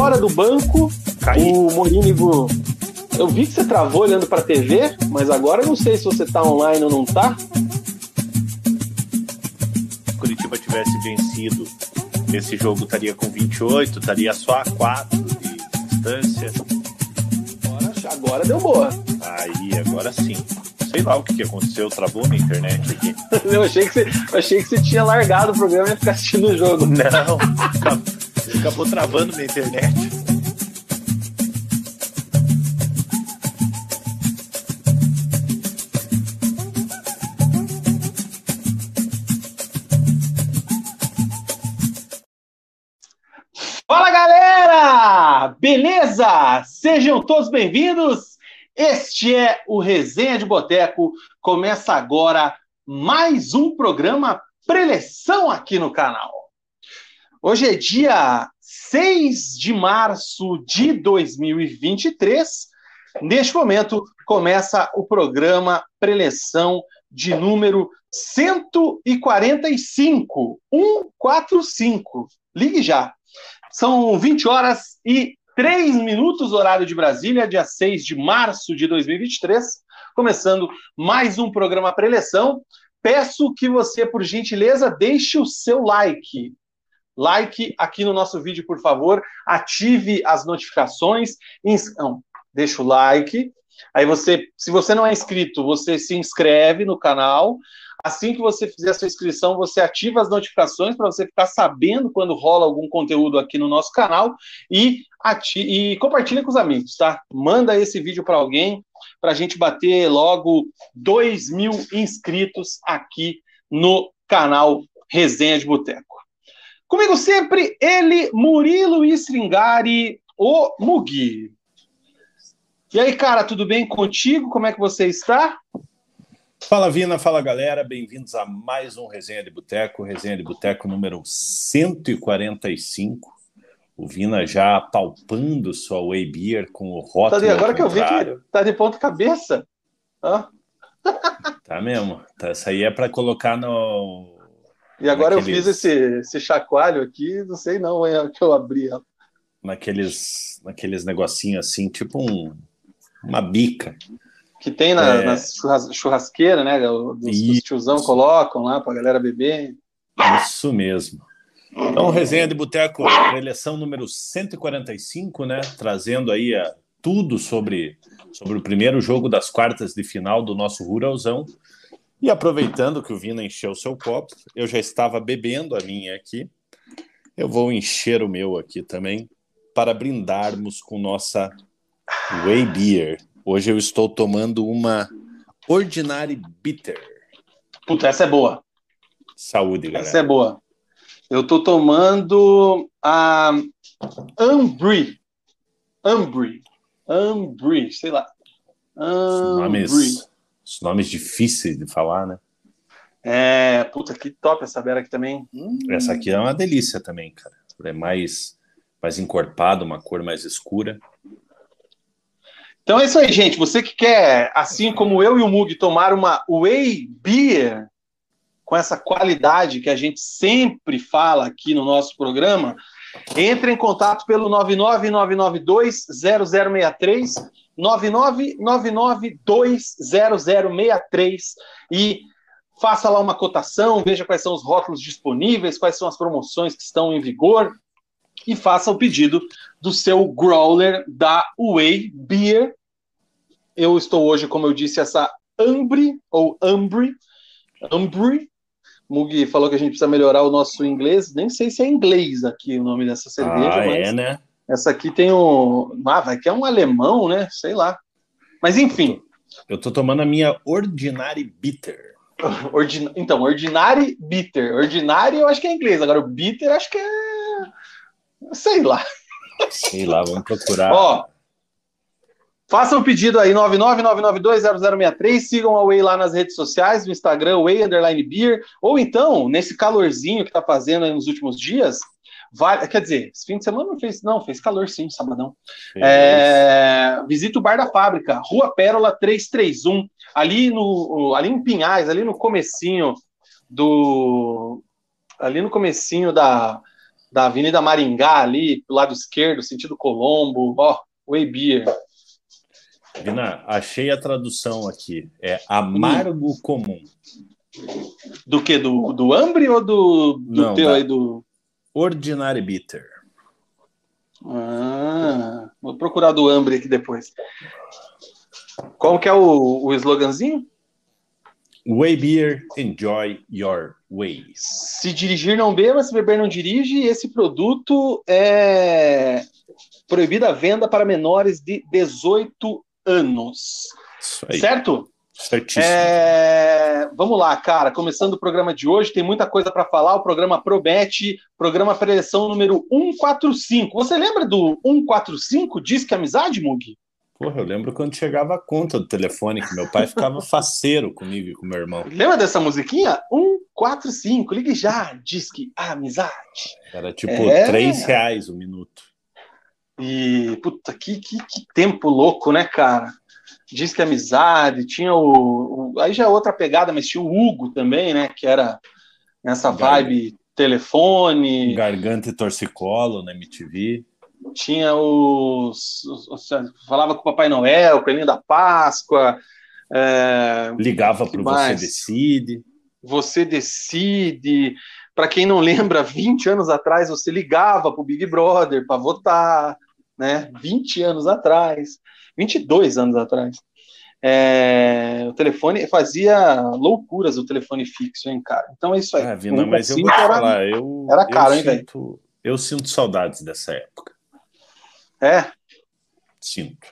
fora do banco. Caí. O Morínigo. Eu vi que você travou olhando pra TV, mas agora eu não sei se você tá online ou não tá. Se Curitiba tivesse vencido, esse jogo estaria com 28, estaria só a 4 de distância. Agora, agora deu boa. Aí, agora sim. Sei lá o que, que aconteceu, travou na internet aqui. Eu achei que você, achei que você tinha largado o programa e ia ficar assistindo o jogo. Não, acabou, travando na internet. Fala galera! Beleza? Sejam todos bem-vindos. Este é o Resenha de Boteco. Começa agora mais um programa preleção aqui no canal. Hoje é dia 6 de março de 2023. Neste momento começa o programa preleção de número 145, 145. Ligue já. São 20 horas e 3 minutos, horário de Brasília, dia 6 de março de 2023. Começando mais um programa preleção. Peço que você, por gentileza, deixe o seu like. Like aqui no nosso vídeo, por favor. Ative as notificações. Ins... Não, deixa o like. Aí você, se você não é inscrito, você se inscreve no canal. Assim que você fizer a sua inscrição, você ativa as notificações para você ficar sabendo quando rola algum conteúdo aqui no nosso canal e, e compartilha com os amigos, tá? Manda esse vídeo para alguém para a gente bater logo 2 mil inscritos aqui no canal Resenha de Boteco. Comigo sempre, ele, Murilo Stringari, o Mugi. E aí, cara, tudo bem contigo? Como é que você está? Fala Vina, fala galera, bem-vindos a mais um Resenha de Boteco, Resenha de Boteco número 145. O Vina já palpando sua Way Beer com o rótulo. Tá de, agora que eu vi tá de ponta cabeça. Ah. Tá mesmo. Tá, essa aí é para colocar no. E agora naqueles... eu fiz esse, esse chacoalho aqui, não sei não, é que eu abri ela. Naqueles, naqueles negocinhos assim, tipo um, uma bica. Que tem na, é... nas churrasqueiras, né? Os, os tiozão colocam lá pra galera beber. Isso mesmo. Então, resenha de Boteco, eleição número 145, né? Trazendo aí a, tudo sobre, sobre o primeiro jogo das quartas de final do nosso Ruralzão. E aproveitando que o Vina encheu o seu copo, eu já estava bebendo a minha aqui. Eu vou encher o meu aqui também para brindarmos com nossa Way Beer. Hoje eu estou tomando uma Ordinary Bitter. Puta, essa é boa. Saúde, galera. Essa é boa. Eu tô tomando a Ambry. Ambry. Ambry, sei lá. Os nomes, os nomes difíceis de falar, né? É, puta, que top essa beira aqui também. Hum. Essa aqui é uma delícia também, cara. É mais, mais encorpada, uma cor mais escura. Então é isso aí, gente. Você que quer, assim como eu e o Mug, tomar uma Whey Beer com essa qualidade que a gente sempre fala aqui no nosso programa, entre em contato pelo 999920063, 999920063 e faça lá uma cotação, veja quais são os rótulos disponíveis, quais são as promoções que estão em vigor e faça o pedido do seu growler da Way Beer. Eu estou hoje, como eu disse, essa Ambre ou Ambre, Ambre. Mugi falou que a gente precisa melhorar o nosso inglês. Nem sei se é inglês aqui o nome dessa cerveja. Ah, é, né? Essa aqui tem um. Ah, vai que é um alemão, né? Sei lá. Mas enfim. Eu tô tomando a minha Ordinary Bitter. Ordin... Então, Ordinary Bitter. Ordinary eu acho que é inglês. Agora o Bitter acho que é. Sei lá. Sei lá, vamos procurar. Ó, Faça o um pedido aí, 999920063. Sigam a Way lá nas redes sociais, no Instagram, Way Underline Beer. Ou então, nesse calorzinho que tá fazendo aí nos últimos dias, vai, quer dizer, esse fim de semana não fez, não, fez calor sim, sabadão. É, visita o Bar da Fábrica, Rua Pérola 331, ali, no, ali em Pinhais, ali no comecinho do... Ali no comecinho da, da Avenida Maringá ali, do lado esquerdo, sentido Colombo, ó, Way Beer. Vina, achei a tradução aqui. É amargo hum. comum. Do que? Do, do Ambre ou do, do Não, teu aí do. Ordinary Bitter. Ah, vou procurar do Ambre aqui depois. Qual que é o, o sloganzinho? Way Beer, enjoy your ways. Se dirigir não beba, se beber não dirige. Esse produto é proibida a venda para menores de 18 anos. Certo? Certíssimo. É... Vamos lá, cara. Começando o programa de hoje, tem muita coisa para falar. O programa promete. Programa preleção número 145. Você lembra do 145? Diz que amizade, Mug? Porra, eu lembro quando chegava a conta do telefone, que meu pai ficava faceiro comigo e com meu irmão. Lembra dessa musiquinha? 145, ligue já, diz que amizade. Era tipo é... 3 reais o minuto. E, puta, que, que, que tempo louco, né, cara? Diz que amizade, tinha o, o, Aí já é outra pegada, mas tinha o Hugo também, né? Que era nessa vibe telefone. Garganta e torcicolo na MTV tinha os, os, os, falava com o Papai Noel, o Coelhinho da Páscoa. É, Ligava para Você Decide. Você Decide. Para quem não lembra, 20 anos atrás você ligava para o Big Brother para votar, né? 20 anos atrás, 22 anos atrás. É, o telefone fazia loucuras o telefone fixo, hein, cara? Então é isso aí. Ah, Vina, mas eu vou te falar, eu, era caro, eu hein, velho? Eu sinto saudades dessa época. É? Sinto.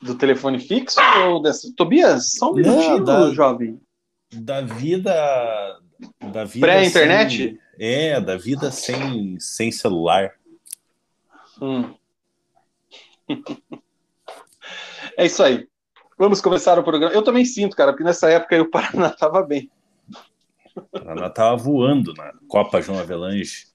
Do telefone fixo ou dessa? Tobias, só um minutinho, da, jovem. Da vida. Da vida Pré-internet? É, da vida sem, sem celular. Hum. é isso aí. Vamos começar o programa. Eu também sinto, cara, porque nessa época aí o Paraná tava bem. O Paraná tava voando na Copa João Avelange.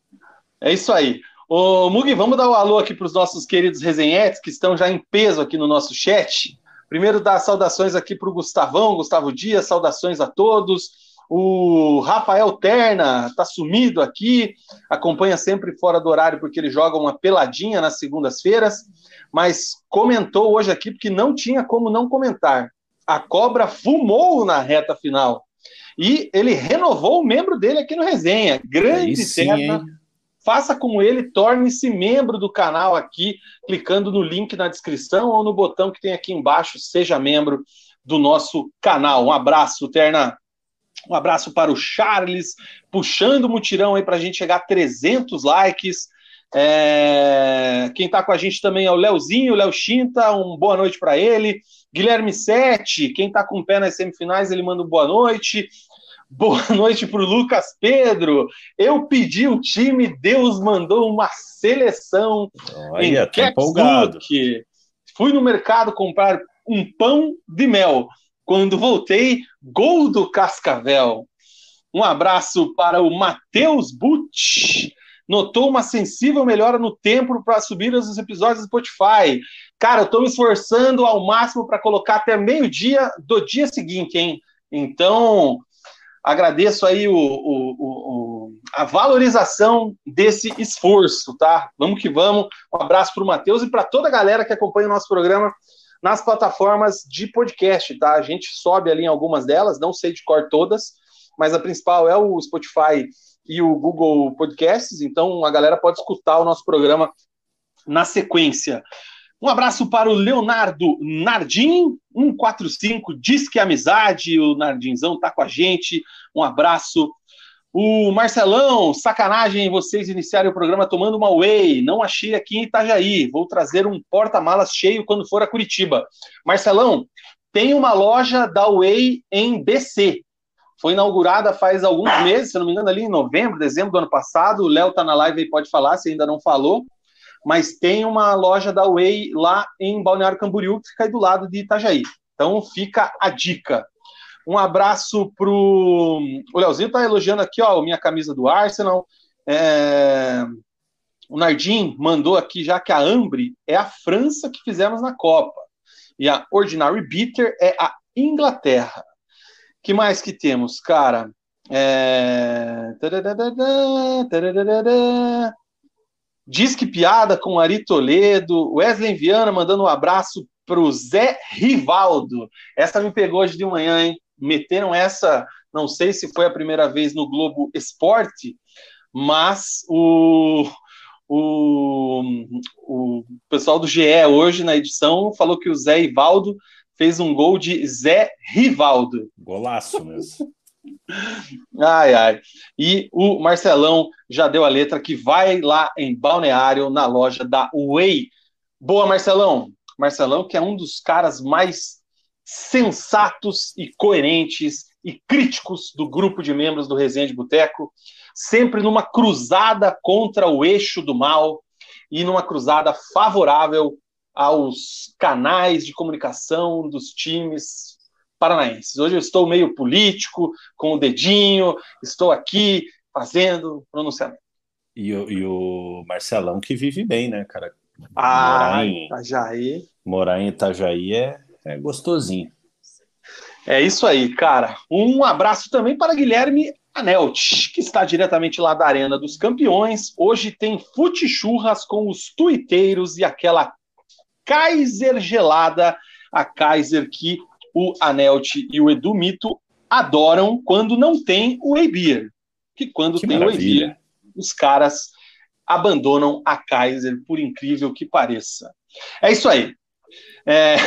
É isso aí. Ô, Mugi, vamos dar o um alô aqui para os nossos queridos resenhetes que estão já em peso aqui no nosso chat. Primeiro, dar saudações aqui para o Gustavão, Gustavo Dias, saudações a todos. O Rafael Terna está sumido aqui, acompanha sempre fora do horário porque ele joga uma peladinha nas segundas-feiras, mas comentou hoje aqui porque não tinha como não comentar. A cobra fumou na reta final e ele renovou o membro dele aqui no Resenha. Grande Terna faça como ele, torne-se membro do canal aqui, clicando no link na descrição ou no botão que tem aqui embaixo, seja membro do nosso canal. Um abraço, Terna. Um abraço para o Charles, puxando o mutirão aí para a gente chegar a 300 likes. É... Quem está com a gente também é o Leozinho, Léo Chinta, um boa noite para ele. Guilherme Sete, quem está com o pé nas semifinais, ele manda um boa noite. Boa noite para o Lucas Pedro. Eu pedi o time, Deus mandou uma seleção Olha, em tá empolgado. Fui no mercado comprar um pão de mel. Quando voltei, gol do Cascavel. Um abraço para o Matheus Butch. Notou uma sensível melhora no tempo para subir os episódios do Spotify. Cara, eu estou me esforçando ao máximo para colocar até meio-dia do dia seguinte, hein? Então, agradeço aí o, o, o, a valorização desse esforço, tá? Vamos que vamos. Um abraço para o Matheus e para toda a galera que acompanha o nosso programa nas plataformas de podcast, tá? A gente sobe ali em algumas delas, não sei de cor todas, mas a principal é o Spotify e o Google Podcasts, então a galera pode escutar o nosso programa na sequência. Um abraço para o Leonardo Nardim, 145, diz que é amizade, o Nardinzão tá com a gente. Um abraço. O Marcelão, sacanagem vocês iniciarem o programa tomando uma whey. Não achei aqui em Itajaí. Vou trazer um porta-malas cheio quando for a Curitiba. Marcelão, tem uma loja da whey em BC. Foi inaugurada faz alguns meses, se não me engano, ali em novembro, dezembro do ano passado. O Léo tá na live e pode falar, se ainda não falou mas tem uma loja da Way lá em Balneário Camboriú, que fica aí do lado de Itajaí. Então fica a dica. Um abraço pro. O Leozinho tá elogiando aqui, ó, minha camisa do Arsenal. É... O Nardim mandou aqui já que a Ambre é a França que fizemos na Copa. E a Ordinary Bitter é a Inglaterra. que mais que temos, cara? É... Diz que piada com Ari Toledo, Wesley Viana mandando um abraço para o Zé Rivaldo. Essa me pegou hoje de manhã, hein? Meteram essa, não sei se foi a primeira vez no Globo Esporte, mas o, o, o pessoal do GE hoje na edição falou que o Zé Rivaldo fez um gol de Zé Rivaldo. Golaço mesmo. ai, ai. E o Marcelão já deu a letra que vai lá em Balneário, na loja da Way. Boa, Marcelão. Marcelão, que é um dos caras mais sensatos e coerentes e críticos do grupo de membros do Resenha de Boteco, sempre numa cruzada contra o eixo do mal e numa cruzada favorável aos canais de comunicação dos times paranaenses. Hoje eu estou meio político, com o dedinho, estou aqui fazendo pronunciamento. E, e o Marcelão que vive bem, né, cara? Ah, morar em Itajaí. Morar em Itajaí é, é gostosinho. É isso aí, cara. Um abraço também para Guilherme Anelt, que está diretamente lá da Arena dos Campeões. Hoje tem fute churras com os tuiteiros e aquela Kaiser gelada, a Kaiser que o Anelt e o Edu Mito adoram quando não tem o Beer. Que quando que tem maravilha. o Beer, os caras abandonam a Kaiser, por incrível que pareça. É isso aí. É...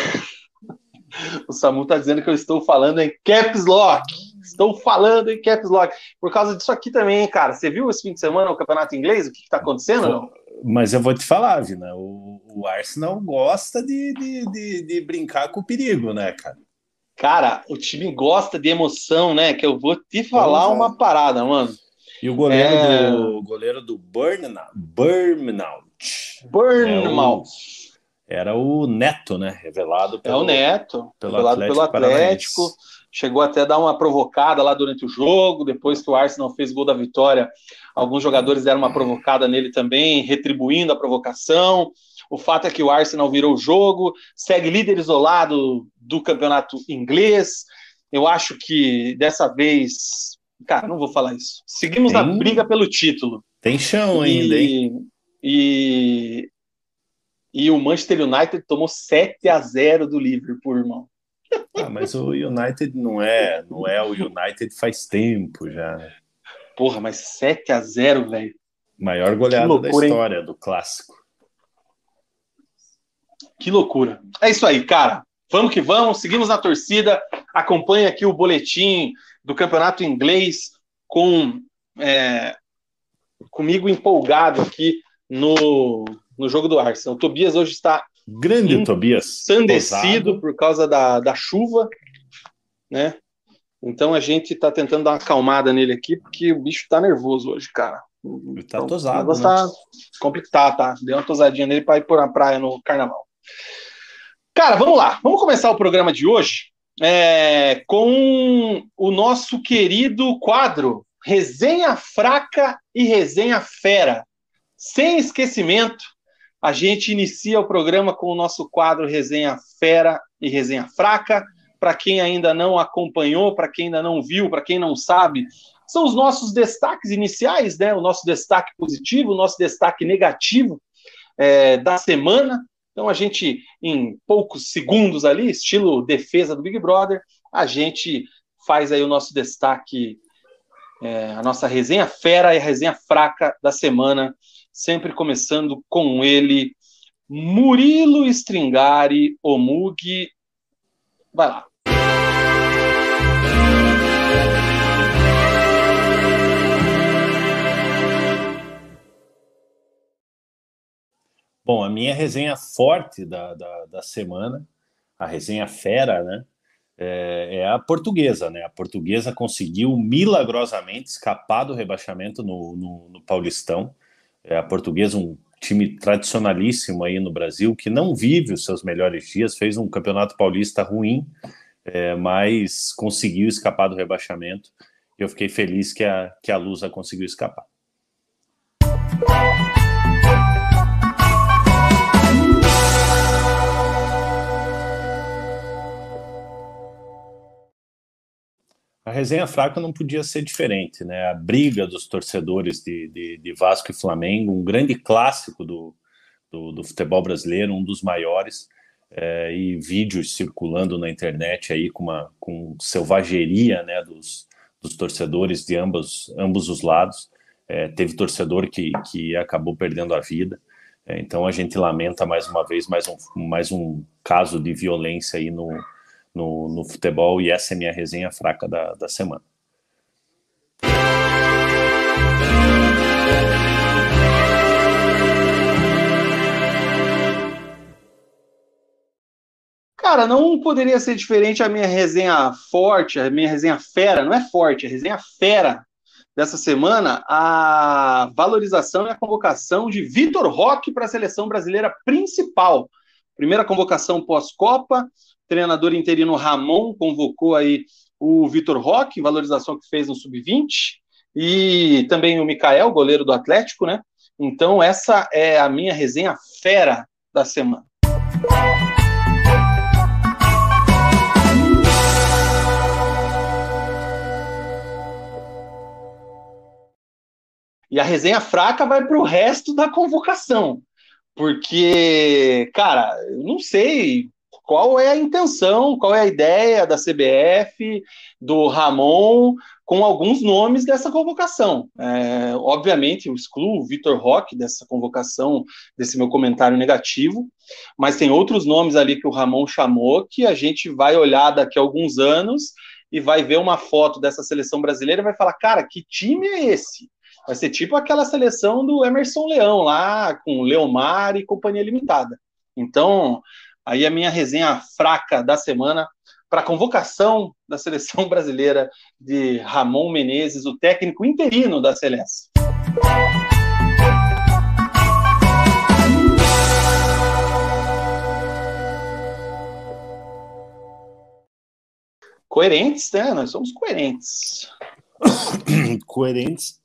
O Samu está dizendo que eu estou falando em caps lock. Estou falando em caps lock. Por causa disso aqui também, cara. Você viu esse fim de semana o campeonato inglês? O que está acontecendo? Não? Mas eu vou te falar, Vina. O, o Arsenal gosta de, de, de, de, brincar com o perigo, né, cara? Cara, o time gosta de emoção, né? Que eu vou te falar uma parada, mano. E o goleiro é... do goleiro do Burnout. Burnout. Burnout. É o, era o Neto, né? Revelado pelo, é o Neto, pelo revelado Atlético pelo Atlético. Chegou até a dar uma provocada lá durante o jogo, depois que o Arsenal fez gol da vitória, alguns jogadores deram uma provocada nele também, retribuindo a provocação. O fato é que o Arsenal virou o jogo, segue líder isolado do campeonato inglês. Eu acho que dessa vez Cara, não vou falar isso. Seguimos tem, na briga pelo título. Tem chão e, ainda, hein? E, e o Manchester United tomou 7 a 0 do Liverpool, irmão. Ah, mas o United não é, não é o United faz tempo já. Porra, mas 7 a 0, velho. Maior goleada loucura, da história hein? do clássico. Que loucura. É isso aí, cara. Vamos que vamos, seguimos na torcida. Acompanhe aqui o boletim do campeonato inglês com é, comigo empolgado aqui no, no jogo do Arsenal. O Tobias hoje está grande Tobias sandecido por causa da, da chuva, né? Então a gente está tentando dar uma acalmada nele aqui porque o bicho está nervoso hoje, cara. Ele tá então, tosado. O né? tá complicado, tá? Deu uma tosadinha nele para ir por uma praia no carnaval. Cara, vamos lá. Vamos começar o programa de hoje é, com o nosso querido quadro Resenha Fraca e Resenha Fera. Sem esquecimento, a gente inicia o programa com o nosso quadro Resenha Fera e Resenha Fraca. Para quem ainda não acompanhou, para quem ainda não viu, para quem não sabe, são os nossos destaques iniciais, né? O nosso destaque positivo, o nosso destaque negativo é, da semana. Então a gente, em poucos segundos ali, estilo defesa do Big Brother, a gente faz aí o nosso destaque, é, a nossa resenha fera e a resenha fraca da semana, sempre começando com ele, Murilo Stringari, o Mug. Vai lá. Bom, a minha resenha forte da, da, da semana, a resenha fera, né? É, é, a portuguesa, né? A portuguesa conseguiu milagrosamente escapar do rebaixamento no, no, no Paulistão. É, a portuguesa, um time tradicionalíssimo aí no Brasil, que não vive os seus melhores dias, fez um campeonato paulista ruim, é, mas conseguiu escapar do rebaixamento. Eu fiquei feliz que a, que a Lusa conseguiu escapar. A resenha fraca não podia ser diferente, né? A briga dos torcedores de, de, de Vasco e Flamengo, um grande clássico do, do, do futebol brasileiro, um dos maiores, é, e vídeos circulando na internet aí com uma com selvageria, né, dos, dos torcedores de ambos, ambos os lados. É, teve torcedor que, que acabou perdendo a vida. É, então a gente lamenta mais uma vez mais um, mais um caso de violência aí no, no, no futebol e essa é a minha resenha fraca da, da semana. Cara, não poderia ser diferente a minha resenha forte, a minha resenha fera, não é forte, é resenha fera dessa semana, a valorização e a convocação de Vitor Roque para a seleção brasileira principal. Primeira convocação pós-Copa, treinador interino Ramon convocou aí o Vitor Roque, valorização que fez no Sub-20, e também o Mikael, goleiro do Atlético, né? Então, essa é a minha resenha fera da semana. E a resenha fraca vai para o resto da convocação. Porque, cara, eu não sei qual é a intenção, qual é a ideia da CBF, do Ramon, com alguns nomes dessa convocação. É, obviamente, eu excluo o Vitor Roque dessa convocação, desse meu comentário negativo, mas tem outros nomes ali que o Ramon chamou que a gente vai olhar daqui a alguns anos e vai ver uma foto dessa seleção brasileira e vai falar: cara, que time é esse? Vai ser tipo aquela seleção do Emerson Leão lá, com Leomar e companhia limitada. Então, aí a minha resenha fraca da semana para a convocação da seleção brasileira de Ramon Menezes, o técnico interino da Celeste. Coerentes, né? Nós somos coerentes. coerentes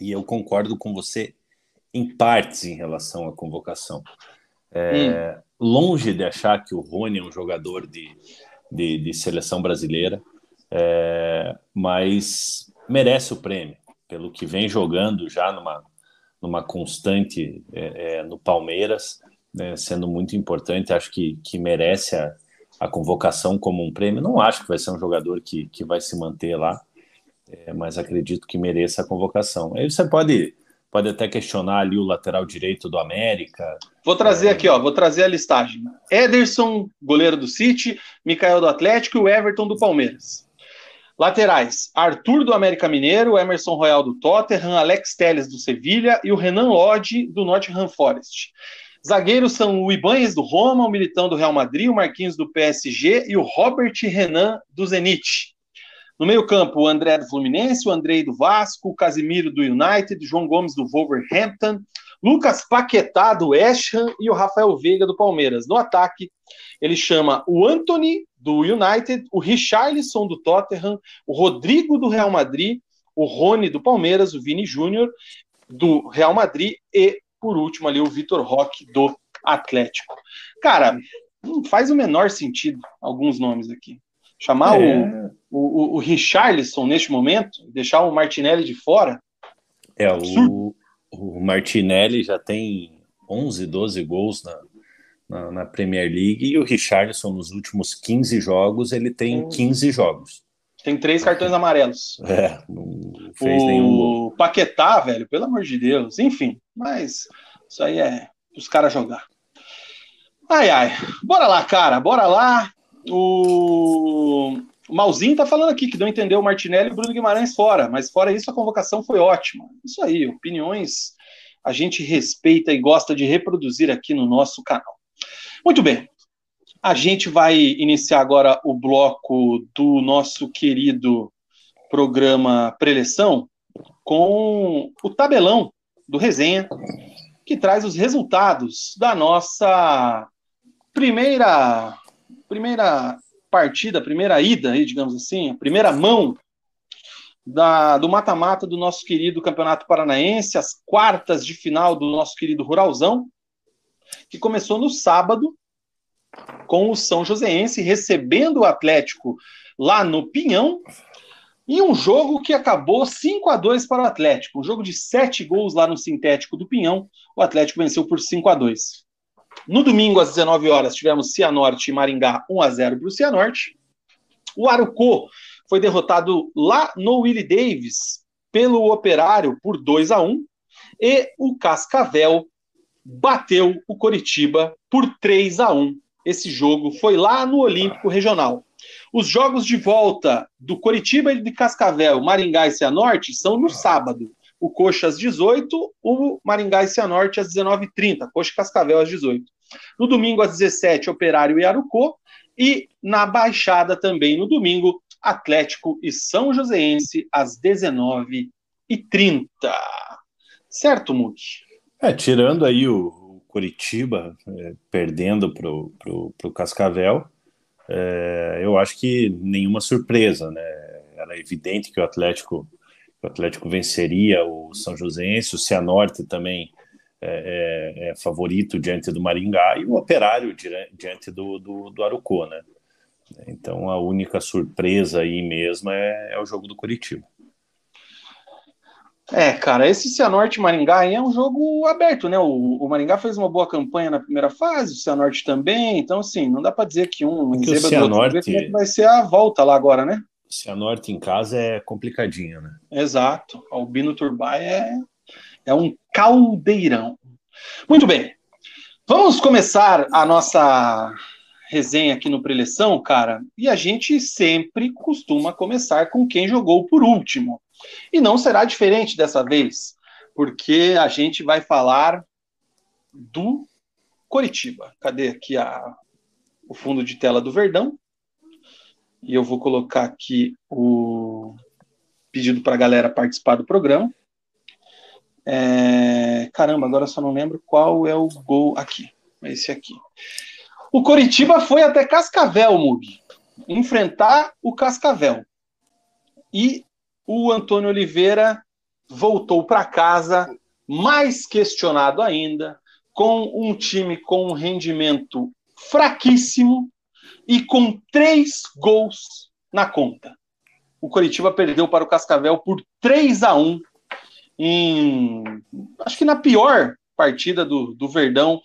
e eu concordo com você em partes em relação à convocação. É, hum. Longe de achar que o Rony é um jogador de, de, de seleção brasileira, é, mas merece o prêmio pelo que vem jogando já numa, numa constante é, é no Palmeiras, né, sendo muito importante. Acho que, que merece a, a convocação como um prêmio. Não acho que vai ser um jogador que, que vai se manter lá, é, mas acredito que mereça a convocação. Aí você pode, pode até questionar ali o lateral direito do América. Vou trazer é... aqui, ó, vou trazer a listagem. Ederson, goleiro do City, Mikael do Atlético e o Everton do Palmeiras. Laterais: Arthur do América Mineiro, Emerson Royal do Tottenham, Alex Telles do Sevilha e o Renan Lodge do Nottingham Forest. Zagueiros são o Ibanez do Roma, o Militão do Real Madrid, o Marquinhos do PSG e o Robert Renan do Zenit. No meio-campo, o André do Fluminense, o Andrei do Vasco, o Casimiro do United, João Gomes do Wolverhampton, Lucas Paquetá do West Ham e o Rafael Veiga do Palmeiras. No ataque, ele chama o Anthony do United, o Richarlison do Tottenham, o Rodrigo do Real Madrid, o Rony do Palmeiras, o Vini Júnior do Real Madrid e, por último, ali o Vitor Roque do Atlético. Cara, não faz o menor sentido alguns nomes aqui. Chamar é. o, o, o Richarlison neste momento, deixar o Martinelli de fora. É, o, o Martinelli já tem 11, 12 gols na, na, na, Premier League e o Richarlison nos últimos 15 jogos ele tem 15 jogos. Tem três cartões amarelos. É, não fez o nenhum gol. Paquetá, velho, pelo amor de Deus. Enfim, mas isso aí é os caras jogar. Ai, ai. Bora lá, cara, bora lá. O, o Malzinho tá falando aqui que não entendeu o Martinelli e o Bruno Guimarães fora, mas fora isso a convocação foi ótima. Isso aí, opiniões a gente respeita e gosta de reproduzir aqui no nosso canal. Muito bem. A gente vai iniciar agora o bloco do nosso querido programa Preleção com o tabelão do Resenha, que traz os resultados da nossa primeira primeira partida, primeira ida, digamos assim, a primeira mão da, do mata-mata do nosso querido Campeonato Paranaense, as quartas de final do nosso querido Ruralzão, que começou no sábado com o São Joséense recebendo o Atlético lá no Pinhão. E um jogo que acabou 5 a 2 para o Atlético. Um jogo de 7 gols lá no sintético do Pinhão. O Atlético venceu por 5 a 2. No domingo, às 19 horas, tivemos Cianorte e Maringá 1 a 0 para o Cianorte. O Arucô foi derrotado lá no Willie Davis pelo Operário por 2 a 1 e o Cascavel bateu o Coritiba por 3 a 1. Esse jogo foi lá no Olímpico Regional. Os jogos de volta do Coritiba e de Cascavel, Maringá e Cianorte são no sábado. O Coxa às 18, o Maringá e Cianorte às 19h30. Coxa e Cascavel às 18. No domingo às 17, Operário e Arucô. E na Baixada também no domingo, Atlético e São Joséense às 19h30. Certo, Muki? É, tirando aí o, o Curitiba é, perdendo para o Cascavel, é, eu acho que nenhuma surpresa, né? Era evidente que o Atlético, o Atlético venceria o São Joséense, o Cianorte também é, é, é, favorito diante do Maringá e o Operário diante do, do, do Arucô, né? Então a única surpresa aí mesmo é, é o jogo do Curitiba. É, cara, esse Cianorte Maringá aí é um jogo aberto, né? O, o, Maringá fez uma boa campanha na primeira fase, o Cianorte também, então assim, não dá para dizer que um é que o Cianorte... é vai ser a volta lá agora, né? O Cianorte em casa é complicadinho, né? Exato. Albino Turbay é, é um caldeirão. Muito bem. Vamos começar a nossa resenha aqui no Preleção, cara, e a gente sempre costuma começar com quem jogou por último. E não será diferente dessa vez, porque a gente vai falar do Coritiba. Cadê aqui a, o fundo de tela do Verdão? E eu vou colocar aqui o pedido para a galera participar do programa. É, caramba, agora só não lembro qual é o gol aqui. Esse aqui. O Coritiba foi até Cascavel, Mugi, enfrentar o Cascavel. E o Antônio Oliveira voltou para casa mais questionado ainda, com um time com um rendimento fraquíssimo e com três gols na conta. O Coritiba perdeu para o Cascavel por 3 a 1 em acho que na pior partida do, do Verdão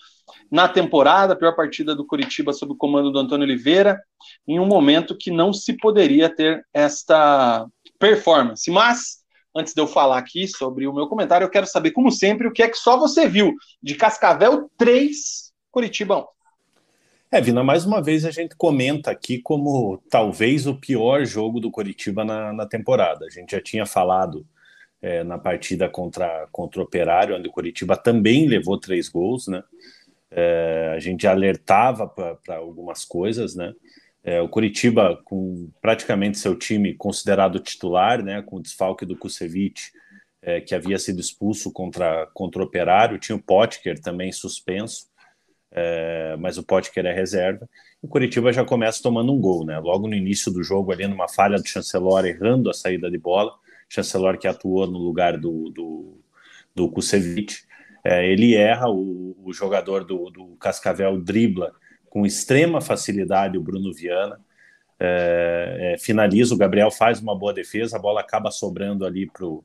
na temporada, a pior partida do Curitiba sob o comando do Antônio Oliveira, em um momento que não se poderia ter esta performance. Mas, antes de eu falar aqui sobre o meu comentário, eu quero saber, como sempre, o que é que só você viu de Cascavel 3, Curitiba 1. É, Vina, mais uma vez a gente comenta aqui como talvez o pior jogo do Curitiba na, na temporada. A gente já tinha falado é, na partida contra, contra o Operário, onde o Curitiba também levou três gols, né? É, a gente alertava para algumas coisas, né? É, o Curitiba, com praticamente seu time considerado titular, né, com o desfalque do Kusevich, é, que havia sido expulso contra, contra o Operário, tinha o Potker também suspenso, é, mas o Potker é reserva. O Curitiba já começa tomando um gol, né? Logo no início do jogo, ali numa falha do Chancelor, errando a saída de bola, Chancelor que atuou no lugar do, do, do Kusevich, é, ele erra, o, o jogador do, do, Cascavel dribla com extrema facilidade o Bruno Viana, é, é, finaliza, o Gabriel faz uma boa defesa, a bola acaba sobrando ali pro,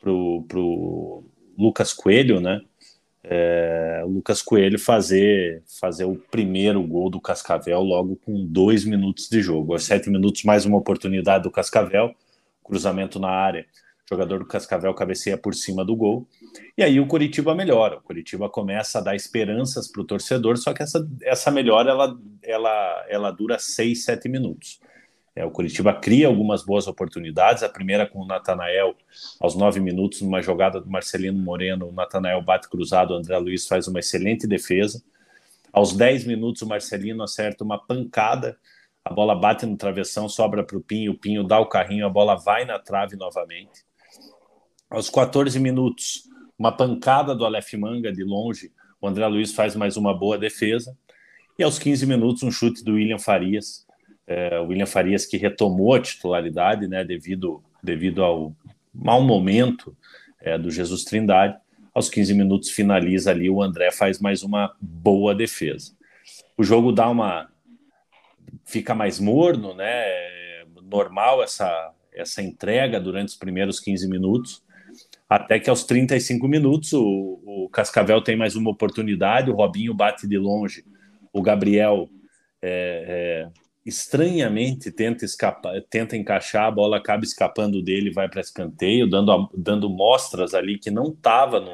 pro, pro Lucas Coelho, né? É, o Lucas Coelho fazer, fazer o primeiro gol do Cascavel logo com dois minutos de jogo. Aos sete minutos, mais uma oportunidade do Cascavel, cruzamento na área jogador do Cascavel cabeceia por cima do gol. E aí o Curitiba melhora. O Curitiba começa a dar esperanças para o torcedor, só que essa, essa melhora ela, ela, ela dura seis, sete minutos. É, o Curitiba cria algumas boas oportunidades. A primeira com o Natanael, aos nove minutos, numa jogada do Marcelino Moreno. O Natanael bate cruzado, o André Luiz faz uma excelente defesa. Aos dez minutos, o Marcelino acerta uma pancada. A bola bate no travessão, sobra para o Pinho. O Pinho dá o carrinho, a bola vai na trave novamente. Aos 14 minutos, uma pancada do Aleph Manga de longe, o André Luiz faz mais uma boa defesa. E aos 15 minutos, um chute do William Farias. É, William Farias que retomou a titularidade, né, devido, devido ao mau momento é, do Jesus Trindade. Aos 15 minutos finaliza ali, o André faz mais uma boa defesa. O jogo dá uma. fica mais morno, né? É normal essa, essa entrega durante os primeiros 15 minutos, até que aos 35 minutos o, o Cascavel tem mais uma oportunidade, o Robinho bate de longe, o Gabriel é, é, estranhamente tenta escapar, tenta encaixar, a bola acaba escapando dele, vai para escanteio, dando, dando mostras ali que não estava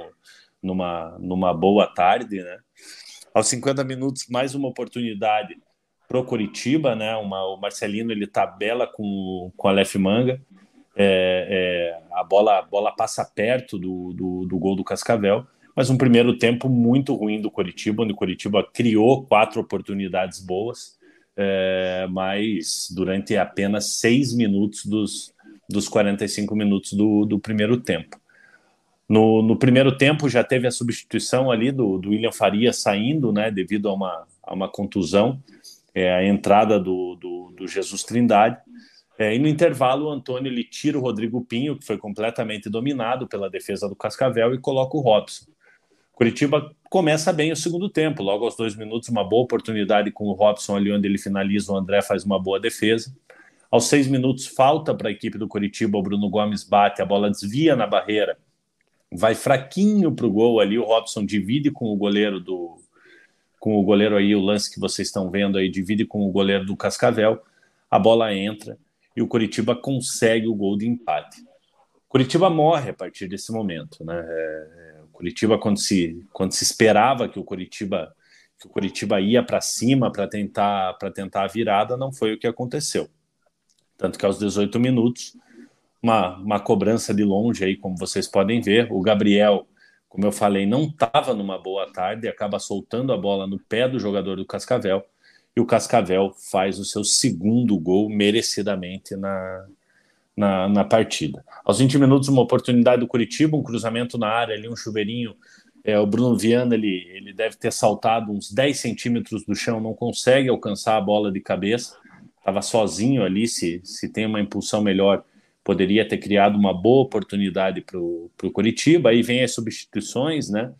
numa, numa boa tarde, né? Aos 50 minutos, mais uma oportunidade pro Curitiba, né? Uma, o Marcelino ele tabela com, com a Aleph Manga, é, é, a bola, a bola passa perto do, do, do, gol do Cascavel, mas um primeiro tempo muito ruim do Curitiba, onde o Curitiba criou quatro oportunidades boas, é, mas durante apenas seis minutos dos, dos 45 minutos do, do primeiro tempo. No, no, primeiro tempo já teve a substituição ali do, do William Faria saindo, né, devido a uma, a uma contusão, é, a entrada do, do, do Jesus Trindade. É, e no intervalo, o Antônio ele tira o Rodrigo Pinho, que foi completamente dominado pela defesa do Cascavel, e coloca o Robson. Curitiba começa bem o segundo tempo, logo aos dois minutos, uma boa oportunidade com o Robson ali onde ele finaliza, o André faz uma boa defesa. Aos seis minutos, falta para a equipe do Curitiba, o Bruno Gomes bate, a bola desvia na barreira, vai fraquinho para o gol ali, o Robson divide com o goleiro do, com o goleiro aí, o lance que vocês estão vendo aí, divide com o goleiro do Cascavel, a bola entra e o Curitiba consegue o gol de empate. Curitiba morre a partir desse momento, né? É, Curitiba quando se quando se esperava que o Curitiba que o Curitiba ia para cima para tentar para tentar a virada, não foi o que aconteceu. Tanto que aos 18 minutos, uma, uma cobrança de longe aí, como vocês podem ver, o Gabriel como eu falei, não estava numa boa tarde, acaba soltando a bola no pé do jogador do Cascavel, e o Cascavel faz o seu segundo gol merecidamente na, na, na, partida. Aos 20 minutos, uma oportunidade do Curitiba, um cruzamento na área, ali um chuveirinho. É, o Bruno Viana ele, ele deve ter saltado uns 10 centímetros do chão, não consegue alcançar a bola de cabeça, estava sozinho ali. Se, se tem uma impulsão melhor, poderia ter criado uma boa oportunidade para o Curitiba. Aí vem as substituições, né?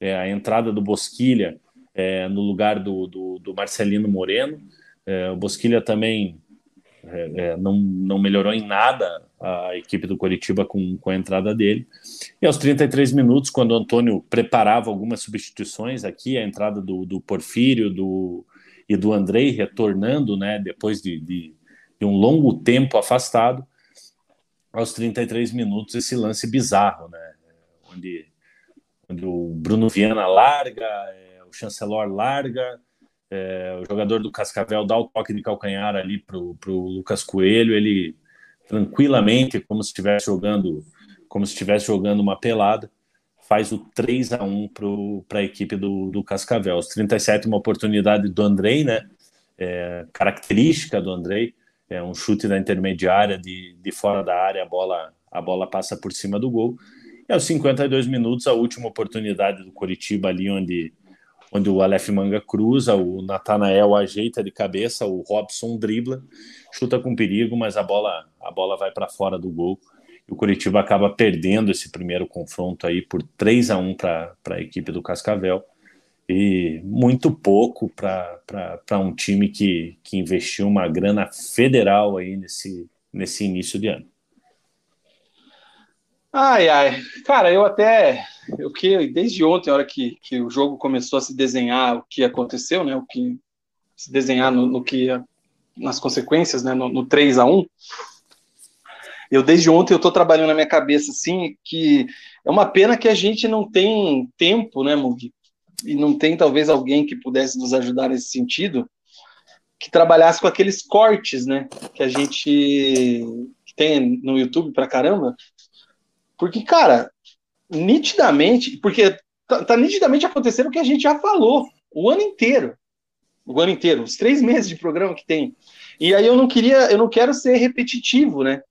É, a entrada do Bosquilha é, no lugar do, do, do Marcelino Moreno. É, o Bosquilha também é, é, não, não melhorou em nada a equipe do Curitiba com, com a entrada dele. E aos 33 minutos, quando o Antônio preparava algumas substituições aqui, a entrada do, do Porfírio do, e do Andrei retornando, né, depois de, de, de um longo tempo afastado, aos 33 minutos esse lance bizarro, né? Onde, onde o Bruno Viana larga, é, o Chancelor larga, é, o jogador do Cascavel dá o toque de calcanhar ali para o Lucas Coelho, ele tranquilamente, como se estivesse jogando, como se estivesse jogando uma pelada, faz o 3 a 1 para a equipe do, do Cascavel. Aos 37, uma oportunidade do Andrei, né? É, característica do Andrei, é um chute da intermediária de, de fora da área, a bola, a bola passa por cima do gol. E aos 52 minutos, a última oportunidade do Coritiba ali, onde, onde o Aleph Manga cruza, o Natanael ajeita de cabeça, o Robson dribla, chuta com perigo, mas a bola, a bola vai para fora do gol. E o Curitiba acaba perdendo esse primeiro confronto aí por 3 a 1 para a equipe do Cascavel e muito pouco para um time que, que investiu uma grana federal aí nesse, nesse início de ano. Ai, ai, cara, eu até, eu que desde ontem, a hora que, que o jogo começou a se desenhar, o que aconteceu, né, o que se desenhar no, no que, nas consequências, né, no, no 3 a 1 eu desde ontem eu tô trabalhando na minha cabeça, assim, que é uma pena que a gente não tem tempo, né, Mugi, e não tem talvez alguém que pudesse nos ajudar nesse sentido, que trabalhasse com aqueles cortes, né, que a gente tem no YouTube pra caramba, porque, cara, nitidamente, porque tá, tá nitidamente acontecendo o que a gente já falou o ano inteiro, o ano inteiro, os três meses de programa que tem, e aí eu não queria, eu não quero ser repetitivo, né,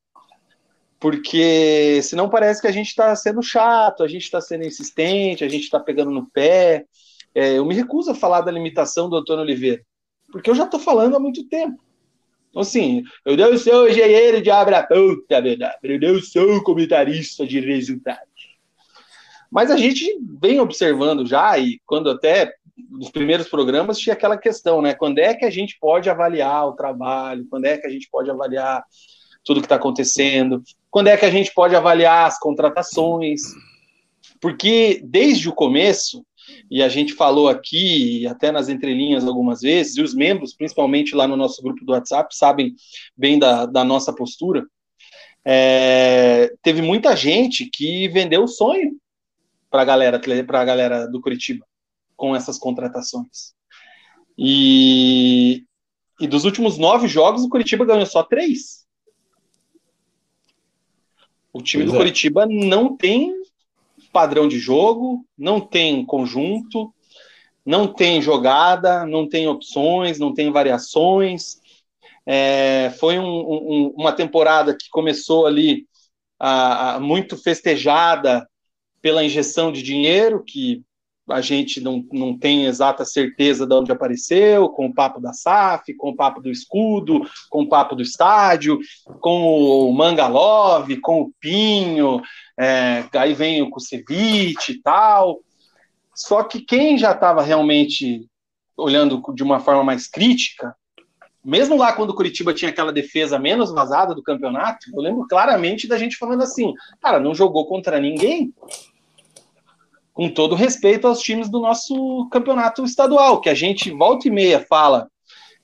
porque senão parece que a gente está sendo chato, a gente está sendo insistente, a gente está pegando no pé. É, eu me recuso a falar da limitação do Antônio Oliveira, porque eu já estou falando há muito tempo. Então, assim, eu não sou engenheiro de abra puta, verdade, eu não sou comentarista de resultados. Mas a gente vem observando já, e quando até nos primeiros programas tinha aquela questão, né? Quando é que a gente pode avaliar o trabalho? Quando é que a gente pode avaliar tudo que está acontecendo, quando é que a gente pode avaliar as contratações, porque desde o começo, e a gente falou aqui, até nas entrelinhas algumas vezes, e os membros, principalmente lá no nosso grupo do WhatsApp, sabem bem da, da nossa postura. É, teve muita gente que vendeu o sonho para a galera, a galera do Curitiba com essas contratações. E, e dos últimos nove jogos, o Curitiba ganhou só três. O time pois do é. Curitiba não tem padrão de jogo, não tem conjunto, não tem jogada, não tem opções, não tem variações. É, foi um, um, uma temporada que começou ali a, a, muito festejada pela injeção de dinheiro, que a gente não, não tem exata certeza de onde apareceu, com o papo da SAF, com o papo do escudo, com o papo do estádio, com o Mangalove, com o Pinho, é, aí vem o Kusevich e tal. Só que quem já estava realmente olhando de uma forma mais crítica, mesmo lá quando o Curitiba tinha aquela defesa menos vazada do campeonato, eu lembro claramente da gente falando assim, cara, não jogou contra ninguém, com todo respeito aos times do nosso campeonato estadual, que a gente volta e meia fala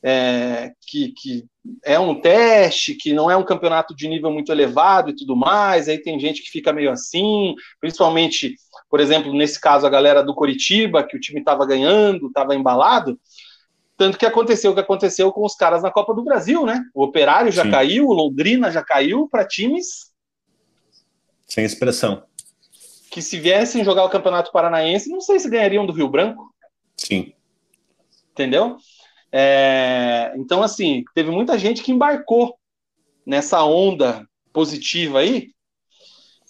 é, que, que, é um teste, que não é um campeonato de nível muito elevado e tudo mais, aí tem gente que fica meio assim, principalmente, por exemplo, nesse caso, a galera do Coritiba, que o time estava ganhando, estava embalado, tanto que aconteceu o que aconteceu com os caras na Copa do Brasil, né? O Operário já Sim. caiu, o Londrina já caiu para times... Sem expressão que se viessem jogar o Campeonato Paranaense, não sei se ganhariam do Rio Branco. Sim. Entendeu? É, então, assim, teve muita gente que embarcou nessa onda positiva aí,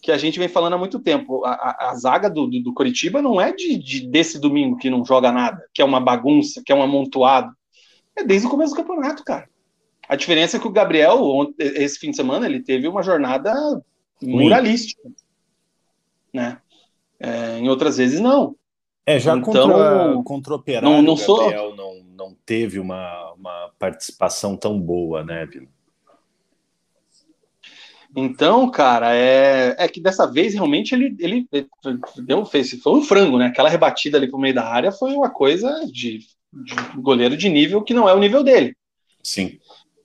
que a gente vem falando há muito tempo. A, a, a zaga do, do, do, Coritiba não é de, de, desse domingo que não joga nada, que é uma bagunça, que é um amontoado. É desde o começo do campeonato, cara. A diferença é que o Gabriel, esse fim de semana, ele teve uma jornada muralística né? É, em outras vezes não. É, já então, contra, contra o Operário, não, não sou... Gabriel não, não teve uma, uma participação tão boa, né, Vila? Então, cara, é, é que dessa vez realmente ele, ele, ele deu, fez, foi um frango, né? Aquela rebatida ali pro meio da área foi uma coisa de, de goleiro de nível que não é o nível dele. Sim.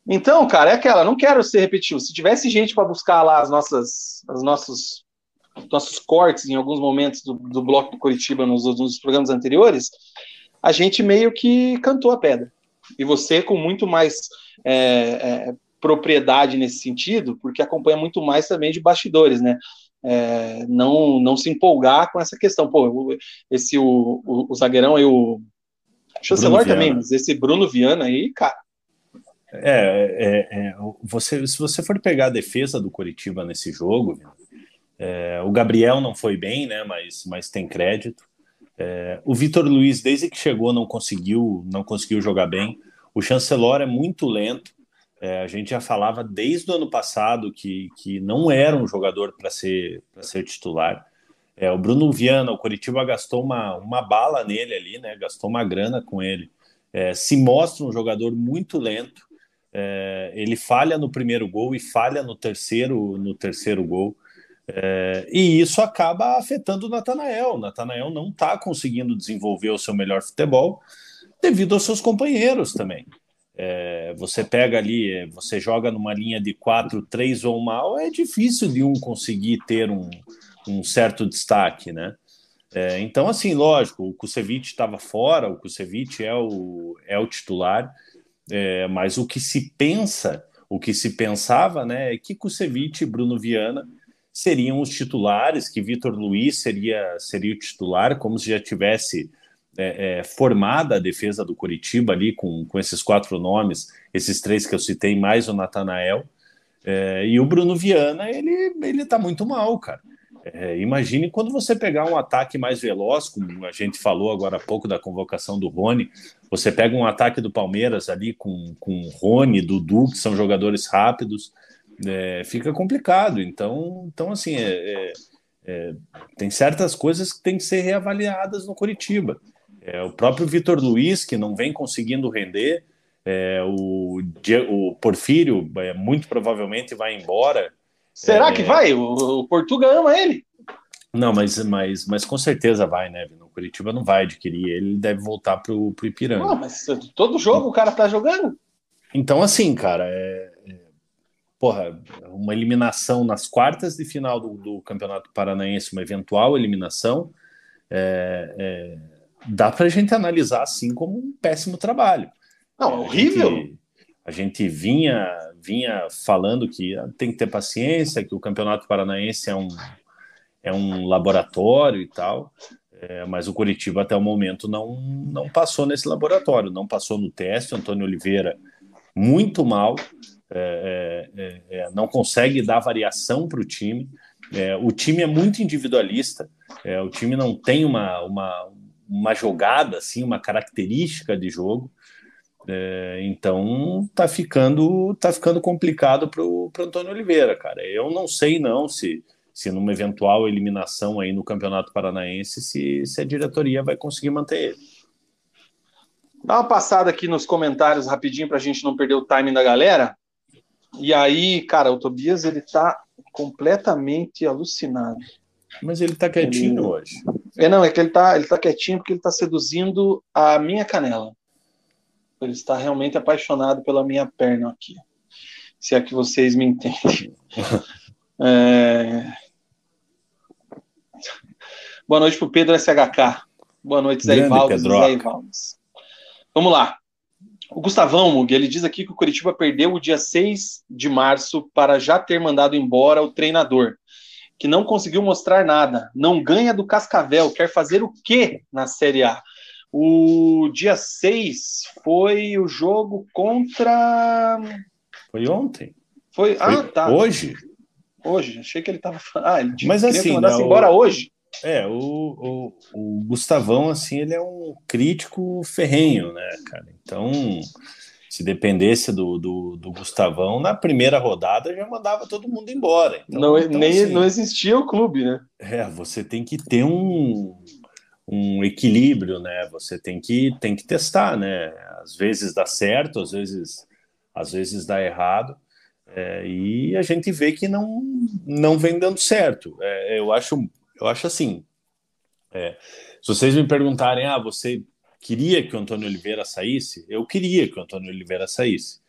Então, cara, é aquela, não quero ser repetitivo. Se tivesse gente para buscar lá as nossas, as nossos nossos cortes em alguns momentos do, do bloco do Curitiba nos, nos programas anteriores, a gente meio que cantou a pedra. E você com muito mais é, é, propriedade nesse sentido, porque acompanha muito mais também de bastidores, né? É, não, não se empolgar com essa questão. Pô, esse o, o, o zagueirão aí, o chancelor também, mas esse Bruno Viana aí, cara. É, é, é, você, se você for pegar a defesa do Curitiba nesse jogo, é, o Gabriel não foi bem, né? Mas, mas tem crédito. É, o Vitor Luiz, desde que chegou, não conseguiu, não conseguiu jogar bem. O Chancelor é muito lento. É, a gente já falava desde o ano passado que, que não era um jogador para ser, ser titular. É, o Bruno Viana, o Coritiba gastou uma, uma bala nele ali, né? Gastou uma grana com ele. É, se mostra um jogador muito lento. É, ele falha no primeiro gol e falha no terceiro no terceiro gol. É, e isso acaba afetando o Natanael. O Natanael não está conseguindo desenvolver o seu melhor futebol devido aos seus companheiros também. É, você pega ali, é, você joga numa linha de quatro, três ou mal, é difícil de um conseguir ter um, um certo destaque, né? É, então, assim, lógico, o Kusevich estava fora, o Kusevich é o, é o titular, é, mas o que se pensa, o que se pensava, né, é que Kusevich e Bruno Viana seriam os titulares, que Vitor Luiz seria, seria o titular, como se já tivesse é, é, formada a defesa do Curitiba ali com, com esses quatro nomes, esses três que eu citei, mais o Natanael. É, e o Bruno Viana, ele, ele tá muito mal, cara. É, imagine quando você pegar um ataque mais veloz, como a gente falou agora há pouco da convocação do Rony, você pega um ataque do Palmeiras ali com, com Rony, Dudu, que são jogadores rápidos, é, fica complicado. Então, então assim, é, tem certas coisas que têm que ser reavaliadas no Curitiba. É, o próprio Vitor Luiz, que não vem conseguindo render, É, o, o Porfírio é, muito provavelmente vai embora. Será é, que vai? O, o Portugal ama ele. Não, mas, mas, mas com certeza vai, né? O Curitiba não vai adquirir ele, deve voltar pro, pro Ipiranga. Não, mas todo jogo o cara tá jogando. Então, assim, cara, é, é, porra, uma eliminação nas quartas de final do, do Campeonato Paranaense, uma eventual eliminação, é, é, dá pra gente analisar assim como um péssimo trabalho. Não, é horrível. A gente, a gente vinha, vinha falando que tem que ter paciência, que o Campeonato Paranaense é um é um laboratório e tal, é, mas o Curitiba até o momento não, não passou nesse laboratório, não passou no teste. Antônio Oliveira muito mal, é, é, é, é não consegue dar variação para o time. É, o time é muito individualista, o time não tem uma, uma, uma jogada, assim, uma característica de jogo. então tá ficando tá ficando complicado para o Antônio Oliveira, cara. Eu não sei não se se numa eventual eliminação aí no Campeonato Paranaense, se, se a diretoria vai conseguir manter ele. Dá uma passada aqui nos comentários rapidinho para a gente não perder o timing da galera. E aí, cara, o Tobias ele tá completamente alucinado. Mas ele tá quietinho ele... hoje. É, não, é que ele tá, ele tá quietinho porque ele tá seduzindo a minha canela. Ele está realmente apaixonado pela minha perna aqui. Se é que vocês me entendem. é... Boa noite para o Pedro SHK. Boa noite, Zé Ivaldes. Zé Ivaldes. Vamos lá. O Gustavão Mug, ele diz aqui que o Curitiba perdeu o dia 6 de março para já ter mandado embora o treinador, que não conseguiu mostrar nada, não ganha do Cascavel, quer fazer o quê na Série A? O dia 6 foi o jogo contra. Foi ontem? Foi, foi ah, tá. Hoje? Hoje, achei que ele estava. Ah, ele Mas assim, não, embora hoje. É, o, o, o, Gustavão, assim, ele é um crítico ferrenho, né, cara? Então, se dependesse do, do, do Gustavão, na primeira rodada já mandava todo mundo embora. Então, não, então, nem, assim, não existia o clube, né? É, você tem que ter um, um equilíbrio, né? Você tem que, tem que testar, né? Às vezes dá certo, às vezes, às vezes dá errado. É, e a gente vê que não, não vem dando certo. É, eu acho eu acho assim. É, se vocês me perguntarem, ah, você queria que o Antônio Oliveira saísse? Eu queria que o Antônio Oliveira saísse.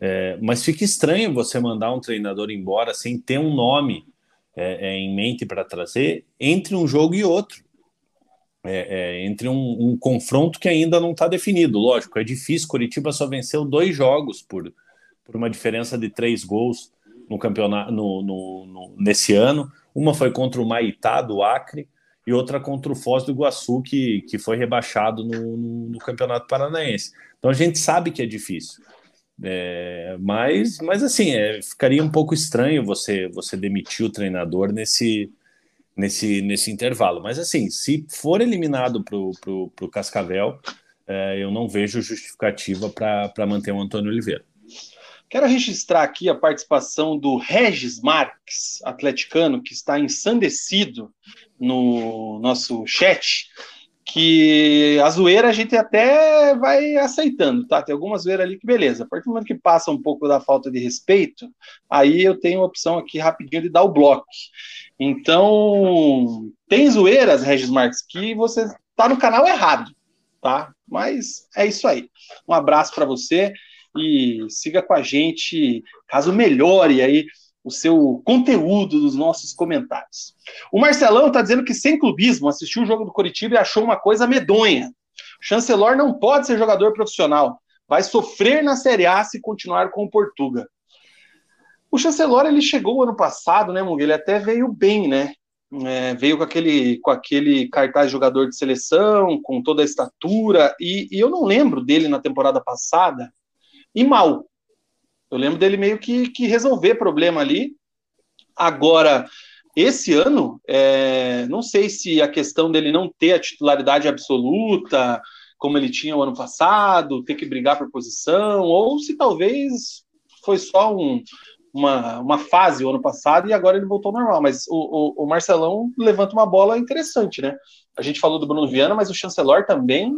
É, mas fica estranho você mandar um treinador embora sem ter um nome é, é em mente para trazer entre um jogo e outro. É, é, entre um, um, confronto que ainda não está definido. Lógico, é difícil. Curitiba só venceu dois jogos por, por uma diferença de três gols no campeonato no, no, no, nesse ano. Uma foi contra o Maitá, do Acre, e outra contra o Foz do Iguaçu, que, que foi rebaixado no, no, no Campeonato Paranaense. Então a gente sabe que é difícil. É, mas, mas assim, é, ficaria um pouco estranho você, você demitir o treinador nesse, nesse, nesse intervalo. Mas assim, se for eliminado para o Cascavel, é, eu não vejo justificativa para manter o Antônio Oliveira. Quero registrar aqui a participação do Regis Marques, atleticano, que está ensandecido no nosso chat, que a zoeira a gente até vai aceitando, tá? Tem alguma zoeira ali que beleza. A partir do momento que passa um pouco da falta de respeito, aí eu tenho a opção aqui rapidinho de dar o bloco. Então, tem zoeiras, Regis Marques, que você tá no canal errado, tá? Mas é isso aí. Um abraço para você e siga com a gente, caso melhore aí o seu conteúdo dos nossos comentários. O Marcelão está dizendo que sem clubismo assistiu o jogo do Coritiba e achou uma coisa medonha. O Chancelor não pode ser jogador profissional, vai sofrer na Série A se continuar com o Portuga. O Chancelor ele chegou ano passado, né, Mungue? Ele até veio bem, né? É, veio com aquele, com aquele cartaz de jogador de seleção, com toda a estatura, e, e eu não lembro dele na temporada passada e mal. Eu lembro dele meio que, que resolver problema ali. Agora, esse ano, é, não sei se a questão dele não ter a titularidade absoluta, como ele tinha o ano passado, ter que brigar por posição, ou se talvez foi só um, uma, uma fase o ano passado e agora ele voltou ao normal. Mas o, o, o, Marcelão levanta uma bola interessante, né? A gente falou do Bruno Viana, mas o Chancelor também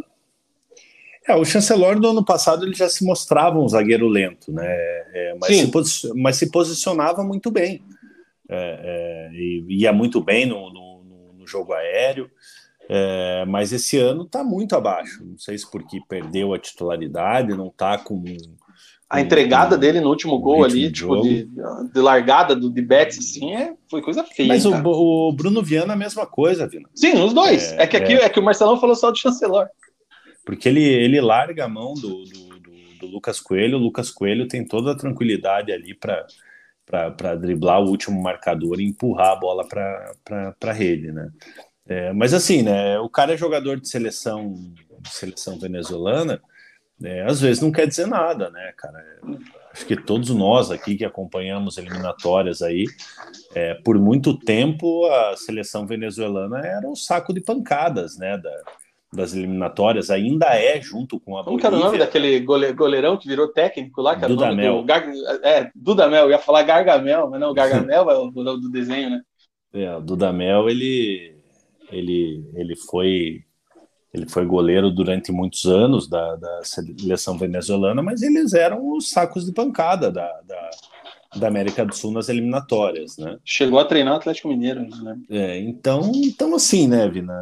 É, o chancelor do ano passado ele já se mostrava um zagueiro lento, né? É, mas, se mas, se posicionava muito bem. É, é, e ia muito bem no, no, no jogo aéreo. É, mas esse ano está muito abaixo. Não sei se porque perdeu a titularidade, não está com. A entregada um, dele no último gol ali, tipo, de, de, largada do de Betis, assim, é, foi coisa feia. Mas o, o, Bruno Viana a mesma coisa, Vina. Sim, os dois. É, é que aqui é. é. que o Marcelão falou só do chancelor. Porque ele, ele larga a mão do, do, do, do Lucas Coelho, o Lucas Coelho tem toda a tranquilidade ali para driblar o último marcador e empurrar a bola para a rede, né? É, mas assim, né? O cara é jogador de seleção, de seleção venezuelana, é, às vezes não quer dizer nada, né, cara? Acho que todos nós aqui que acompanhamos eliminatórias aí, é, por muito tempo a seleção venezuelana era um saco de pancadas, né? Da, das eliminatórias, ainda é junto com a Como que era o nome daquele goleirão que virou técnico lá? Que Dudamel. Do Gar... É, Dudamel, ia falar Gargamel, mas não, Gargamel é o do desenho, né? É, o Dudamel, ele ele, ele foi ele foi goleiro durante muitos anos da, da seleção venezuelana, mas eles eram os sacos de pancada da, da, da América do Sul nas eliminatórias, né? Chegou a treinar o Atlético Mineiro, né? É, então, então assim, né, Vina?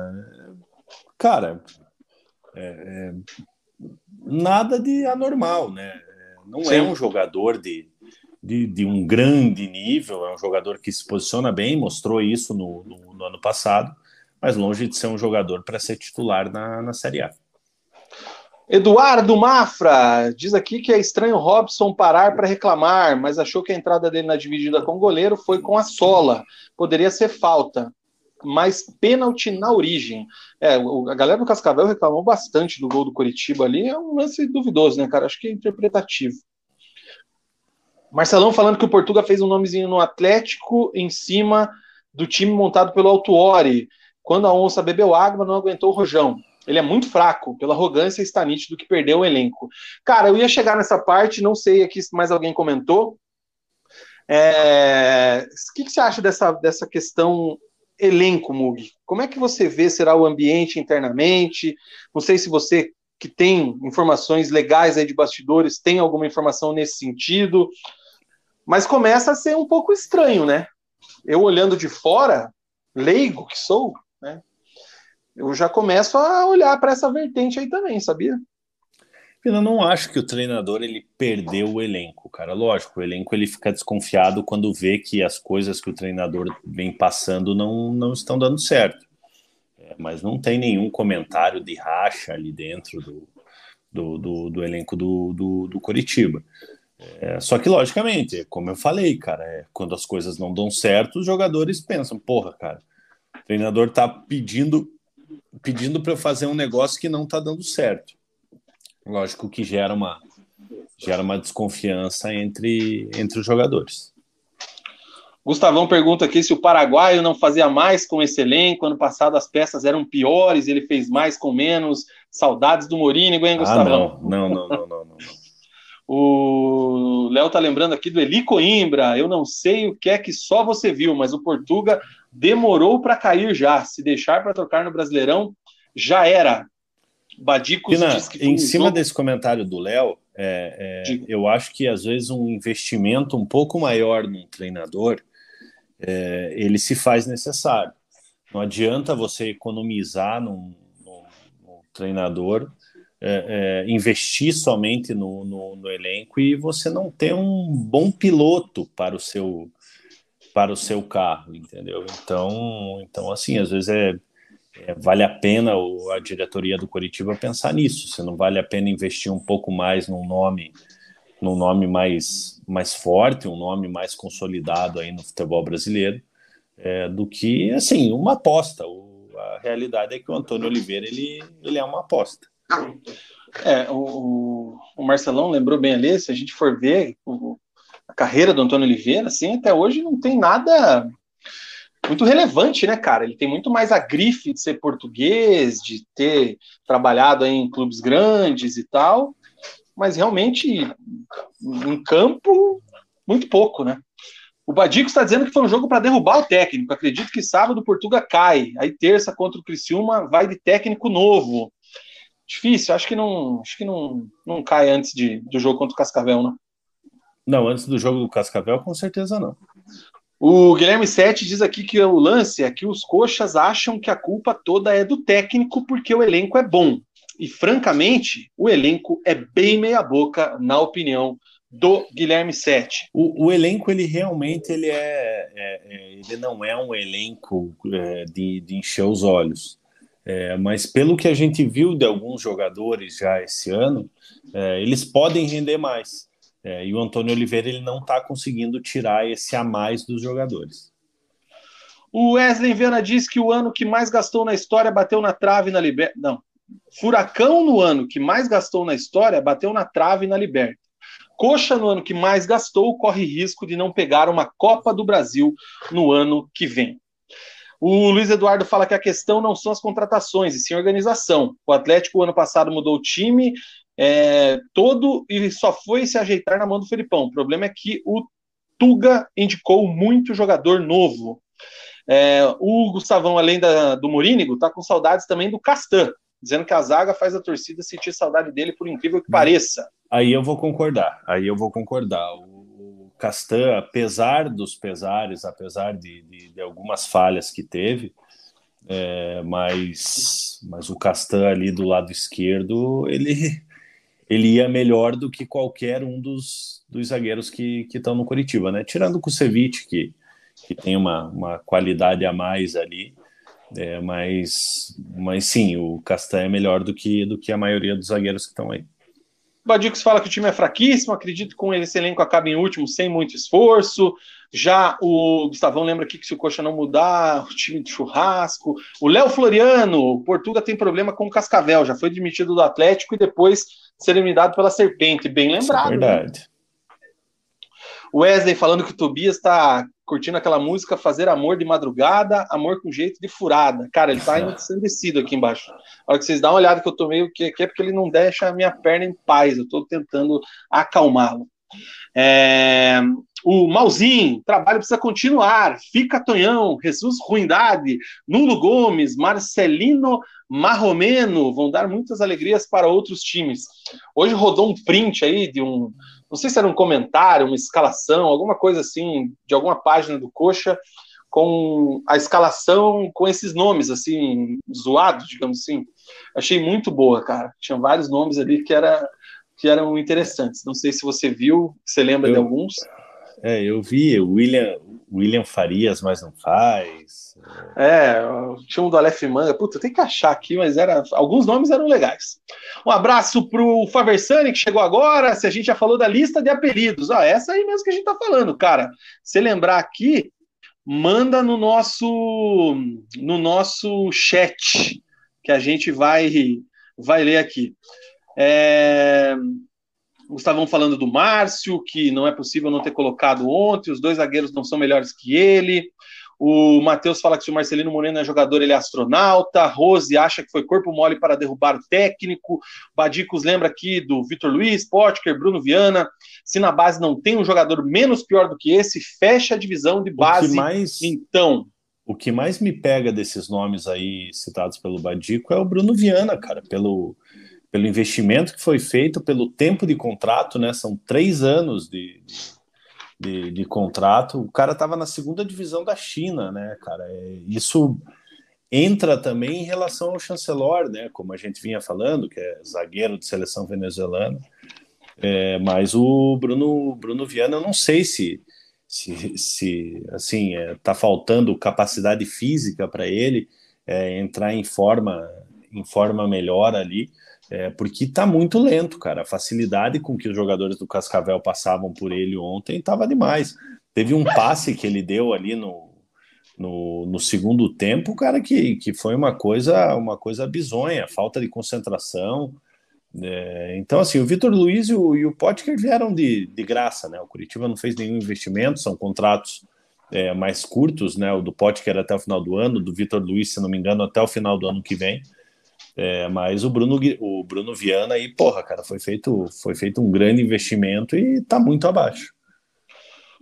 Cara, é, é, nada de anormal, né? Não é Sim. é um jogador de, de, de, um grande nível, é um jogador que se posiciona bem, mostrou isso no, no, no ano passado, mas longe de ser um jogador para ser titular na, na Série A. Eduardo Mafra diz aqui que é estranho Robson parar para reclamar, mas achou que a entrada dele na dividida com o goleiro foi com a sola. Poderia ser falta, mas pênalti na origem. É, a galera do Cascavel reclamou bastante do gol do Curitiba ali. É um lance duvidoso, né, cara? Acho que é interpretativo. Marcelão falando que o Portuga fez um nomezinho no Atlético em cima do time montado pelo Autuori. Quando a onça bebeu água, não aguentou o rojão. Ele é muito fraco, pela arrogância está nítido que perdeu o elenco. Cara, eu ia chegar nessa parte, não sei aqui se mais alguém comentou. É... O que, que, você acha dessa, dessa questão elenco, Mug? Como é que você vê será o ambiente internamente? Não sei se você que tem informações legais aí de bastidores tem alguma informação nesse sentido, mas começa a ser um pouco estranho, né? Eu olhando de fora, leigo que sou, né? Eu já começo a olhar para essa vertente aí também, sabia? Eu não acho que o treinador ele perdeu o elenco, cara. Lógico, o elenco ele fica desconfiado quando vê que as coisas que o treinador vem passando não, não estão dando certo. É, mas não tem nenhum comentário de racha ali dentro do, do, do, do elenco do, do, do Coritiba. É, só que, logicamente, como eu falei, cara, é, quando as coisas não dão certo, os jogadores pensam, porra, cara, o treinador está pedindo pedindo para eu fazer um negócio que não está dando certo. Lógico que gera uma gera uma desconfiança entre entre os jogadores. Gustavão pergunta aqui se o paraguaio não fazia mais com esse elenco. Ano passado as peças eram piores, ele fez mais com menos. Saudades do Morínigo, hein, Gustavão? Ah, não, não, não, não, não. não. O Léo tá lembrando aqui do Eli Coimbra. Eu não sei o que é que só você viu, mas o Portuga demorou para cair já. Se deixar para trocar no Brasileirão, já era. Badicos Pina, em cima jogo... desse comentário do Léo, é, é, eu acho que às vezes um investimento um pouco maior num treinador é, ele se faz necessário. Não adianta você economizar num, num, num treinador é, é, investir somente no, no, no, elenco e você não ter um bom piloto para o seu para o seu carro, entendeu? Então, então assim, às vezes é, é vale a pena o, a diretoria do Curitiba pensar nisso. Se não vale a pena investir um pouco mais num nome num nome mais mais forte, um nome mais consolidado aí no futebol brasileiro, é, do que assim uma aposta. O, a realidade é que o Antônio Oliveira ele, ele é uma aposta. É, o, o Marcelão lembrou bem ali, se a gente for ver o, a carreira do Antônio Oliveira, assim, até hoje não tem nada muito relevante, né, cara? Ele tem muito mais a grife de ser português, de ter trabalhado em clubes grandes e tal, mas realmente em campo, muito pouco, né? O Badico está dizendo que foi um jogo para derrubar o técnico. Acredito que sábado Portuga cai. Aí terça contra o Criciúma vai de técnico novo. Difícil, acho que não, acho que não, não cai antes de, do jogo contra o Cascavel, não. Não, antes do jogo do Cascavel, com certeza não. O Guilherme Sete diz aqui que o lance é que os coxas acham que a culpa toda é do técnico porque o elenco é bom. E, francamente, o elenco é bem meia-boca, na opinião do Guilherme Sete. O, o, elenco, ele realmente ele é, é, é ele não é um elenco é, de, de, encher os olhos. É, mas pelo que a gente viu de alguns jogadores já esse ano, é, eles podem render mais. É, e o Antônio Oliveira ele não está conseguindo tirar esse a mais dos jogadores. O Wesley Viana diz que o ano que mais gastou na história bateu na trave na Liberta. Não. Furacão no ano que mais gastou na história bateu na trave na Liberta. Coxa no ano que mais gastou corre risco de não pegar uma Copa do Brasil no ano que vem. O Luiz Eduardo fala que a questão não são as contratações, e sim a organização. O Atlético, ano passado, mudou o time, é, todo e só foi se ajeitar na mão do Felipão. O problema é que o Tuga indicou muito jogador novo. É, o Gustavão, além da, do Morínigo, tá com saudades também do Castan, dizendo que a zaga faz a torcida sentir saudade dele, por incrível que pareça. Aí eu vou concordar, aí eu vou concordar. O, o Castan, apesar dos pesares, apesar de, de, de algumas falhas que teve, é, mas, mas o Castan ali do lado esquerdo, ele ele ia melhor do que qualquer um dos, dos zagueiros que estão no Curitiba, né? Tirando o Kusevich, que, que tem uma, uma qualidade a mais ali, é, mas, mas sim, o Castanha é melhor do que, do que a maioria dos zagueiros que estão aí. Badix fala que o time é fraquíssimo, acredito que com esse elenco acaba em último sem muito esforço. Já o Gustavão lembra aqui que se o Coxa não mudar, o time de churrasco. O Léo Floriano, o Portuga tem problema com o Cascavel, já foi demitido do Atlético e depois ser eliminado pela Serpente. Bem lembrado. É verdade. Né? Wesley falando que o Tobias está curtindo aquela música Fazer Amor de Madrugada, Amor com Jeito de Furada. Cara, ele tá ensandecido aqui embaixo. A hora que vocês dão uma olhada que eu tô meio que aqui é porque ele não deixa a minha perna em paz. Eu tô tentando acalmá-lo. É... O Malzinho, trabalho precisa continuar. Fica Tonhão, Jesus Ruindade, Nulo Gomes, Marcelino Marromeno vão dar muitas alegrias para outros times. Hoje rodou um print aí de um, não sei se era um comentário, uma escalação, alguma coisa assim, de alguma página do Coxa, com a escalação com esses nomes, assim, zoados, digamos assim. Achei muito boa, cara. Tinha vários nomes ali que, era, que eram interessantes. Não sei se você viu, você lembra eu, de alguns. É, eu vi William, William Farias, mas não faz. É, tinha um do Aleph Manga. Puta, tem que achar aqui, mas era, alguns nomes eram legais. Um abraço pro Faversani, que chegou agora. Se a gente já falou da lista de apelidos. Ó, essa aí mesmo que a gente tá falando, cara. Se lembrar aqui, manda no nosso no nosso chat que a gente vai vai ler aqui. É, Gustavão falando do Márcio, que não é possível não ter colocado ontem, os dois zagueiros não são melhores que ele. O Matheus fala que se o Marcelino Moreno é jogador, ele é astronauta. Rose acha que foi corpo mole para derrubar o técnico. Badicos lembra aqui do Vitor Luiz, Potker, Bruno Viana. Se na base não tem um jogador menos pior do que esse, fecha a divisão de base. Mais, então. O que mais me pega desses nomes aí citados pelo Badico é o Bruno Viana, cara, pelo pelo investimento que foi feito, pelo tempo de contrato, né? São três anos de, de, de contrato. O cara estava na segunda divisão da China, né, cara? É, isso entra também em relação ao chancelor, né? Como a gente vinha falando, que é zagueiro de seleção venezuelana. É, mas o Bruno, Bruno Viana, eu não sei se, se, se assim, é, tá faltando capacidade física para ele é, entrar em forma, em forma melhor ali. É, porque tá muito lento, cara. A facilidade com que os jogadores do Cascavel passavam por ele ontem estava demais. Teve um passe que ele deu ali no, no, no, segundo tempo, cara, que, que foi uma coisa uma coisa bizonha, falta de concentração. É, então, assim, o Vitor Luiz e o, e o Potker vieram de, de graça, né? O Curitiba não fez nenhum investimento, são contratos é, mais curtos, né? O do Potker até o final do ano, do Vitor Luiz, se não me engano, até o final do ano que vem. É, mas o Bruno, o Bruno Viana aí, porra, cara, foi feito, foi feito um grande investimento e tá muito abaixo.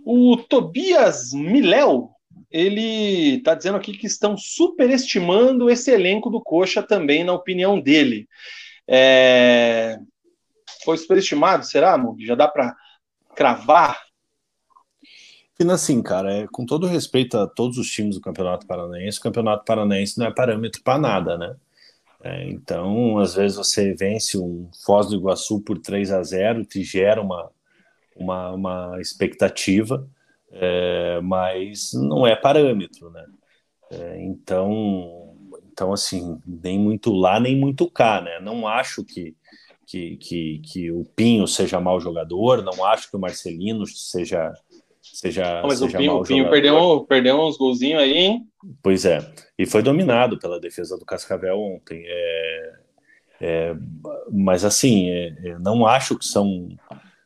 O Tobias Miléu, ele tá dizendo aqui que estão superestimando esse elenco do Coxa também, na opinião dele. É... Foi superestimado, será, Mug? Já dá para cravar? Fina, assim, cara, é, com todo respeito a todos os times do Campeonato Paranaense, o Campeonato Paranaense não é parâmetro para nada, né? É, então, às vezes você vence um Foz do Iguaçu por 3 a 0 te gera uma, uma, uma expectativa, é, mas não é parâmetro, né? É, então, então, assim, nem muito lá, nem muito cá, né? Não acho que, que, que, que o Pinho seja mau jogador, não acho que o Marcelino seja seja, mas seja o Pinho, o Pinho perdeu, perdeu uns golzinhos aí, hein? Pois é, e foi dominado pela defesa do Cascavel ontem. É, é, mas assim, é, é não acho que são,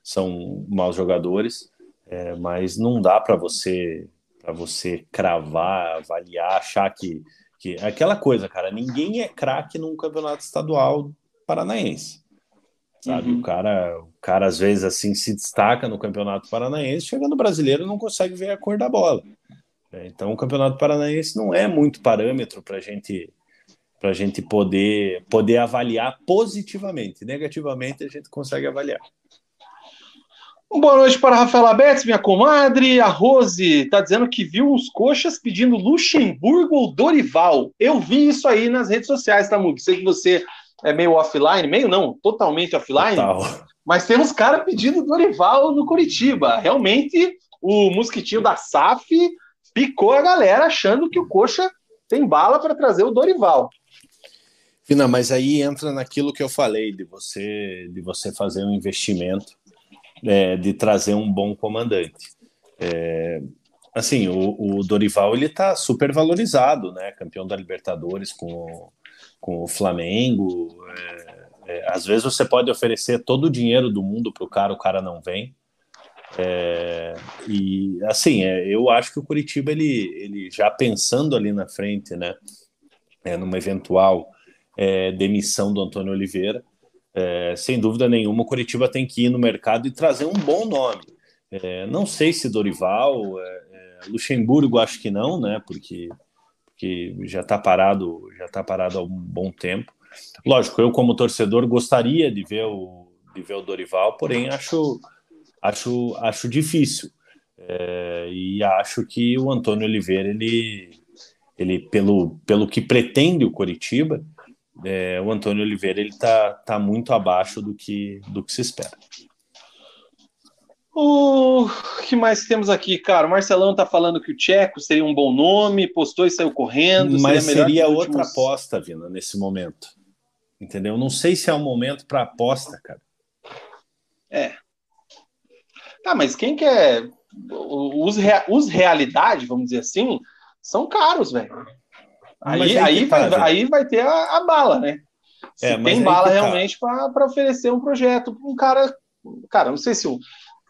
são maus jogadores, é, mas não dá para você para você cravar, avaliar, achar que, que aquela coisa, cara, ninguém é craque num campeonato estadual paranaense. Sabe, uhum. o cara, o cara às vezes assim se destaca no Campeonato Paranaense, chegando brasileiro não consegue ver a cor da bola. É, então o Campeonato Paranaense não é muito parâmetro para gente para a gente poder poder avaliar positivamente. Negativamente a gente consegue avaliar. Boa noite para a Rafaela Betts, minha comadre. A Rose está dizendo que viu uns coxas pedindo Luxemburgo ou Dorival. Eu vi isso aí nas redes sociais, tá, Mug? Sei que você é meio offline, meio não, totalmente offline. Total. Mas temos cara pedindo Dorival no Curitiba. Realmente, o mosquitinho da SAF picou a galera achando que o Coxa tem bala para trazer o Dorival. Fina, mas aí entra naquilo que eu falei de você de você fazer um investimento, é, de trazer um bom comandante. É, assim, o, o, Dorival ele está super valorizado, né? Campeão da Libertadores com com o Flamengo. É, é, às vezes você pode oferecer todo o dinheiro do mundo para o cara, o cara não vem. É, e assim, é, eu acho que o Curitiba ele, ele já pensando ali na frente, né, é, numa eventual é, demissão do Antônio Oliveira, sem dúvida nenhuma, o Curitiba tem que ir no mercado e trazer um bom nome. não sei se Dorival, Luxemburgo, acho que não, né, porque que já está parado, já está parado há um bom tempo. Lógico, eu como torcedor gostaria de ver o, de ver o Dorival, porém acho, acho, acho difícil. É, e acho que o Antônio Oliveira, ele, ele pelo, pelo que pretende o Coritiba, é, o Antônio Oliveira ele está tá muito abaixo do que, do que se espera. O que mais temos aqui, cara? O Marcelão tá falando que o Tcheco seria um bom nome, postou e saiu correndo. Mas seria, seria outra últimos... aposta, Vina, nesse momento. Entendeu? Não sei se é o um momento para aposta, cara. É. Tá, mas quem quer. Os, rea... os realidade, vamos dizer assim, são caros, velho. Aí, aí, vai, tá, aí vai ter a, a bala, né? Se é, tem bala tá. realmente para oferecer um projeto para um cara. Cara, não sei se o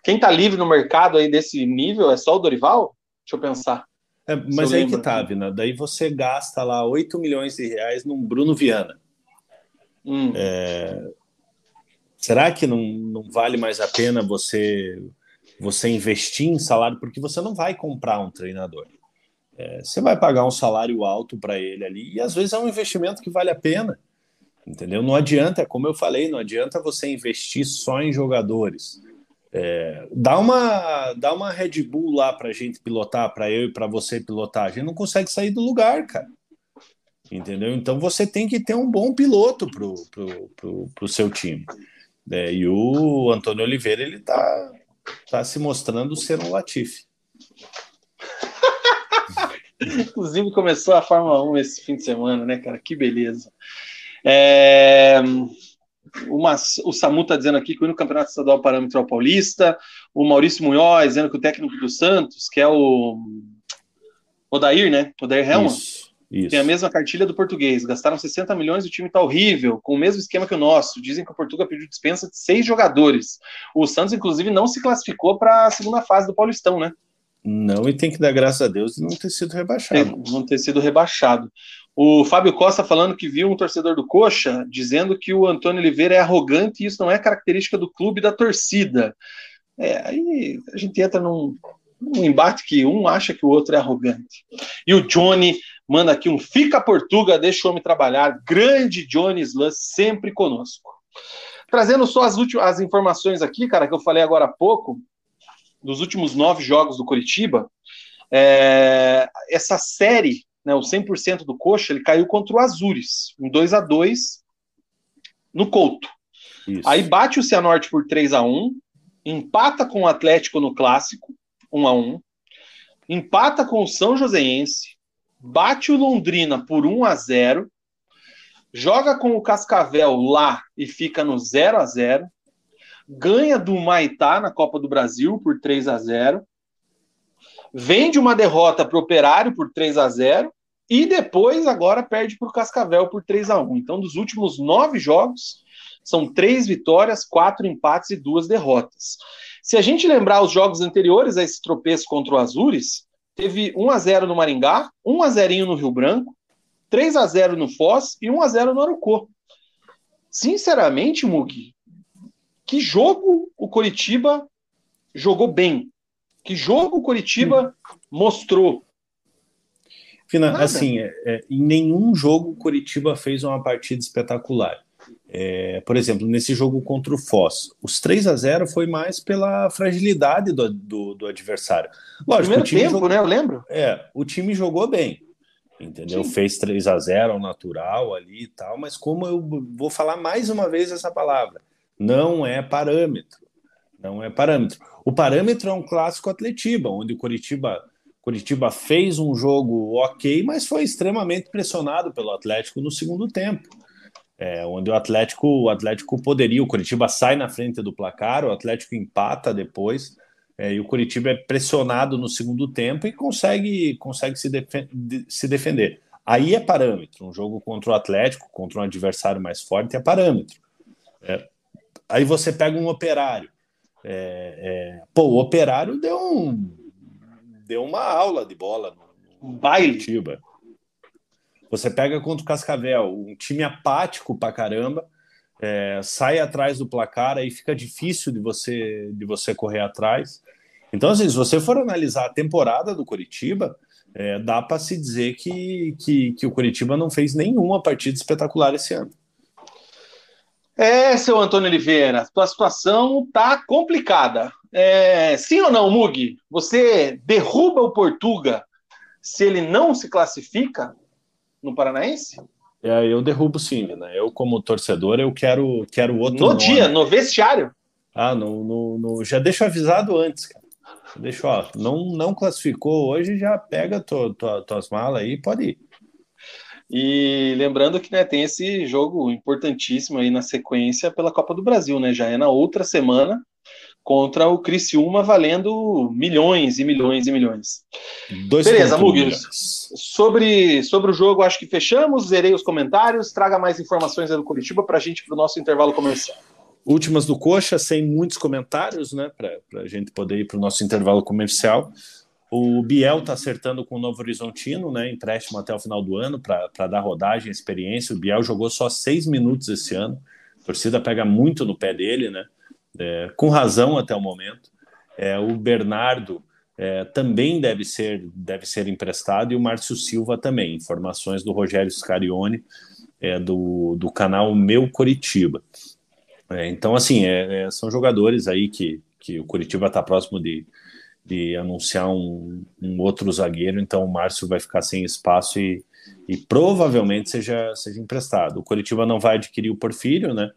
quem está livre no mercado aí desse nível é só o Dorival? Deixa eu pensar. É, mas aí que tá, Vina. Daí você gasta lá 8 milhões de reais num Bruno Viana. Hum. É... Será que não, não vale mais a pena você você investir em salário? Porque você não vai comprar um treinador. É, você vai pagar um salário alto para ele ali e às vezes é um investimento que vale a pena. Entendeu? Não adianta, como eu falei, não adianta você investir só em jogadores. É, dá uma dá uma Red Bull lá para gente pilotar, para eu e para você pilotar. A gente não consegue sair do lugar, cara. Entendeu? Então você tem que ter um bom piloto pro, pro, pro, pro seu time. É, e o Antônio Oliveira ele tá, tá se mostrando ser um Latifi. Inclusive começou a Fórmula 1 esse fim de semana, né, cara? Que beleza. É... Uma, o Samu está dizendo aqui que o campeonato estadual parâmetro é o paulista. O Maurício Munhoz dizendo que o técnico do Santos, que é o Odair, né? Odair Helman, isso, isso. tem a mesma cartilha do português. Gastaram 60 milhões e o time está horrível, com o mesmo esquema que o nosso. Dizem que o Portugal pediu dispensa de seis jogadores. O Santos, inclusive, não se classificou para a segunda fase do Paulistão, né? Não, e tem que dar graças a Deus de não ter sido rebaixado. Não ter sido rebaixado. O Fábio Costa falando que viu um torcedor do Coxa dizendo que o Antônio Oliveira é arrogante e isso não é característica do clube da torcida. É, aí a gente entra num, num embate que um acha que o outro é arrogante. E o Johnny manda aqui um Fica Portuga, deixa o homem trabalhar. Grande Johnny Slan, sempre conosco. Trazendo só as últimas as informações aqui, cara, que eu falei agora há pouco, dos últimos nove jogos do Curitiba, é, essa série, né, o 100% do Coxa, ele caiu contra o Azures, um 2 a 2 no Couto. Isso. Aí bate o Cianorte por 3 a 1 empata com o Atlético no Clássico, 1 a 1 empata com o São Joséense, bate o Londrina por 1 a 0 joga com o Cascavel lá e fica no 0 a 0 ganha do Maitá na Copa do Brasil por 3 a 0 vende uma derrota para o Operário por 3 a 0 e depois agora perde para o Cascavel por 3 a 1 Então, dos últimos nove jogos, são três vitórias, quatro empates e duas derrotas. Se a gente lembrar os jogos anteriores a esse tropeço contra o Azures, teve 1 a 0 no Maringá, 1 a 0 no Rio Branco, 3 a 0 no Foz e 1 a 0 no Arucô. Sinceramente, Mugi, que jogo o Coritiba jogou bem? Que jogo o Coritiba mostrou? Fina, assim, é, é, em nenhum jogo o Coritiba fez uma partida espetacular. É, por exemplo, nesse jogo contra o Foz, os 3 a 0 foi mais pela fragilidade do, do, do adversário. Lógico, Primeiro o time tempo, jogou, né? Eu lembro. É, o time jogou bem, entendeu? Sim. Fez 3 a 0 ao natural ali e tal, mas como eu vou falar mais uma vez essa palavra, não é parâmetro. Não é parâmetro. O parâmetro é um clássico Atletiba, onde o Curitiba, Curitiba fez um jogo ok, mas foi extremamente pressionado pelo Atlético no segundo tempo é, onde o Atlético, o Atlético poderia, o Curitiba sai na frente do placar, o Atlético empata depois, é, e o Curitiba é pressionado no segundo tempo e consegue, consegue se, defen se defender. Aí é parâmetro, um jogo contra o Atlético, contra um adversário mais forte, é parâmetro. É, aí você pega um operário. É, é, pô, o operário deu, um, deu uma aula de bola no, no Baile. Curitiba. Você pega contra o Cascavel, um time apático pra caramba, é, sai atrás do placar, aí fica difícil de você de você correr atrás. Então, assim, se você for analisar a temporada do Curitiba, é, dá para se dizer que, que, que o Curitiba não fez nenhuma partida espetacular esse ano. É, seu Antônio Oliveira, a situação tá complicada. É, sim ou não, Mug? Você derruba o Portuga se ele não se classifica? no Paranaense? É, eu derrubo sim, né? Eu, como torcedor, eu quero, quero outro. No nome. dia, no vestiário. Ah, no, no, no, já deixo avisado antes, cara. Deixa, ó, não, não classificou hoje, já pega tua, tua, tuas malas aí pode ir. E lembrando que né, tem esse jogo importantíssimo aí na sequência pela Copa do Brasil, né? Já é na outra semana, contra o Criciúma valendo milhões e milhões e milhões. Dois Beleza, Mug, sobre, sobre o jogo acho que fechamos, zerei os comentários, traga mais informações aí do Curitiba para a gente para o nosso intervalo comercial. Últimas do Coxa, sem muitos comentários, né, para a gente poder ir para o nosso intervalo comercial. O Biel está acertando com o Novo Horizontino, né, empréstimo até o final do ano para dar rodagem, experiência. O Biel jogou só seis minutos esse ano. A torcida pega muito no pé dele, né? é, com razão até o momento. É, o Bernardo é, também deve ser, deve ser emprestado e o Márcio Silva também. Informações do Rogério Scarione, é, do, do canal Meu Coritiba. É, então, assim, é, são jogadores aí que, que o Curitiba está próximo de, de anunciar um, um, outro zagueiro, então o Márcio vai ficar sem espaço e, e provavelmente seja, seja emprestado. O Curitiba não vai adquirir o Porfírio, né?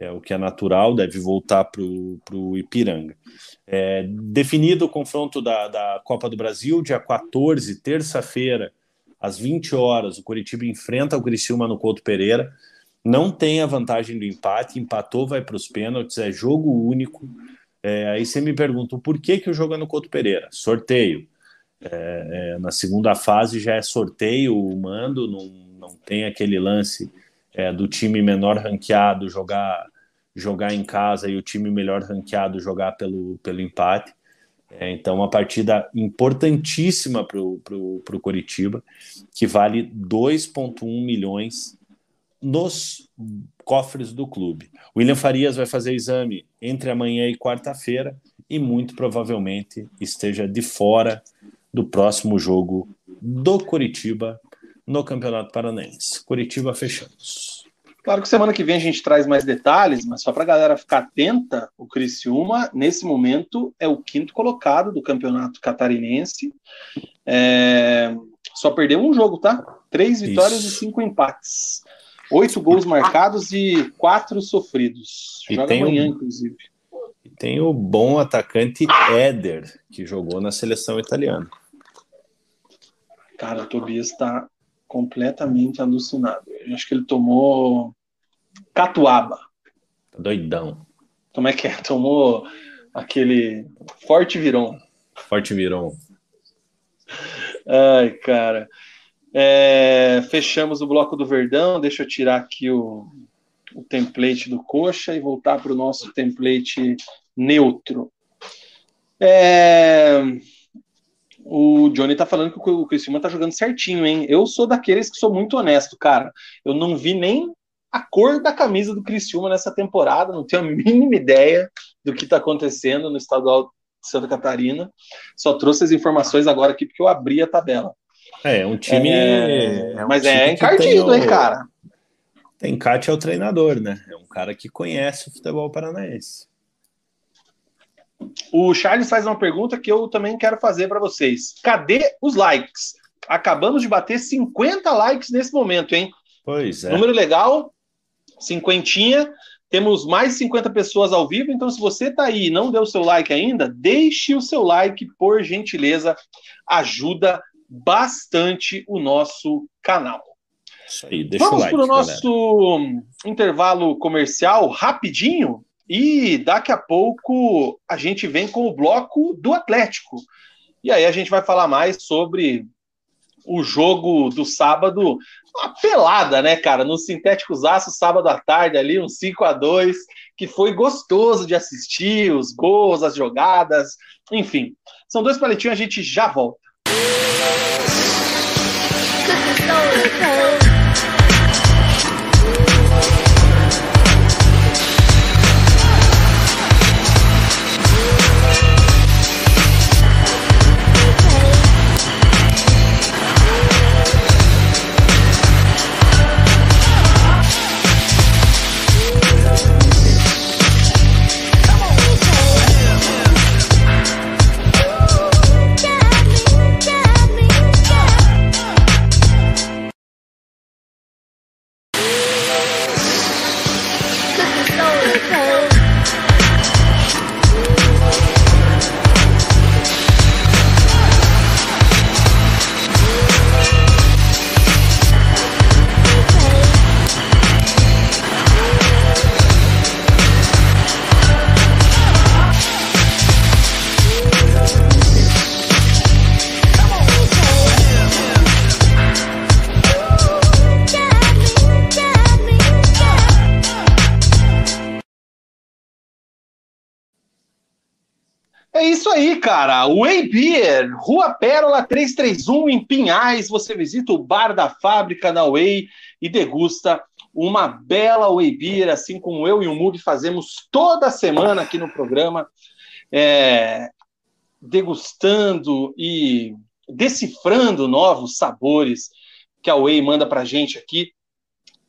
é o que é natural, deve voltar para o Ipiranga. É, definido o confronto da, da Copa do Brasil, dia 14, terça-feira, às 20 horas, o Curitiba enfrenta o Criciúma no Couto Pereira. Não tem a vantagem do empate, empatou, vai para os pênaltis, é jogo único. É, aí você me pergunta por que, que o jogo é no Couto Pereira? Sorteio. É, é, na segunda fase já é sorteio o mando, não, não tem aquele lance é, do time menor ranqueado jogar jogar em casa e o time melhor ranqueado jogar pelo, pelo empate. É, então, uma partida importantíssima para o Coritiba, que vale 2,1 milhões nos cofres do clube. William Farias vai fazer exame entre amanhã e quarta-feira e muito provavelmente esteja de fora do próximo jogo do Coritiba no Campeonato Paranaense. Curitiba fechamos. Claro que semana que vem a gente traz mais detalhes, mas só para a galera ficar atenta, o Criciúma, nesse momento, é o quinto colocado do Campeonato Catarinense. É... Só perdeu um jogo, tá? Três vitórias Isso. e cinco empates. Oito gols marcados e quatro sofridos. E Joga amanhã, um... inclusive. E tem o bom atacante Éder, que jogou na seleção italiana. Cara, o Tobias está completamente alucinado. Eu acho que ele tomou catuaba. Tá doidão. Como é que é? Tomou aquele forte virão. Forte virão. Ai, cara. É, fechamos o bloco do Verdão. Deixa eu tirar aqui o, o template do coxa e voltar para o nosso template neutro. É, o Johnny tá falando que o Criciúma tá jogando certinho, hein? Eu sou daqueles que sou muito honesto, cara. Eu não vi nem a cor da camisa do Criciúma nessa temporada, não tenho a mínima ideia do que tá acontecendo no estadual de Santa Catarina. Só trouxe as informações agora aqui porque eu abri a tabela. É, um time. É, é um mas é time é encardido, hein, cara? Tem Cate é o treinador, né? É um cara que conhece o futebol paranaense. O Charles faz uma pergunta que eu também quero fazer para vocês. Cadê os likes? Acabamos de bater 50 likes nesse momento, hein? Pois é. Número legal, cinquentinha. Temos mais 50 pessoas ao vivo, então se você está aí e não deu o seu like ainda, deixe o seu like, por gentileza. Ajuda bastante o nosso canal. Isso aí, deixa Vamos o like, para o nosso galera. intervalo comercial rapidinho. E daqui a pouco a gente vem com o bloco do Atlético. E aí a gente vai falar mais sobre o jogo do sábado, uma pelada, né, cara? No Sintéticos Aço, sábado à tarde ali, um 5 a 2 que foi gostoso de assistir, os gols, as jogadas, enfim. São dois palitinhos, a gente já volta. É cara. Way Beer, Rua Pérola 331, em Pinhais. Você visita o bar da fábrica da Way e degusta uma bela Way Beer, assim como eu e o Mug fazemos toda semana aqui no programa, é, degustando e decifrando novos sabores que a Way manda para gente aqui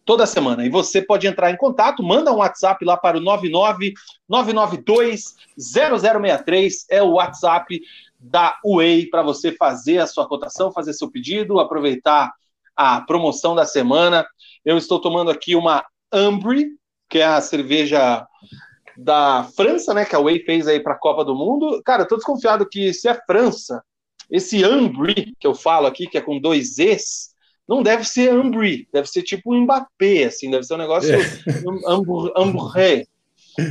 toda semana. E você pode entrar em contato, manda um WhatsApp lá para o 999920063, é o WhatsApp da Way para você fazer a sua cotação, fazer seu pedido, aproveitar a promoção da semana. Eu estou tomando aqui uma Ambre, que é a cerveja da França, né, que a Way fez aí para a Copa do Mundo. Cara, eu tô desconfiado que se é França, esse Ambre que eu falo aqui, que é com dois Es, não deve ser Ambry, deve ser tipo um Mbappé, assim, deve ser um negócio é. Ambré.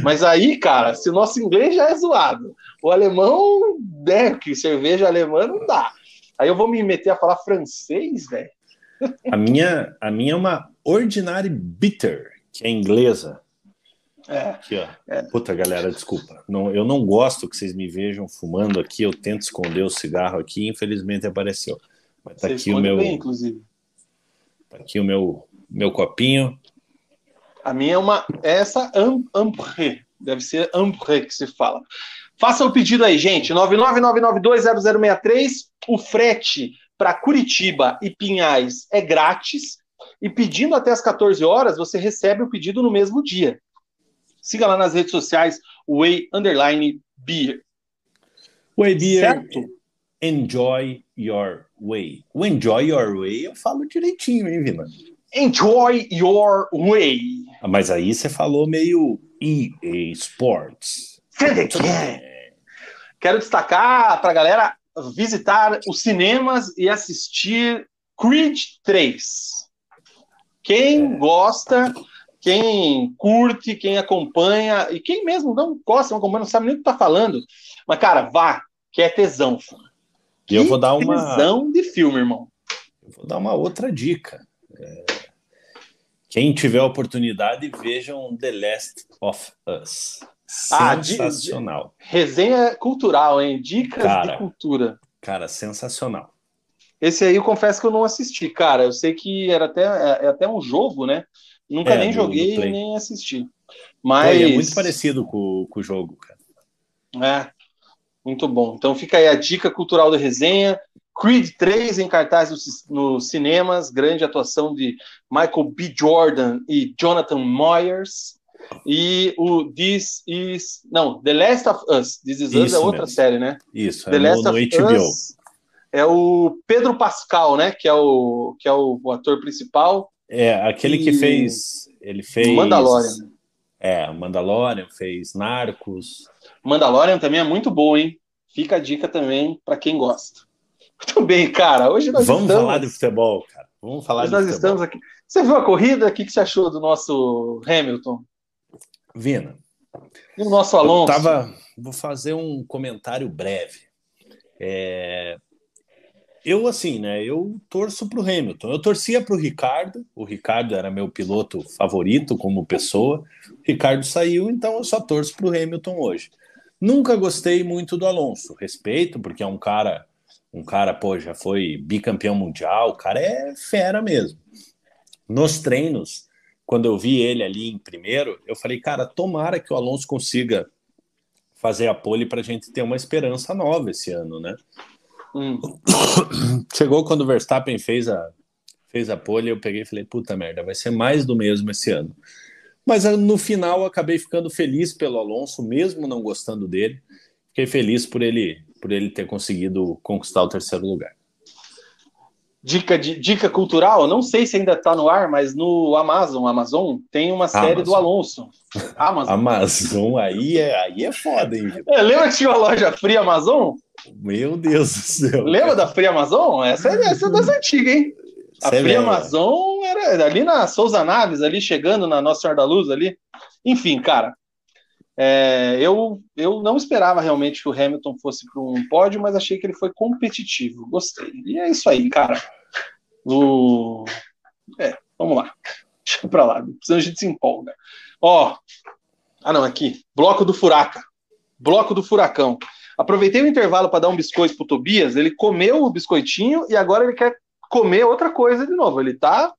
Mas aí, cara, se o nosso inglês já é zoado, o alemão, né, que cerveja alemã não dá. Aí eu vou me meter a falar francês, velho. A minha, a minha é uma Ordinary Bitter, que é inglesa. É, aqui, ó. É. Puta, galera, desculpa. Não, eu não gosto que vocês me vejam fumando aqui. Eu tento esconder o cigarro aqui. Infelizmente apareceu. Mas tá Você aqui o meu. Bem, inclusive. Tá aqui o meu, meu copinho. A minha é uma essa Ambré. Deve ser Ambré que se fala. Faça o pedido aí, gente. 999920063. O frete para Curitiba e Pinhais é grátis. E pedindo até as 14 horas, você recebe o pedido no mesmo dia. Siga lá nas redes sociais, Way Underline Beer. Way Beer, certo? Enjoy your way. O enjoy your way eu falo direitinho, hein, Vina? Enjoy your way. Ah, mas aí você falou meio EA Sports. Quero destacar para a galera visitar os cinemas e assistir Creed 3. Quem é. gosta, quem curte, quem acompanha, e quem mesmo não gosta, não acompanha, não sabe nem o que tá falando. Mas, cara, vá, que é tesão. E eu vou dar uma. Tesão de filme, irmão. Eu vou dar uma outra dica. É... Quem tiver a oportunidade, vejam The Last of Us. Ah, sensacional. Ah, resenha cultural, hein? Dicas cara, de cultura. Cara, sensacional. Esse aí eu confesso que eu não assisti, cara. Eu sei que era até, é, até um jogo, né? Nunca é, nem joguei nem assisti. Mas. Pô, é muito parecido com, com o jogo, cara. É, muito bom. Então fica aí a dica cultural da resenha. Creed 3 em cartaz nos, nos cinemas, grande atuação de Michael B. Jordan e Jonathan Myers. E o This Is. Não, The Last of Us. This Is Us é outra mesmo. série, né? Isso, The é Last no, no of HBO. Us é o Pedro Pascal, né? Que é o, que é o, o ator principal. É, aquele e... que fez. Ele fez. Mandalorian. É, Mandalorian, fez Narcos. Mandalorian também é muito bom, hein? Fica a dica também para quem gosta. Muito bem, cara. Hoje nós Vamos estamos... falar de futebol, cara. Vamos falar Hoje de nós futebol. estamos aqui. Você viu a corrida? O que, você achou do nosso Hamilton? Vina. E o nosso Alonso? Eu tava... Vou fazer um comentário breve. É... Eu, assim, né? Eu torço para o Hamilton. Eu torcia para o Ricardo. O Ricardo era meu piloto favorito como pessoa. O Ricardo saiu, então eu só torço para o Hamilton hoje. Nunca gostei muito do Alonso. Respeito, porque é um cara, um cara, pô, já foi bicampeão mundial. O cara é fera mesmo. Nos treinos, quando eu vi ele ali em primeiro, eu falei, cara, tomara que o Alonso consiga fazer a pole para a gente ter uma esperança nova esse ano, né? Hum. Chegou quando o Verstappen fez a, fez a pole, eu peguei e falei, puta merda, vai ser mais do mesmo esse ano. Mas ah, no final acabei ficando feliz pelo Alonso, mesmo não gostando dele. Fiquei feliz por ele, por ele ter conseguido conquistar o terceiro lugar. Dica, de, dica cultural, não sei se ainda está no ar, mas no Amazon, Amazon tem uma série Amazon. do Alonso. Amazon. Amazon, aí é, aí é foda, hein? É, lembra que tinha uma loja Free Amazon? Meu Deus do céu. Lembra da Free Amazon? Essa, é, essa é das antigas, hein? A Free lembra? Amazon era ali na Souza Naves, ali chegando na Nossa Senhora da Luz ali. Enfim, cara, é, eu, eu não esperava realmente que o Hamilton fosse para um pódio, mas achei que ele foi competitivo. Gostei. E é isso aí, cara. O... É, vamos lá. Deixa para lá. A gente se empolga. Ó. Ah, não, aqui. Bloco do Furaca. Bloco do Furacão. Aproveitei o intervalo para dar um biscoito pro Tobias. Ele comeu o biscoitinho e agora ele quer comer outra coisa de novo. Ele tá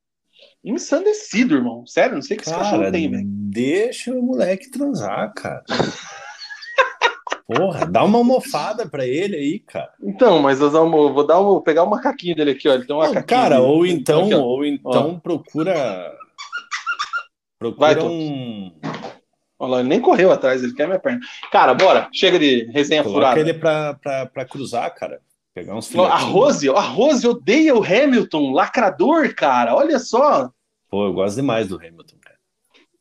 ensandecido, irmão. Sério, não sei o que cara, esse cachorro tem, velho. Deixa o moleque transar, cara. Porra, dá uma almofada pra ele aí, cara. Então, mas eu vou dar um, vou pegar o macaquinho dele aqui, ó. Ele tem um macaquinho. Cara, dele. ou então, aqui, ou então ó. procura. Procura Vai, um. Olha lá, ele nem correu atrás, ele quer minha perna. Cara, bora, chega de resenha Coloca furada. ele pra, pra, pra cruzar, cara. Pegar uns A Rose, a Rose odeia o Hamilton, lacrador, cara. Olha só. Pô, eu gosto demais do Hamilton, cara.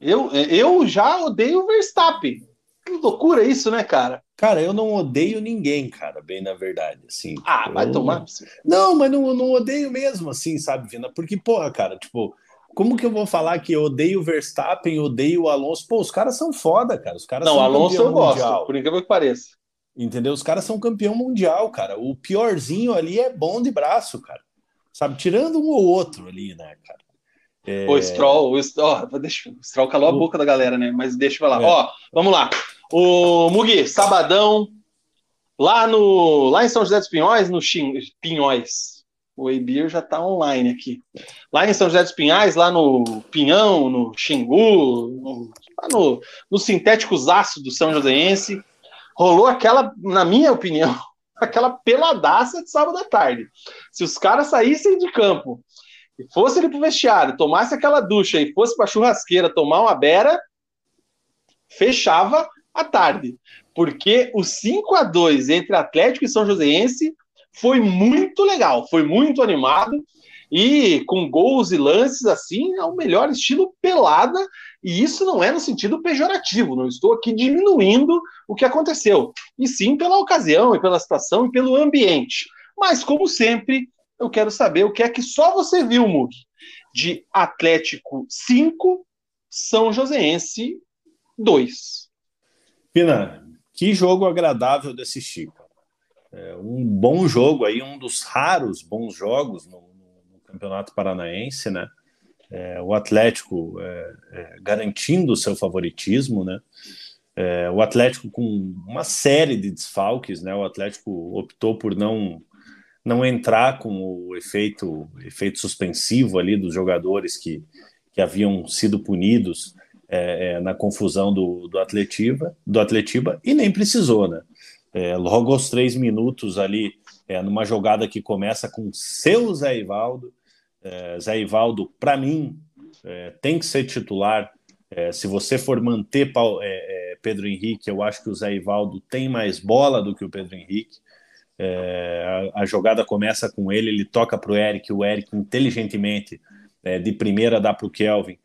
Eu, eu já odeio o Verstappen. Que loucura isso, né, cara? Cara, eu não odeio ninguém, cara, bem na verdade, assim. Ah, eu... vai tomar. Não, mas não, não odeio mesmo, assim, sabe, Vina? Porque, porra, cara, tipo, como que eu vou falar que eu odeio o Verstappen, odeio o Alonso? Pô, os caras são foda, cara. Os caras não, são Alonso eu mundial. gosto, por incrível que pareça. Entendeu? Os caras são campeão mundial, cara. O piorzinho ali é bom de braço, cara. Sabe? Tirando um ou outro ali, né, cara? É... O Stroll, o Stroll, oh, deixa, o Stroll calou a boca da galera, né? Mas deixa eu falar. É. Ó, vamos lá. O Mugi, sabadão, lá no lá em São José dos Pinhóis, no Xing, Pinhóis. O Eibir já tá online aqui. Lá em São José dos Pinhais, lá no Pinhão, no Xingu, no, lá no, no sintético aço do São Joséense, rolou aquela, na minha opinião, aquela peladaça de sábado à tarde. Se os caras saíssem de campo e fosse ele pro vestiário, tomasse aquela ducha e fosse pra churrasqueira tomar uma beira, fechava a tarde. Porque o 5 a 2 entre Atlético e São Joséense foi muito legal, foi muito animado e com gols e lances assim, é o melhor estilo pelada, e isso não é no sentido pejorativo, não estou aqui diminuindo o que aconteceu, e sim pela ocasião, e pela situação, e pelo ambiente. Mas, como sempre, eu quero saber o que é que só você viu, Mug, de Atlético 5, São Joséense 2. Pina, que jogo agradável de assistir. É um bom jogo aí, um dos raros bons jogos no, no Campeonato Paranaense, né? É, o Atlético é, é, garantindo o seu favoritismo, né? É, o Atlético com uma série de desfalques, né? O Atlético optou por não não entrar com o efeito efeito suspensivo ali dos jogadores que, que haviam sido punidos é, é, na confusão do, do Atletiba, do Atletiba e nem precisou, né? É, logo aos três minutos ali, é, numa jogada que começa com seu Zé Ivaldo, é, Zé Ivaldo, para mim, é, tem que ser titular. se você for manter Pedro Henrique, eu acho que o Zé Ivaldo tem mais bola do que o Pedro Henrique. A, a, jogada começa com ele, ele toca para o Eric, o Eric inteligentemente, de primeira dá para o Kelvin.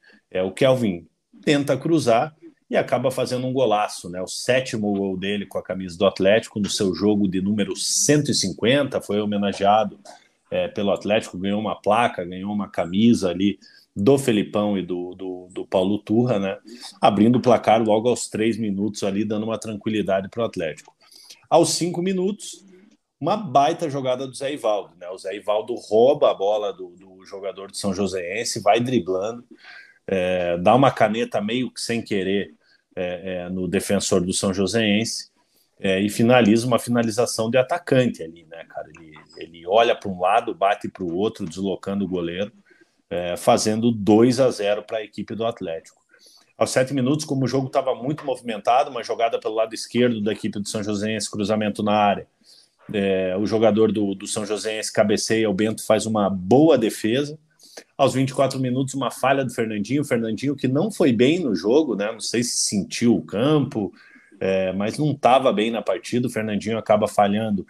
o Kelvin tenta cruzar e acaba fazendo um golaço, né? O sétimo gol dele com a camisa do Atlético no seu jogo de número 150, foi homenageado é, pelo Atlético, ganhou uma placa, ganhou uma camisa ali do Felipão e do, do, do Paulo Turra, né? Abrindo o placar logo aos três minutos ali, dando uma tranquilidade para o Atlético. Aos cinco minutos, uma baita jogada do Zé Ivaldo, né? O Zé Ivaldo rouba a bola do, do jogador de São Joséense, vai driblando, é, dá uma caneta meio que sem querer é, é, no defensor do São Joséense é, e finaliza uma finalização de atacante ali, né, cara? Ele, ele olha para um lado, bate para o outro, deslocando o goleiro, é, fazendo 2 a 0 para a equipe do Atlético. Aos sete minutos, como o jogo estava muito movimentado, uma jogada pelo lado esquerdo da equipe do São Joséense, cruzamento na área. É, o jogador do, do São Joséense cabeceia, o Bento faz uma boa defesa, aos 24 minutos, uma falha do Fernandinho. O Fernandinho que não foi bem no jogo, né? Não sei se sentiu o campo, é, mas não estava bem na partida. O Fernandinho acaba falhando.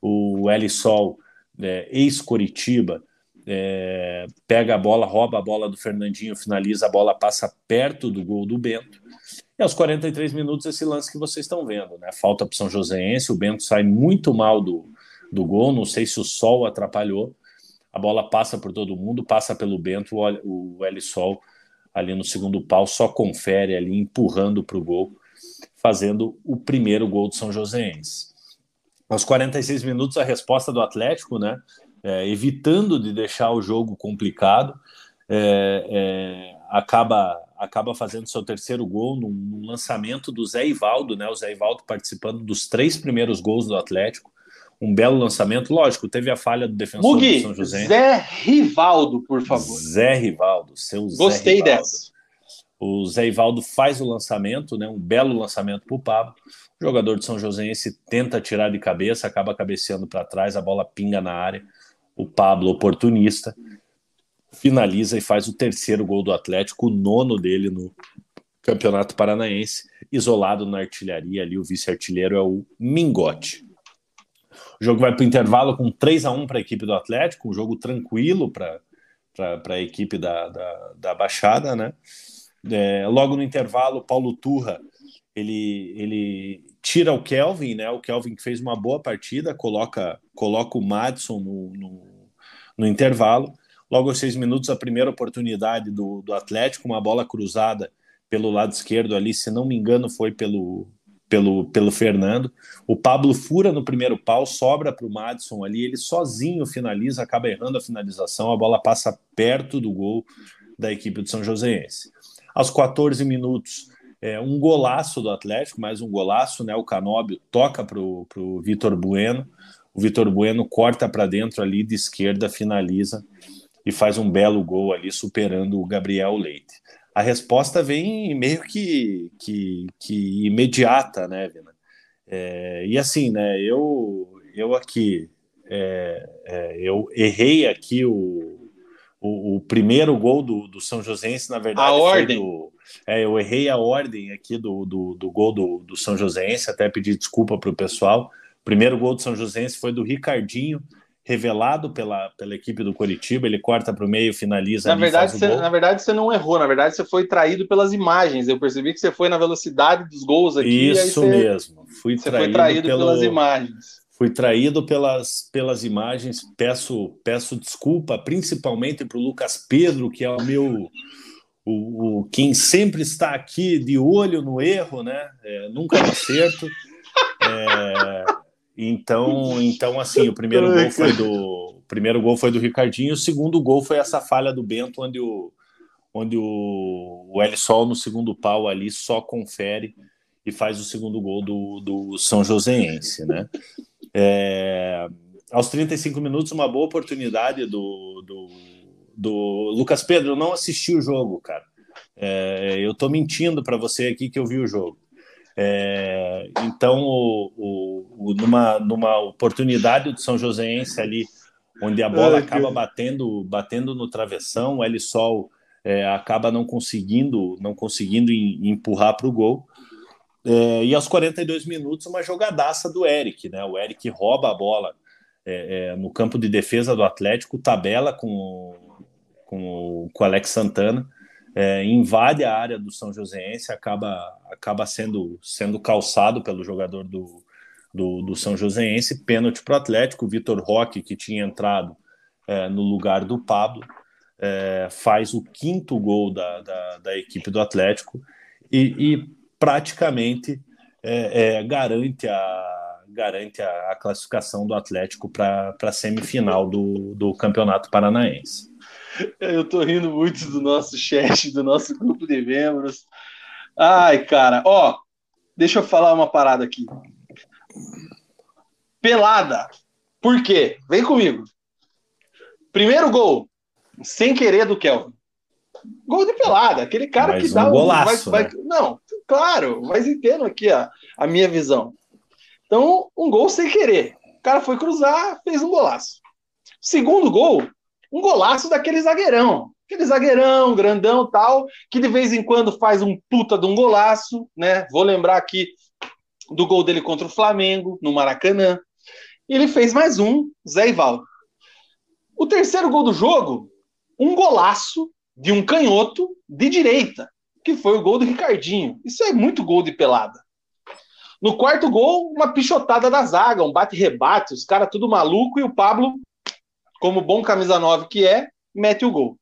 O Eli Sol, é, ex-Coritiba, é, pega a bola, rouba a bola do Fernandinho, finaliza, a bola passa perto do gol do Bento. E aos 43 minutos, esse lance que vocês estão vendo, né? Falta para o São Joséense, o Bento sai muito mal do, do gol, não sei se o sol atrapalhou a bola passa por todo mundo, passa pelo Bento, o Elisol ali no segundo pau só confere ali, empurrando para o gol, fazendo o primeiro gol do São Joséense. Aos 46 minutos, a resposta do Atlético, né? É, evitando de deixar o jogo complicado, é, é, acaba acaba fazendo seu terceiro gol num, num, lançamento do Zé Ivaldo, né? O Zé Ivaldo participando dos três primeiros gols do Atlético um belo lançamento. Lógico, teve a falha do defensor Mugi, do São José. Zé Rivaldo, por favor. Zé Rivaldo, seu Gostei Zé Rivaldo. dessa. O Zé Rivaldo faz o lançamento, né, um belo lançamento para o Pablo. O jogador de São Joséense tenta tirar de cabeça, acaba cabeceando para trás, a bola pinga na área. O Pablo, oportunista, finaliza e faz o terceiro gol do Atlético, o nono dele no Campeonato Paranaense, isolado na artilharia ali. O vice-artilheiro é o Mingote. O jogo vai para o intervalo com 3 a 1 para a equipe do Atlético, um jogo tranquilo para a equipe da, da, da, Baixada, né? É, logo no intervalo, Paulo Turra ele, ele tira o Kelvin, né? O Kelvin que fez uma boa partida, coloca, coloca o Madison no, no, no intervalo. Logo aos seis minutos, a primeira oportunidade do, do Atlético, uma bola cruzada pelo lado esquerdo ali, se não me engano, foi pelo, pelo, pelo Fernando. O Pablo fura no primeiro pau, sobra para o Madison ali, ele sozinho finaliza, acaba errando a finalização, a bola passa perto do gol da equipe do São Joséense. Aos 14 minutos, é, um golaço do Atlético, mais um golaço, né? O Canóbio toca para o Vitor Bueno, o Vitor Bueno corta para dentro ali de esquerda, finaliza e faz um belo gol ali, superando o Gabriel Leite a resposta vem meio que, que, que imediata, né, Vina? É, e assim, né, eu, eu aqui, é, é, eu errei aqui o, o, o, primeiro gol do, do São Joséense, na verdade. A ordem. Do, é, eu errei a ordem aqui do, do, do gol do, do São Joséense, até pedir desculpa para o pessoal. O primeiro gol do São Joséense foi do Ricardinho, revelado pela, pela equipe do Coritiba, ele corta para o meio, finaliza. Na verdade, você, na verdade, você não errou, na verdade, você foi traído pelas imagens. Eu percebi que você foi na velocidade dos gols aqui. Isso você, mesmo, fui você traído, foi traído pelo, pelas imagens. Fui traído pelas, pelas imagens, peço, peço desculpa, principalmente para o Lucas Pedro, que é o meu. O, o, quem sempre está aqui de olho no erro, né? É, nunca acerto. É, então, então assim, o primeiro gol foi do primeiro gol foi do Ricardinho, o segundo gol foi essa falha do Bento, onde o onde o, o El Sol no segundo pau ali só confere e faz o segundo gol do, do São Joséense, né? É, aos 35 minutos, uma boa oportunidade do, do, do Lucas Pedro. Eu não assisti o jogo, cara. É, eu tô mentindo para você aqui que eu vi o jogo. É, então, o, o, o, numa, numa oportunidade do São Joséense ali, onde a bola acaba batendo, batendo no travessão, o El Sol é, acaba não conseguindo, não conseguindo empurrar para o gol. É, e aos 42 minutos, uma jogadaça do Eric, né? O Eric rouba a bola é, é, no campo de defesa do Atlético, tabela com, com, com o Alex Santana é, invade a área do São Joséense, acaba, acaba sendo, sendo calçado pelo jogador do, do, do São Joséense, pênalti para o Atlético, o Vitor Roque, que tinha entrado é, no lugar do Pablo, é, faz o quinto gol da, da, da equipe do Atlético e, e praticamente é, é, garante a, garante a, a classificação do Atlético para a semifinal do, do Campeonato Paranaense. Eu tô rindo muito do nosso chat, do nosso grupo de membros. Ai, cara, ó, deixa eu falar uma parada aqui. Pelada. Por quê? Vem comigo. Primeiro gol, sem querer do Kelvin. Gol de pelada, aquele cara mas que dá um golaço, vai, né? vai, Não, claro, mas entendo aqui a, a minha visão. Então, um gol sem querer. O cara foi cruzar, fez um golaço. Segundo gol, um golaço daquele zagueirão. Aquele zagueirão, grandão tal, que de vez em quando faz um puta de um golaço, né? Vou lembrar aqui do gol dele contra o Flamengo, no Maracanã. E ele fez mais um, Zé Ivaldo. O terceiro gol do jogo, um golaço de um canhoto de direita, que foi o gol do Ricardinho. Isso é muito gol de pelada. No quarto gol, uma pichotada da zaga, um bate-rebate, os caras tudo maluco e o Pablo como bom camisa 9 que é, mete o gol.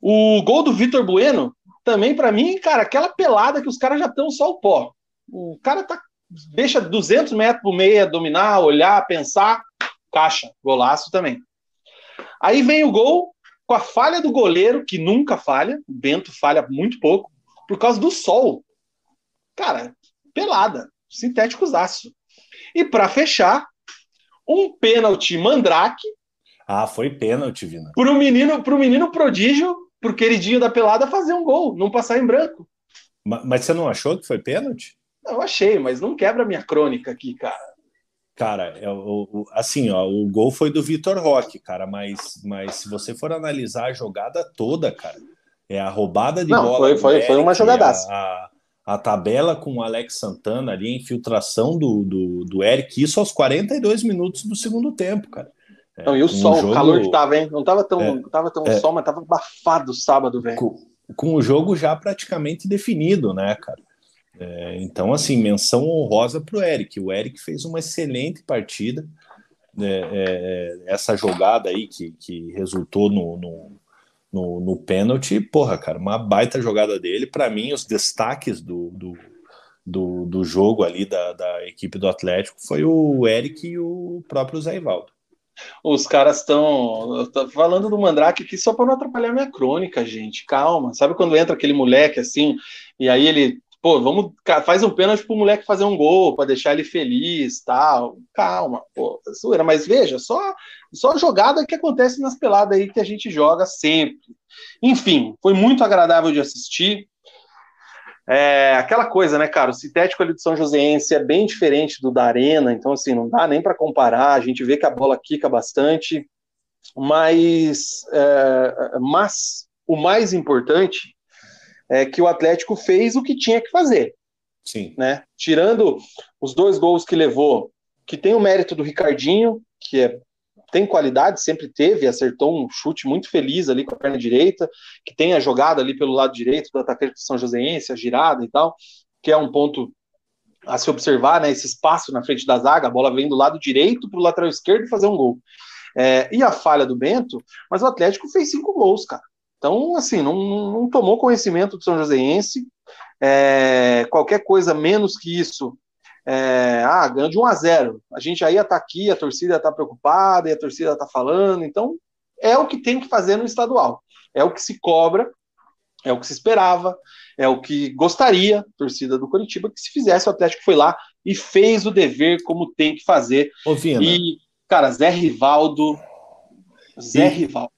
O gol do Vitor Bueno, também para mim, cara, aquela pelada que os caras já estão só o pó. O cara tá, deixa 200 metros pro meia dominar, olhar, pensar, caixa, golaço também. Aí vem o gol com a falha do goleiro, que nunca falha, o Bento falha muito pouco, por causa do sol. Cara, pelada, sintético zaço. E para fechar, um pênalti mandrake. Ah, foi pênalti, Vina. Pro menino, pro menino prodígio, pro queridinho da pelada fazer um gol, não passar em branco. Mas, mas você não achou que foi pênalti? Eu achei, mas não quebra minha crônica aqui, cara. Cara, é, o, o, assim, ó, o gol foi do Vitor Roque, cara, mas, mas se você for analisar a jogada toda, cara, é a roubada de não, bola. Foi, foi, Eric, foi uma jogadaça. A, a, a, tabela com o Alex Santana ali, a infiltração do, do, do Eric, isso aos 42 minutos do segundo tempo, cara. É, não, e o sol, jogo, o calor que tava, hein? Não tava tão, é, tava tão é, sol, mas tava abafado sábado, velho. Com, com, o jogo já praticamente definido, né, cara? É, então, assim, menção honrosa para o Eric. O Eric fez uma excelente partida. É, é, essa jogada aí que, que resultou no, no, no, no pênalti, porra, cara, uma baita jogada dele. Para mim, os destaques do, do, do, do, jogo ali da, da equipe do Atlético foi o Eric e o próprio Zé Ivaldo. Os caras estão falando do Mandrake aqui só para não atrapalhar minha crônica, gente. Calma. Sabe quando entra aquele moleque assim, e aí ele pô, vamos, faz um pênalti pro moleque fazer um gol, para deixar ele feliz, tal. Calma, pô, zoeira. Mas veja, só, só jogada que acontece nas peladas aí que a gente joga sempre. Enfim, foi muito agradável de assistir. É aquela coisa, né, cara? O sintético ali do São Joséense é bem diferente do da Arena, então, assim, não dá nem para comparar. A gente vê que a bola quica bastante, mas, é, mas o mais importante é que o Atlético fez o que tinha que fazer. Sim. Né? Tirando os dois gols que levou, que tem o mérito do Ricardinho, que é tem qualidade, sempre teve, acertou um chute muito feliz ali com a perna direita, que tem a jogada ali pelo lado direito do atacante do São Joséense, a girada e tal, que é um ponto a se observar, né, esse espaço na frente da zaga, a bola vem do lado direito para o lateral esquerdo fazer um gol. É, e a falha do Bento, mas o Atlético fez cinco gols, cara. Então, assim, não, não tomou conhecimento do São Joséense, é, qualquer coisa menos que isso é, ah, ganhou de 1 a 0. A gente aí está aqui, a torcida está preocupada e a torcida está falando. Então, é o que tem que fazer no estadual. É o que se cobra, é o que se esperava, é o que gostaria, a torcida do Curitiba, que se fizesse. O Atlético foi lá e fez o dever como tem que fazer. Ô. E, cara, Zé Rivaldo. Zé e, Rivaldo.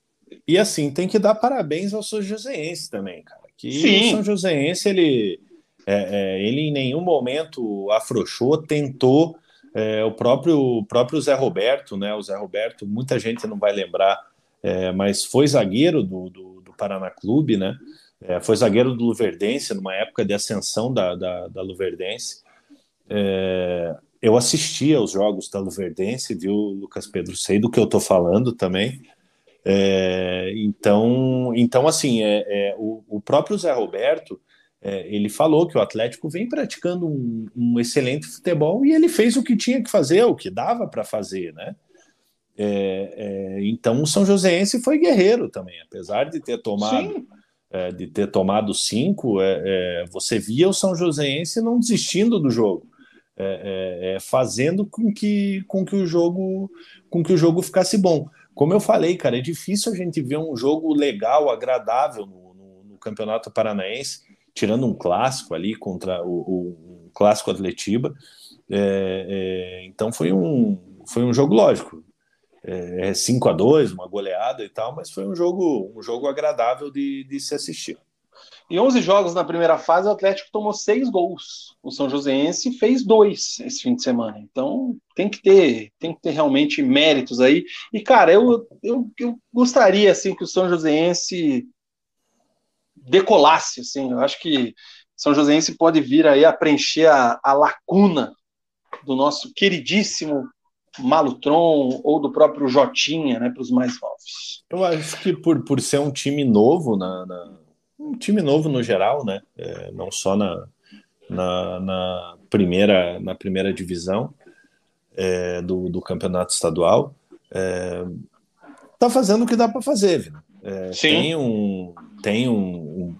E assim, tem que dar parabéns ao São Joséense também, cara. Que Sim. o São Joséense, ele é, é, ele em nenhum momento afrouxou, tentou. É, o próprio, o próprio Zé Roberto, né? O Zé Roberto, muita gente não vai lembrar, é, mas foi zagueiro do, do, do Paraná Clube, né? É, foi zagueiro do Luverdense numa época de ascensão da, da, da Luverdense. É, eu assistia aos jogos da Luverdense, viu, Lucas Pedro? Sei do que eu estou falando também. É, então, então, assim, é, é, o, o, próprio Zé Roberto é, ele falou que o Atlético vem praticando um, um, excelente futebol e ele fez o que tinha que fazer, o que dava para fazer, né? É, é, então o São Joséense foi guerreiro também, apesar de ter tomado é, de ter tomado cinco, é, é, você via o São Joséense não desistindo do jogo, fazendo com que, com que o jogo com que o jogo ficasse bom. Como eu falei, cara, é difícil a gente ver um jogo legal, agradável no, no, no Campeonato Paranaense tirando um clássico ali contra o, o, o clássico Atletiba. É, é, então foi um, foi um jogo lógico. É, 5 é a 2 uma goleada e tal, mas foi um jogo, um jogo agradável de, de se assistir. Em 11 jogos na primeira fase, o Atlético tomou seis gols. O São Joséense fez dois esse fim de semana. Então tem que ter, tem que ter realmente méritos aí. E cara, eu, eu, eu gostaria assim que o São Joséense decolasse, assim, eu acho que São Joséense pode vir aí a preencher a, a lacuna do nosso queridíssimo Malutron ou do próprio Jotinha, né, para os mais novos. Eu acho que por, por ser um time novo, na, na um time novo no geral, né, é, não só na, na, na, primeira, na primeira divisão é, do, do campeonato estadual, é, tá fazendo o que dá para fazer? É, tem um, tem um.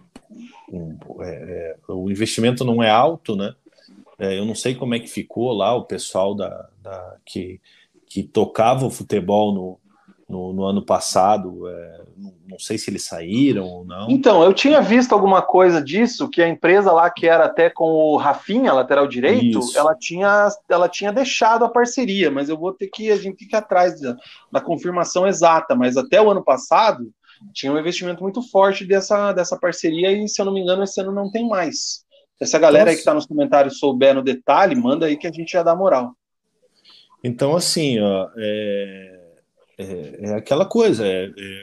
um, um é, é, o investimento não é alto, né? É, eu não sei como é que ficou lá o pessoal da, da que, que tocava o futebol no, no, no ano passado. É, não, sei se eles saíram ou não. Então, eu tinha visto alguma coisa disso, que a empresa lá que era até com o Rafinha, lateral direito, ela tinha, ela tinha deixado a parceria, mas eu vou ter que, a gente tem que ir atrás da, da confirmação exata, mas até o ano passado tinha um investimento muito forte dessa, dessa parceria e, se eu não me engano, esse ano não tem mais. Se a galera aí que está nos comentários souber no detalhe, manda aí que a gente já dá moral. Então, assim, ó, é, é, é aquela coisa, é, é,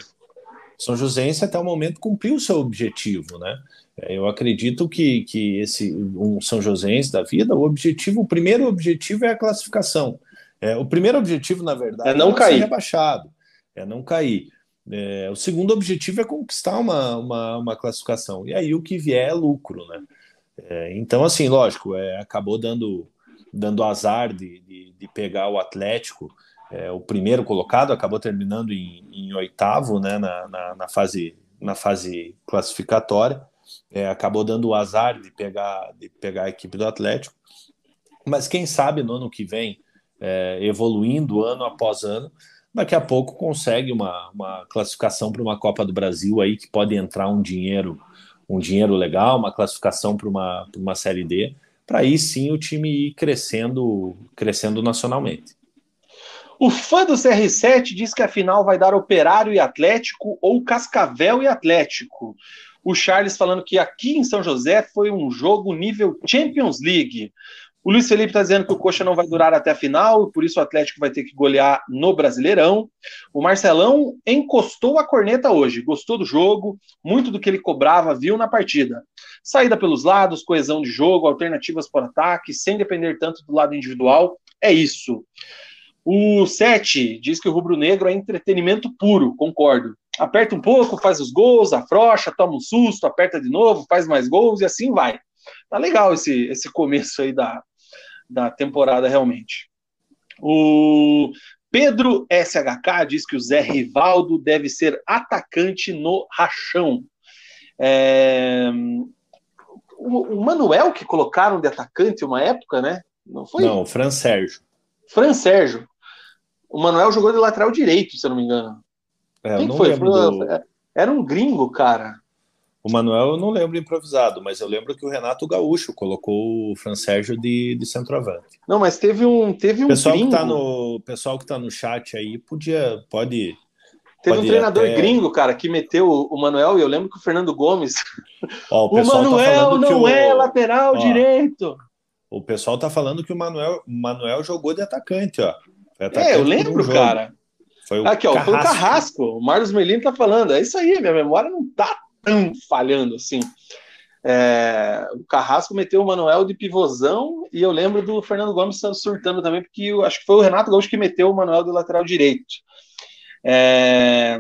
São Joséense até o momento cumpriu o seu objetivo, né? É, eu acredito que, que esse um São Joséense da vida, o objetivo, o primeiro objetivo é a classificação. É, o primeiro objetivo, na verdade, é não, não cair. ser rebaixado, é não cair. É, o segundo objetivo é conquistar uma, uma, uma, classificação. E aí o que vier é lucro, né? É, então, assim, lógico, é, acabou dando, dando azar de, de, de pegar o Atlético, é, o primeiro colocado, acabou terminando em, em oitavo né, na, na, na, fase, na fase classificatória. É, acabou dando o azar de pegar, de pegar a equipe do Atlético. Mas quem sabe no ano que vem, é, evoluindo ano após ano, daqui a pouco consegue uma, uma classificação para uma Copa do Brasil aí que pode entrar um dinheiro um dinheiro legal, uma classificação para uma, uma Série D, para aí sim o time ir crescendo, crescendo nacionalmente. O fã do CR7 diz que a final vai dar Operário e Atlético ou Cascavel e Atlético. O Charles falando que aqui em São José foi um jogo nível Champions League. O Luiz Felipe está dizendo que o Coxa não vai durar até a final, por isso o Atlético vai ter que golear no Brasileirão. O Marcelão encostou a corneta hoje, gostou do jogo, muito do que ele cobrava, viu na partida. Saída pelos lados, coesão de jogo, alternativas por ataque, sem depender tanto do lado individual. É isso. O 7 diz que o rubro-negro é entretenimento puro, concordo. Aperta um pouco, faz os gols, afrocha, toma um susto, aperta de novo, faz mais gols e assim vai. Tá legal esse, esse começo aí da, da temporada realmente. O Pedro SHK diz que o Zé Rivaldo deve ser atacante no rachão. É... O, Manuel que colocaram de atacante uma época, né? Não foi? Não, o Fran Sérgio. Fran Sérgio. O Manuel jogou de lateral direito, se eu não me engano. É, Quem foi? Do... Era um gringo, cara. O Manuel eu não lembro improvisado, mas eu lembro que o Renato Gaúcho colocou o Fran Sérgio de, de centroavante. Não, mas teve um teve um pessoal gringo. que tá no pessoal que tá no chat aí podia pode Teve pode um treinador até... gringo, cara, que meteu o Manuel e eu lembro que o Fernando Gomes. Ó, o, o tá Manuel tá não o... é lateral ó, direito. O pessoal tá falando que o Manuel, o Manuel jogou de atacante, ó. Atacante é, eu lembro, cara. Foi Aqui, ó, Carrasco. foi o Carrasco. O Marcos Melino tá falando. É isso aí, minha memória não tá tão falhando assim. É, o Carrasco meteu o Manuel de pivôzão e eu lembro do Fernando Gomes surtando também, porque eu acho que foi o Renato Gaúcho que meteu o Manuel de lateral direito. É,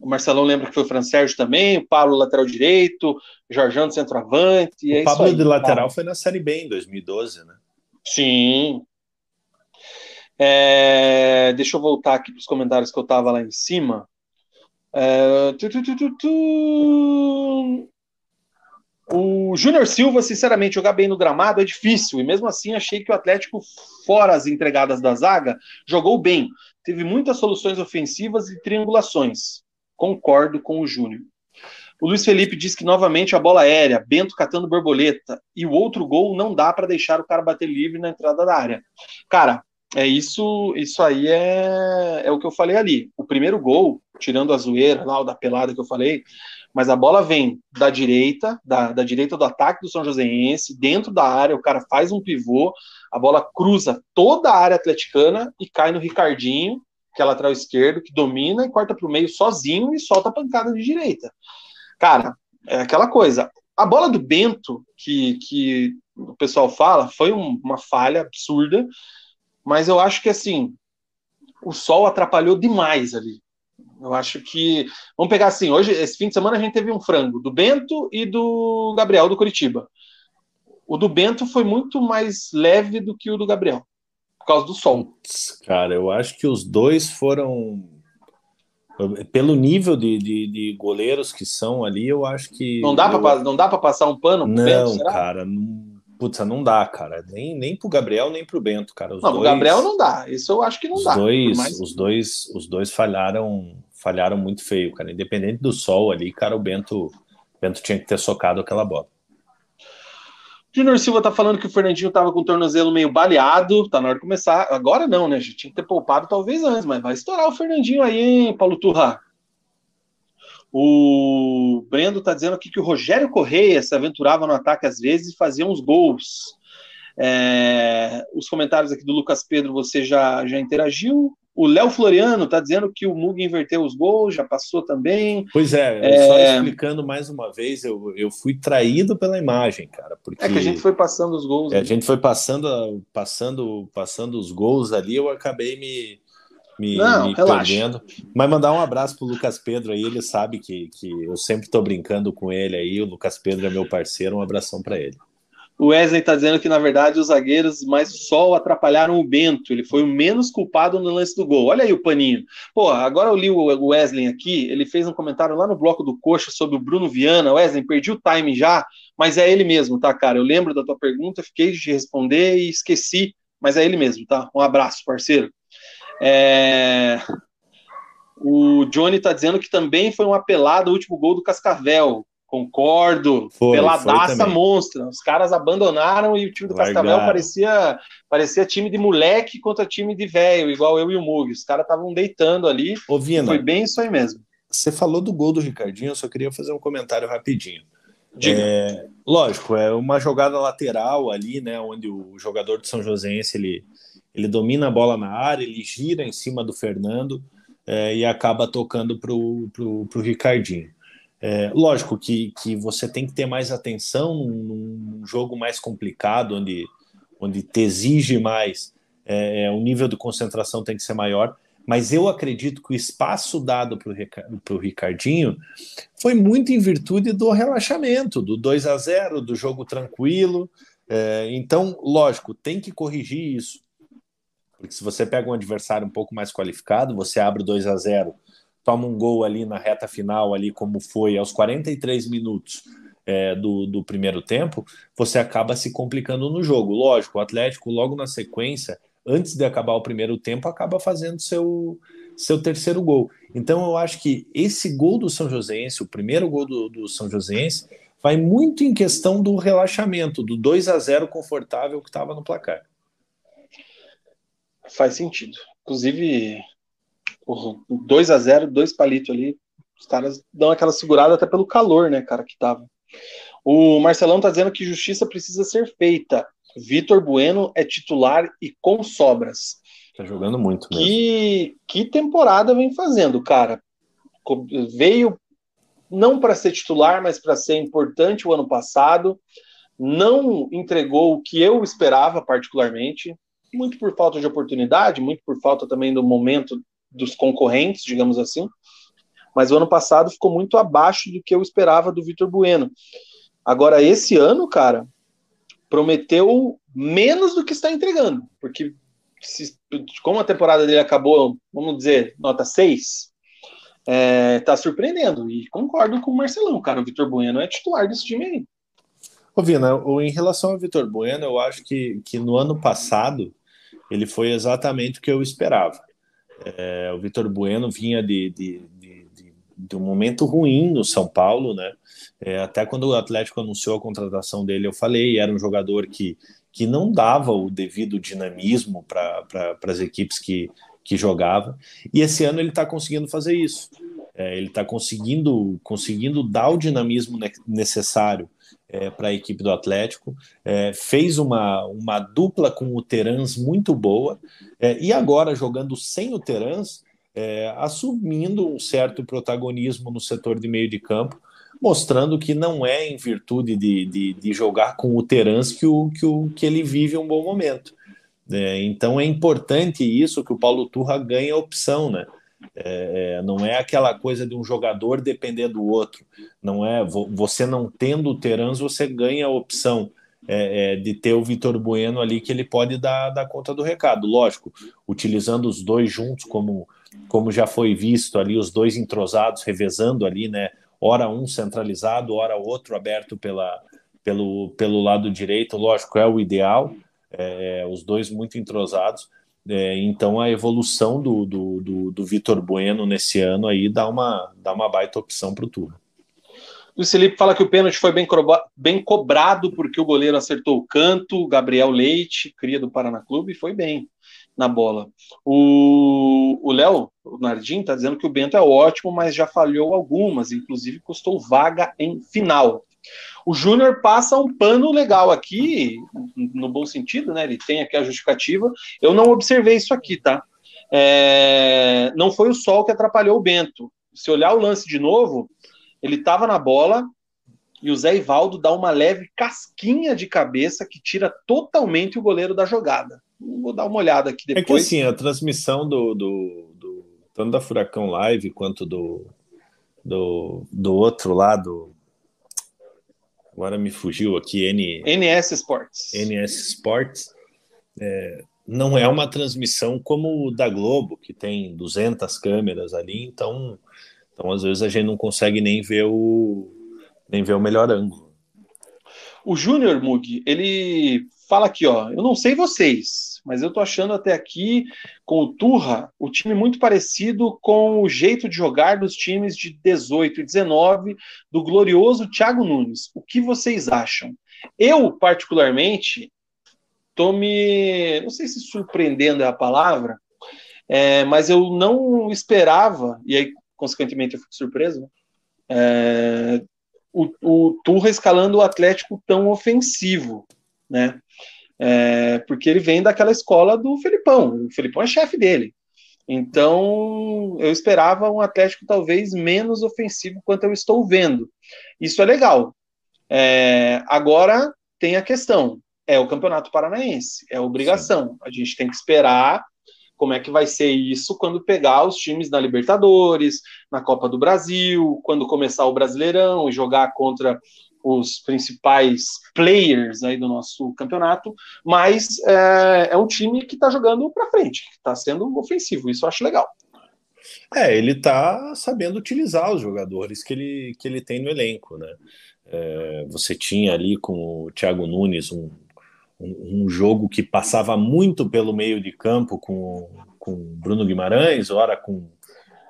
o Marcelão lembra que foi o Fran Sérgio também, o Pablo lateral direito, o Jorjão de centroavante. o é Pablo aí, de lateral foi na Série B em 2012, né? Sim. É, deixa eu voltar aqui para os comentários que eu estava lá em cima. É... Tu, tu, tu, o Júnior Silva, sinceramente, jogar bem no gramado é difícil, e mesmo assim achei que o Atlético, fora as entregadas da zaga, jogou bem. Teve muitas soluções ofensivas e triangulações. Concordo com o Júnior. O Luiz Felipe diz que novamente a bola aérea, Bento catando borboleta, e o outro gol não dá para deixar o cara bater livre na entrada da área. Cara, é isso, isso aí é, é o que eu falei ali. O primeiro gol, tirando a zoeira lá, o da pelada que eu falei, mas a bola vem da direita, da, da direita do ataque do São Joséense, dentro da área, o cara faz um pivô, a bola cruza toda a área atleticana e cai no Ricardinho, que é lateral esquerdo, que domina e corta para o meio sozinho e solta a pancada de direita. Cara, é aquela coisa. A bola do Bento, que, que o pessoal fala, foi um, uma falha absurda mas eu acho que assim o sol atrapalhou demais ali. Eu acho que vamos pegar assim, hoje esse fim de semana a gente teve um frango do Bento e do Gabriel do Curitiba. O do Bento foi muito mais leve do que o do Gabriel, por causa do sol. Cara, eu acho que os dois foram pelo nível de, de, de goleiros que são ali, eu acho que não dá para não dá para passar um pano. Não, Bento, cara, não Putz, não dá, cara. Nem, nem pro Gabriel, nem pro Bento, cara. Os não, dois, pro Gabriel não dá. Isso eu acho que não os dá. Dois, mas... Os dois, os dois falharam, falharam muito feio, cara. Independente do sol ali, cara, o Bento, Bento tinha que ter socado aquela bola. Junior Silva tá falando que o Fernandinho tava com o tornozelo meio baleado, tá na hora de começar. Agora não, né? A gente tinha que ter poupado talvez antes, mas vai estourar o Fernandinho aí, hein, Paulo Turra? O Brendo está dizendo aqui que o Rogério Correia se aventurava no ataque às vezes e fazia uns gols. É, os comentários aqui do Lucas Pedro você já, já interagiu. O Léo Floriano está dizendo que o Mug inverteu os gols, já passou também. Pois é, é, só explicando mais uma vez, eu, eu fui traído pela imagem, cara. Porque é que a gente foi passando os gols. É, a gente foi passando, passando, passando os gols ali, eu acabei me, me, Não, me perdendo. Mas mandar um abraço pro Lucas Pedro aí, ele sabe que, que eu sempre tô brincando com ele aí. O Lucas Pedro é meu parceiro, um abração para ele. O Wesley está dizendo que, na verdade, os zagueiros mais só atrapalharam o Bento. Ele foi o menos culpado no lance do gol. Olha aí o paninho. Pô, agora eu li o Wesley aqui. Ele fez um comentário lá no bloco do Coxa sobre o Bruno Viana. Wesley, perdi o time já, mas é ele mesmo, tá, cara? Eu lembro da tua pergunta, fiquei de responder e esqueci, mas é ele mesmo, tá? Um abraço, parceiro. É... O Johnny está dizendo que também foi um apelado o último gol do Cascavel. Concordo. Foi, Peladaça foi monstra. Os caras abandonaram e o time do Largaram. Cascavel parecia, parecia time de moleque contra time de velho, igual eu e o Mug. Os caras estavam deitando ali. Foi bem isso aí mesmo. você falou do gol do Ricardinho, eu só queria fazer um comentário rapidinho. É, lógico, é uma jogada lateral ali, né, onde o jogador do São Joséense ele, ele domina a bola na área, ele gira em cima do Fernando é, e acaba tocando para o Ricardinho. É, lógico que, que você tem que ter mais atenção num, num jogo mais complicado, onde, onde te exige mais, é, é o nível de concentração tem que ser maior, mas eu acredito que o espaço dado para o Ricardinho foi muito em virtude do relaxamento, do 2 a 0 do jogo tranquilo. É, então, lógico, tem que corrigir isso. Porque se você pega um adversário um pouco mais qualificado, você abre 2 a 0 toma um gol ali na reta final, ali como foi aos 43 minutos é, do, do primeiro tempo, você acaba se complicando no jogo. Lógico, o Atlético, logo na sequência, antes de acabar o primeiro tempo, acaba fazendo seu, seu terceiro gol. Então eu acho que esse gol do São Joséense, o primeiro gol do, do São Joséense, vai muito em questão do relaxamento, do 2 a 0 confortável que estava no placar. Faz sentido. Inclusive, 2 a 0 dois palitos ali, os caras dão aquela segurada até pelo calor, né, cara, que tava. O Marcelão tá dizendo que justiça precisa ser feita. Vitor Bueno é titular e com sobras. Tá jogando muito mesmo. Que, que temporada vem fazendo, cara. Veio não para ser titular, mas para ser importante o ano passado. Não entregou o que eu esperava, particularmente. Muito por falta de oportunidade, muito por falta também do momento dos concorrentes, digamos assim. Mas o ano passado ficou muito abaixo do que eu esperava do Vitor Bueno. Agora, esse ano, cara, prometeu menos do que está entregando, porque se, como a temporada dele acabou, vamos dizer, nota 6, é, tá surpreendendo. E concordo com o Marcelão, cara. O Vitor Bueno é titular desse time aí. Ô, Vina, em relação ao Vitor Bueno, eu acho que, que no ano passado ele foi exatamente o que eu esperava. É, o Vitor Bueno vinha de, de, de, de, de um momento ruim no São Paulo, né? É, até quando o Atlético anunciou a contratação dele, eu falei, era um jogador que, que não dava o devido dinamismo para pra, as equipes que, que jogava. E esse ano ele está conseguindo fazer isso. É, ele está conseguindo, conseguindo dar o dinamismo necessário é, para a equipe do Atlético. É, fez uma, uma dupla com o Terans muito boa. É, e agora, jogando sem o Terans, é, assumindo um certo protagonismo no setor de meio de campo, mostrando que não é em virtude de, de, de jogar com o Terans que, o, que, o, que ele vive um bom momento. É, então é importante isso que o Paulo Turra ganhe a opção, né? É, é não é aquela coisa de um jogador depender do outro. Não é você não tendo o Terans, você ganha a opção é, é, de ter o Vitor Bueno ali que ele pode dar, dar conta do recado. Lógico, utilizando os dois juntos, como, como já foi visto ali, os dois entrosados, revezando ali, né? ora um centralizado, ora outro aberto pela, pelo, pelo lado direito, lógico, é o ideal, é, é, os dois muito entrosados. É, então a evolução do, do, do, do Vitor Bueno nesse ano aí dá uma, dá uma baita opção para o Turra. Luiz Felipe fala que o pênalti foi bem, bem cobrado porque o goleiro acertou o canto. Gabriel Leite, cria do Paraná Clube, foi bem na bola. O Léo, o Nardim, está dizendo que o Bento é ótimo, mas já falhou algumas, inclusive custou vaga em final. O Júnior passa um pano legal aqui, no bom sentido, né? Ele tem aqui a justificativa. Eu não observei isso aqui, tá? É... Não foi o sol que atrapalhou o Bento. Se olhar o lance de novo, ele estava na bola e o Zé Ivaldo dá uma leve casquinha de cabeça que tira totalmente o goleiro da jogada. Vou dar uma olhada aqui depois. É que assim, a transmissão do, do, do tanto da Furacão Live quanto do, do, do outro lado. Agora me fugiu aqui, N... NS Sports. NS Sports. É, não é uma transmissão como o da Globo, que tem 200 câmeras ali, então, então às vezes a gente não consegue nem ver o, nem ver o melhor ângulo. O Júnior Mug, ele fala aqui, ó, eu não sei vocês, mas eu tô achando até aqui com o Turra o time muito parecido com o jeito de jogar dos times de 18 e 19 do glorioso Thiago Nunes. O que vocês acham? Eu, particularmente, tô me, não sei se surpreendendo é a palavra, é, mas eu não esperava, e aí consequentemente eu fico surpreso, é, o, o Turra escalando o Atlético tão ofensivo, né? É, porque ele vem daquela escola do Felipão. O Felipão é chefe dele. Então, eu esperava um Atlético talvez menos ofensivo quanto eu estou vendo. Isso é legal. É, agora tem a questão: é o Campeonato Paranaense, é obrigação. Sim. A gente tem que esperar como é que vai ser isso quando pegar os times na Libertadores, na Copa do Brasil, quando começar o Brasileirão e jogar contra os principais players aí do nosso campeonato, mas é, é um time que está jogando para frente, que está sendo ofensivo, isso eu acho legal. É, ele está sabendo utilizar os jogadores que ele, que ele tem no elenco, né? É, você tinha ali com o Thiago Nunes um, um, um, jogo que passava muito pelo meio de campo com, com Bruno Guimarães, ora com,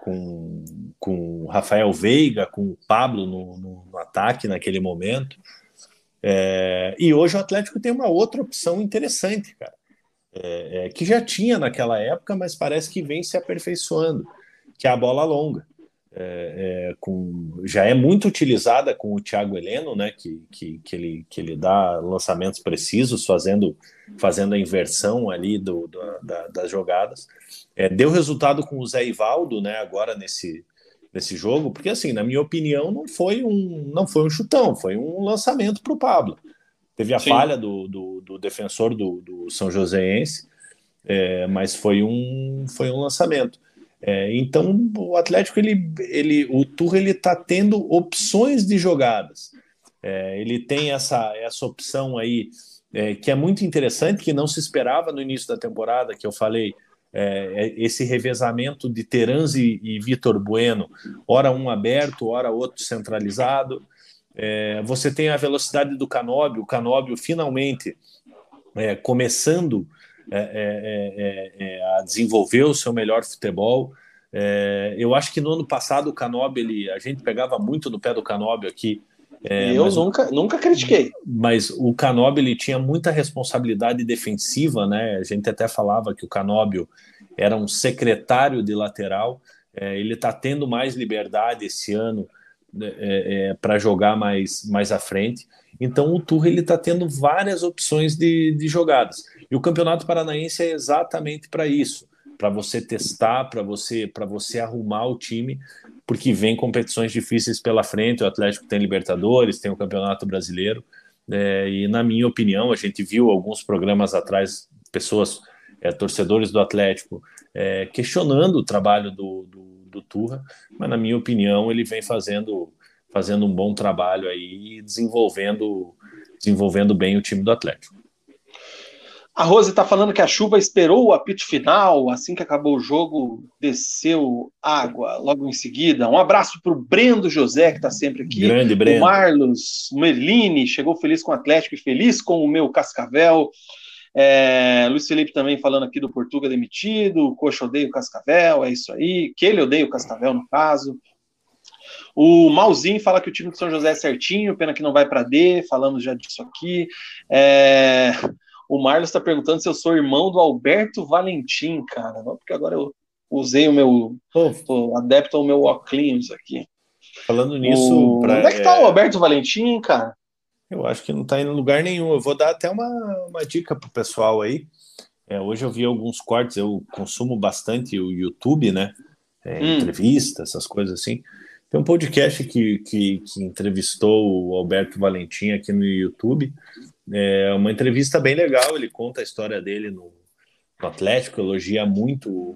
com, com Rafael Veiga, com o Pablo no, no, no ataque naquele momento. É, e hoje o Atlético tem uma outra opção interessante, cara, é, é, que já tinha naquela época, mas parece que vem se aperfeiçoando, que é a bola longa é, é, com, já é muito utilizada com o Thiago Heleno, né, que, que, que, ele, que ele dá lançamentos precisos, fazendo, fazendo a inversão ali do, do da, das jogadas. É, deu resultado com o Zé Ivaldo, né, agora nesse, nesse jogo, porque assim, na minha opinião, não foi um, não foi um chutão, foi um lançamento para o Pablo. Teve a Sim. falha do, do, do, defensor do, do São Joséense, é, mas foi um, foi um lançamento. É, então o Atlético ele, ele o Tour ele está tendo opções de jogadas. É, ele tem essa essa opção aí é, que é muito interessante que não se esperava no início da temporada que eu falei é, é, esse revezamento de Teranzi e Vitor Bueno, ora um aberto, ora outro centralizado. É, você tem a velocidade do Canóbio, o Canóbio finalmente começando é é, é, é, a desenvolver o seu melhor futebol. Eu acho que no ano passado o Canóbio, a gente pegava muito no pé do Canóbio aqui. Eu mas, nunca, nunca critiquei. Mas o Canóbio ele tinha muita responsabilidade defensiva, né? A gente até falava que o Canóbio era um secretário de lateral. ele está tendo mais liberdade esse ano né, é, é, para jogar mais, mais à frente. Então o Turra ele está tendo várias opções de, de jogadas. E o Campeonato Paranaense é exatamente para isso, para você testar, para você para você arrumar o time, porque vem competições difíceis pela frente. O Atlético tem Libertadores, tem o Campeonato Brasileiro. É, e na minha opinião, a gente viu alguns programas atrás pessoas, é, torcedores do Atlético, é, questionando o trabalho do, do, do Turra, mas na minha opinião ele vem fazendo fazendo um bom trabalho aí, desenvolvendo desenvolvendo bem o time do Atlético. A Rose está falando que a chuva esperou o apito final, assim que acabou o jogo, desceu água logo em seguida. Um abraço para o Brendo José, que está sempre aqui. Grande Brendo. O Marlos, Merlini, chegou feliz com o Atlético e feliz com o meu Cascavel. É, Luiz Felipe também falando aqui do Portuga demitido, o Coxa odeia o Cascavel, é isso aí. Que ele odeia o Cascavel, no caso. O Malzinho fala que o time do São José é certinho, pena que não vai para D, falamos já disso aqui. É... O Marlos está perguntando se eu sou irmão do Alberto Valentim, cara. Não, porque agora eu usei o meu. Tô adepto ao meu óculos aqui. Falando nisso. O... Pra... Onde é que tá o Alberto Valentim, cara? Eu acho que não está em lugar nenhum. Eu vou dar até uma, uma dica pro pessoal aí. É, hoje eu vi alguns cortes, eu consumo bastante o YouTube, né? É, hum. Entrevista, essas coisas assim. Tem um podcast que, que, que, entrevistou o Alberto Valentim aqui no YouTube. É uma entrevista bem legal. Ele conta a história dele no, no Atlético, elogia muito,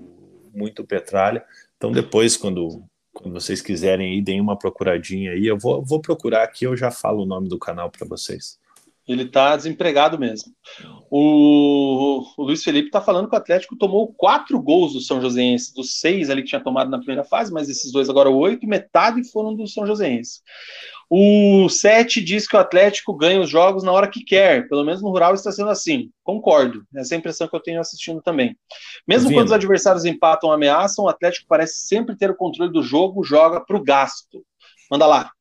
muito Petralha. Então, depois, quando, quando vocês quiserem ir, deem uma procuradinha aí. Eu vou, vou procurar aqui, eu já falo o nome do canal para vocês. Ele está desempregado mesmo. O, o Luiz Felipe está falando que o Atlético tomou quatro gols do São Joséense, dos seis ali que tinha tomado na primeira fase, mas esses dois agora oito, metade foram do São Joséense. O Sete diz que o Atlético ganha os jogos na hora que quer, pelo menos no Rural está sendo assim. Concordo, essa é a impressão que eu tenho assistindo também. Mesmo Vindo. quando os adversários empatam ou ameaçam, o Atlético parece sempre ter o controle do jogo, joga para o gasto. Manda lá.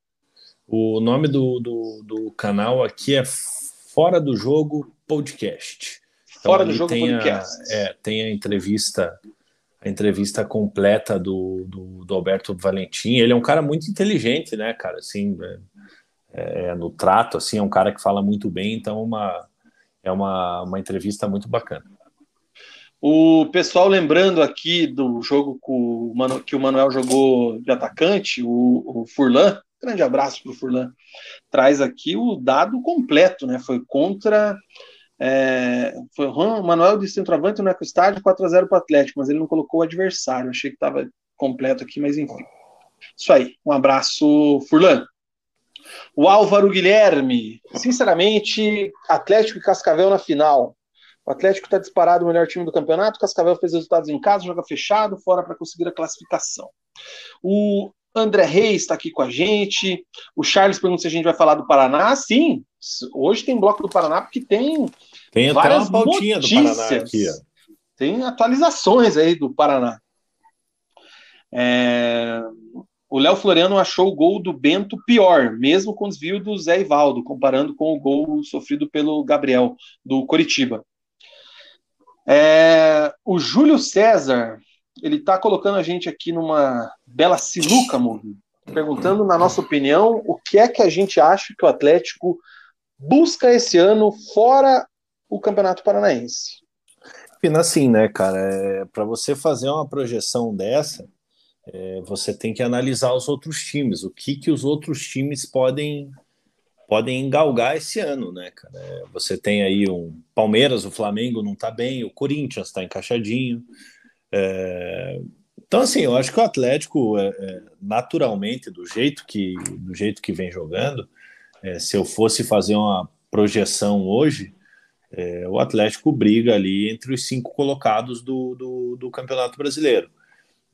O nome do, do, do canal aqui é Fora do Jogo Podcast. Então, Fora do Jogo tem Podcast. A, é, tem a entrevista a entrevista completa do, do, do, Alberto Valentim. Ele é um cara muito inteligente, né, cara? Assim, é, é, no trato, assim, é um cara que fala muito bem, então uma, é uma, uma entrevista muito bacana. O pessoal lembrando aqui do jogo que o Manuel jogou de atacante, o, o Furlan, grande abraço para o Furlan, traz aqui o dado completo, né? Foi contra é, foi o Manuel de centroavante no estádio 4x0 para o Atlético, mas ele não colocou o adversário. Achei que estava completo aqui, mas enfim. Isso aí. Um abraço, Furlan. O Álvaro Guilherme. Sinceramente, Atlético e Cascavel na final. O Atlético está disparado o melhor time do campeonato. Cascavel fez resultados em casa, joga fechado, fora para conseguir a classificação. O André Reis está aqui com a gente. O Charles pergunta se a gente vai falar do Paraná. Sim, hoje tem bloco do Paraná porque tem. Tem até uma pautinha notícias. do Paraná aqui. Ó. Tem atualizações aí do Paraná. É... O Léo Floriano achou o gol do Bento pior, mesmo com o desvio do Zé Ivaldo, comparando com o gol sofrido pelo Gabriel, do Coritiba. É... O Júlio César ele está colocando a gente aqui numa bela sinuca, Morri, perguntando, na nossa opinião, o que é que a gente acha que o Atlético busca esse ano fora o Campeonato Paranaense. Pina, assim, né, cara? É, Para você fazer uma projeção dessa, é, você tem que analisar os outros times, o que, que os outros times podem podem galgar esse ano, né, cara? É, você tem aí um Palmeiras, o Flamengo não tá bem, o Corinthians está encaixadinho, é, então, assim, eu acho que o Atlético, é, é, naturalmente, do jeito que, do jeito que vem jogando, é, se eu fosse fazer uma projeção hoje, é, o Atlético briga ali entre os cinco colocados do, do, do Campeonato Brasileiro.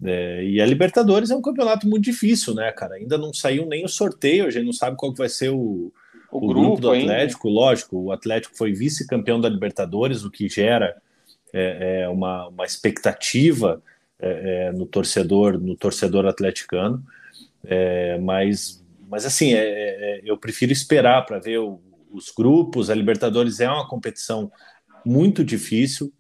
É, e a Libertadores é um campeonato muito difícil, né, cara? Ainda não saiu nem o sorteio, a gente não sabe qual vai ser o, o, o grupo, grupo, do Atlético. Ainda. Lógico, o Atlético foi vice-campeão da Libertadores, o que gera é, é uma, uma expectativa é, é, no torcedor no torcedor atleticano, é, mas mas assim é, eu prefiro esperar para ver o, os grupos. A Libertadores é uma competição muito difícil.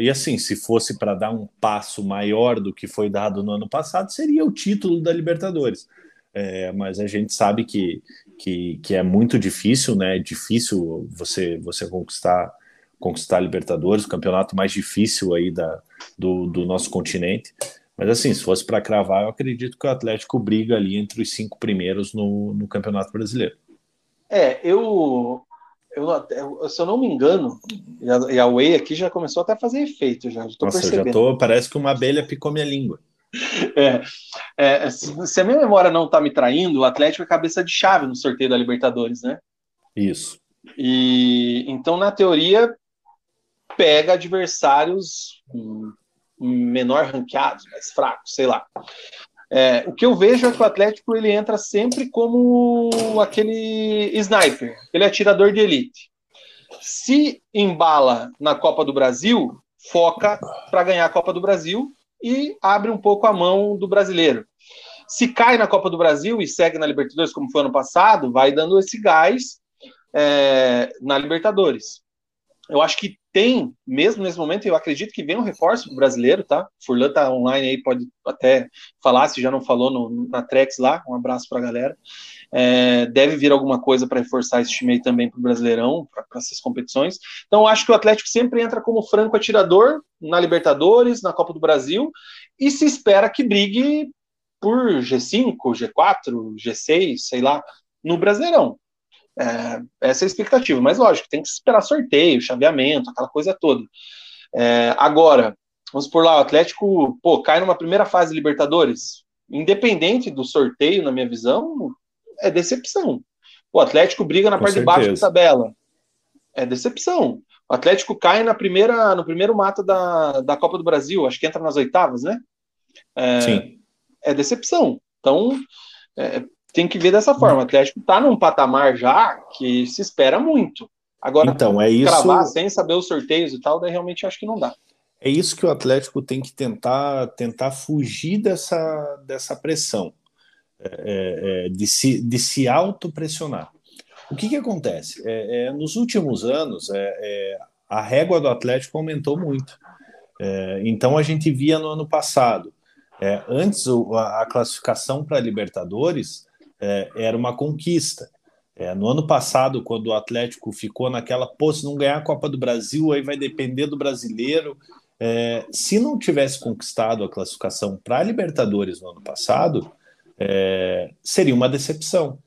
e assim, se fosse para dar um passo maior do que foi dado no ano passado, seria o título da Libertadores. É, mas a gente sabe que, que, que, é muito difícil, né? É difícil você, você conquistar conquistar a Libertadores, o campeonato mais difícil aí da, do, do nosso continente. Mas assim, se fosse para cravar, eu acredito que o Atlético briga ali entre os cinco primeiros no, no Campeonato Brasileiro. É, eu, eu, se eu não me engano, e a, Whey aqui já começou até a fazer efeito, já. Nossa, percebendo. eu já tô, parece que uma abelha picou minha língua. É, é, se a minha memória não está me traindo, o Atlético é cabeça de chave no sorteio da Libertadores, né? Isso. E então, na teoria, pega adversários menor ranqueados, mais fracos, sei lá. É, o que eu vejo é que o Atlético ele entra sempre como aquele sniper, aquele atirador de elite. Se embala na Copa do Brasil, foca para ganhar a Copa do Brasil e abre um pouco a mão do brasileiro. Se cai na Copa do Brasil e segue na Libertadores, como foi ano passado, vai dando esse gás é, na Libertadores. Eu acho que tem, mesmo nesse momento, eu acredito que vem um reforço brasileiro, tá? Furlan tá online aí, pode até falar, se já não falou no, na Trex lá, um abraço pra galera. É, deve vir alguma coisa para reforçar esse time aí também pro Brasileirão, para essas competições. Então, eu acho que o Atlético sempre entra como franco atirador na Libertadores, na Copa do Brasil, e se espera que brigue por G5, G4, G6, sei lá, no Brasileirão. É, essa é a expectativa, mas lógico, tem que esperar sorteio, chaveamento, aquela coisa toda. É, agora, vamos por lá, o Atlético pô, cai numa primeira fase de Libertadores, independente do sorteio, na minha visão, é decepção. O Atlético briga na Com parte certeza. de baixo da tabela. É decepção. O Atlético cai na primeira, no primeiro mata da, da Copa do Brasil, acho que entra nas oitavas, né? É, Sim. É decepção. Então, é, tem que ver dessa forma. O Atlético está num patamar já que se espera muito. Agora, então, é isso... cravar sem saber os sorteios e tal, daí realmente acho que não dá. É isso que o Atlético tem que tentar, tentar fugir dessa, dessa pressão, é, é, é de se, de se autopressionar. O que, que acontece? É, é nos últimos anos, é, a régua do Atlético aumentou muito. Então a gente via no ano passado. É, antes a classificação para Libertadores é, era uma conquista. É, no ano passado, quando o Atlético ficou naquela, pô, se não ganhar a Copa do Brasil, aí vai depender do brasileiro. É, se não tivesse conquistado a classificação para a Libertadores no ano passado, é, seria uma decepção.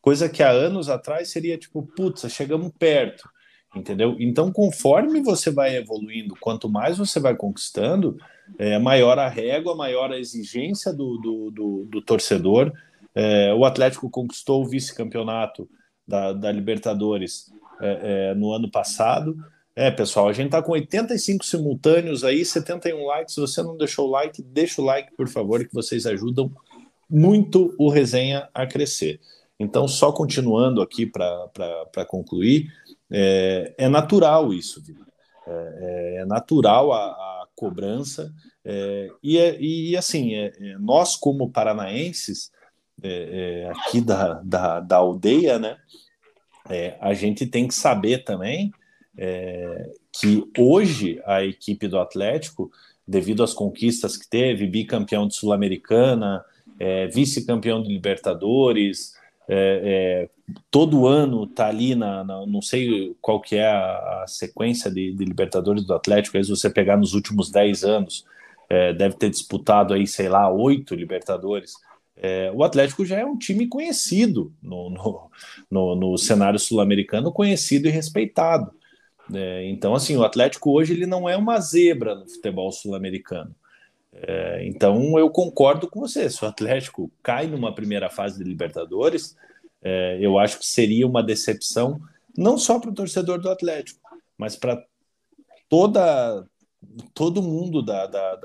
Coisa que há anos atrás seria tipo, putz, chegamos perto, entendeu? Então, conforme você vai evoluindo, quanto mais você vai conquistando, é, maior a régua, maior a exigência do, do, do, do torcedor. É, o Atlético conquistou o vice-campeonato da, da Libertadores é, é, no ano passado. É, pessoal, a gente está com 85 simultâneos aí, 71 likes. Se você não deixou o like, deixa o like, por favor, que vocês ajudam muito o resenha a crescer. Então, só continuando aqui para concluir, é, é, natural isso, é, é, é, natural a, a cobrança, é, e, é, e, assim, nós como paranaenses, é, é, aqui da, da, da, aldeia, né? É, a gente tem que saber também é, que hoje a equipe do Atlético, devido às conquistas que teve, bicampeão de Sul-Americana, é, vice-campeão de Libertadores, é, todo ano tá ali na, na, não sei qual que é a, a sequência de, de, Libertadores do Atlético, aí se você pegar nos últimos 10 anos, deve ter disputado aí, sei lá, oito Libertadores. É, o Atlético já é um time conhecido no, no, no, no cenário sul-americano, conhecido e respeitado. É, então, assim, o Atlético hoje ele não é uma zebra no futebol sul-americano. É, então, eu concordo com você. Se o Atlético cai numa primeira fase de Libertadores, é, eu acho que seria uma decepção, não só para o torcedor do Atlético, mas para toda todo mundo da, da,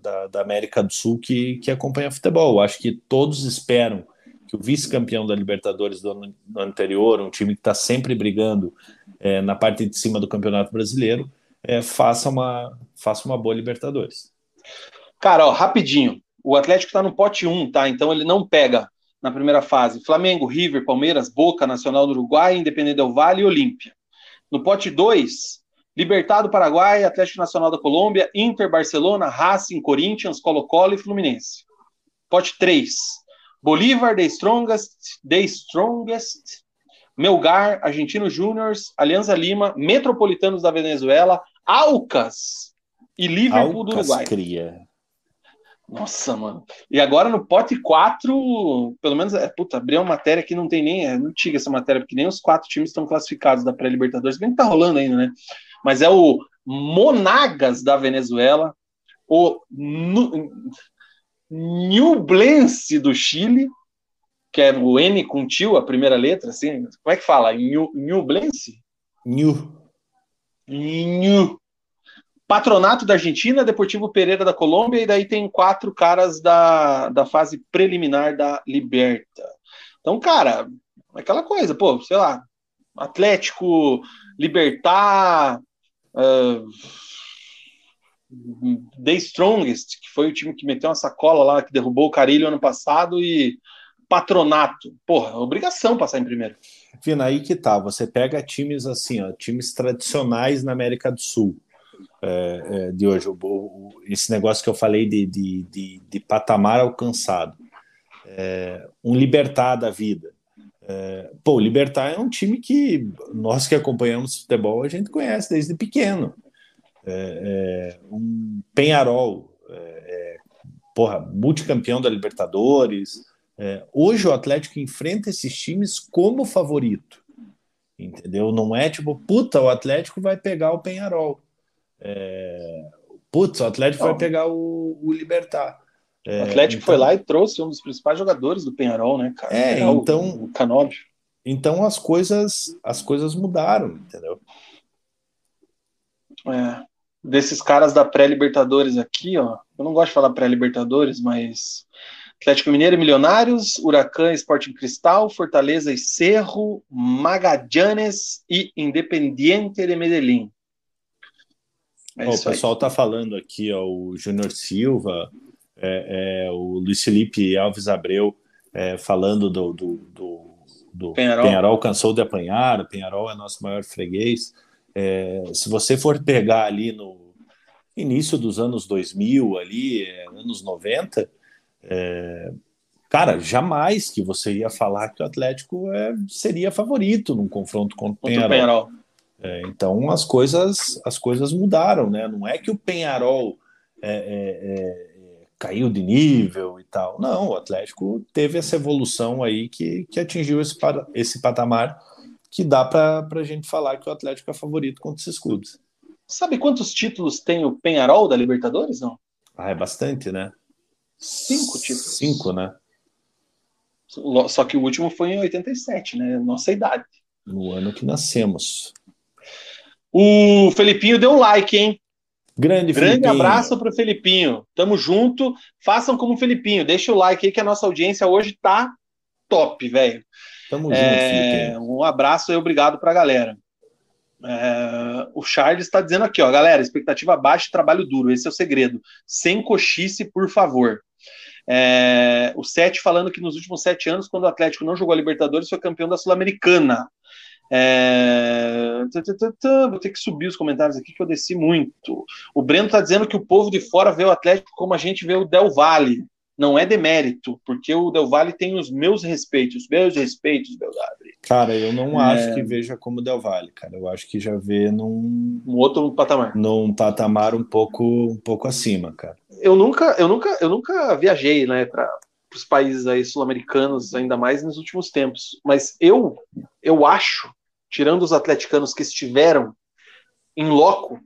da, da, América do Sul que, que acompanha futebol. Acho que todos esperam que o vice-campeão da Libertadores do ano, do ano, anterior, um time que está sempre brigando é, na parte de cima do Campeonato Brasileiro, é, faça, uma, faça uma boa Libertadores. Cara, ó, rapidinho. O Atlético está no pote 1, tá? Então ele não pega na primeira fase Flamengo, River, Palmeiras, Boca, Nacional do Uruguai, Independente del Vale e Olímpia. No pote 2, Libertado Paraguai, Atlético Nacional da Colômbia, Inter, Barcelona, Racing, Corinthians, Colo-Colo e Fluminense. Pote 3. Bolívar, The Strongest, The Strongest, Melgar, Argentino Júniors, Alianza Lima, Metropolitanos da Venezuela, Alcas e Liverpool Alcas do Uruguai. Cria. Nossa, mano. E agora no pote 4, pelo menos, é, puta, abriu uma matéria que não tem nem, é, tinha essa matéria, porque nem os quatro times estão classificados da pré-Libertadores, bem que tá rolando ainda, né? Mas é o Monagas da Venezuela, o Nublense do Chile, que é o N com tio, a primeira letra, assim, como é que fala? Nublense? New. New. Patronato da Argentina, Deportivo Pereira da Colômbia, e daí tem quatro caras da, da fase preliminar da Liberta. Então, cara, aquela coisa, pô, sei lá, Atlético, Libertar, uh, The Strongest, que foi o time que meteu uma sacola lá, que derrubou o Carilho ano passado, e Patronato. Porra, obrigação passar em primeiro. Vina, aí que tá. Você pega times assim, ó, times tradicionais na América do Sul. É, é, de hoje, o, o, esse negócio que eu falei de, de, de, de patamar alcançado, é, um libertar da vida. É, pô, o Libertar é um time que nós que acompanhamos futebol a gente conhece desde pequeno. É, é, um Penharol, é, é, porra, multicampeão da Libertadores. É, hoje o Atlético enfrenta esses times como favorito, entendeu? Não é tipo, puta, o Atlético vai pegar o Penharol. É, putz, o Atlético Não. vai pegar o, o Libertar. É, o Atlético então, foi lá e trouxe um dos principais jogadores do Penharol, né, cara? É, então. O, o Canóbio. Então as coisas, as coisas mudaram, entendeu? É, desses caras da pré-Libertadores aqui, ó. Eu não gosto de falar pré-Libertadores, mas Atlético Mineiro e Milionários, Huracan Sporting Cristal, Fortaleza e Cerro, Magallanes e Independiente de Medellín. É o pessoal está falando aqui, ó, o Júnior Silva, é, é, o Luiz Felipe Alves Abreu é, falando do, do, do, do Penharol. Penharol. cansou de apanhar, o Penharol é nosso maior freguês. É, se você for pegar ali no, início dos anos 2000 ali, é, anos 90, é, cara, jamais que você ia falar que o Atlético é, seria favorito num confronto contra o Penharol. Penharol. Então as coisas as coisas mudaram, né? Não é que o Penharol é, caiu de nível e tal. Não, o Atlético teve essa evolução aí que, que atingiu esse, esse patamar que dá para a gente falar que o Atlético é favorito contra esses clubes. Sabe quantos títulos tem o Penharol da Libertadores, não? Ah, é bastante, né? Cinco títulos. Cinco, né? Só que o último foi em 87, né? Nossa idade. No ano que nascemos. O Felipinho deu like, hein? Grande, Grande Felipinho. abraço para o Felipinho. Tamo junto. Façam como o Felipinho. Deixa o like aí que a nossa audiência hoje tá top, velho. Tamo junto, é, Felipinho. Um abraço e obrigado para a galera. É, o Charles está dizendo aqui, ó, galera, expectativa baixa e trabalho duro, esse é o segredo. Sem cochice, por favor. É, o Sete falando que nos últimos sete anos, quando o Atlético não jogou a Libertadores, foi campeão da Sul-Americana. É... Vou ter que subir os comentários aqui que eu desci muito. O Breno está dizendo que o povo de fora vê o Atlético como a gente vê o Del Valle. Não é demérito, porque o Del Valle tem os meus respeitos, meus respeitos, Belgabre. Cara, eu não é... acho que veja como Del Valle, cara. Eu acho que já vê num um outro patamar. Num patamar um pouco um pouco acima, cara. Eu nunca, eu nunca, eu nunca viajei, né, para os países aí sul-americanos, ainda mais nos últimos tempos. Mas eu, eu acho tirando os atleticanos que estiveram em loco,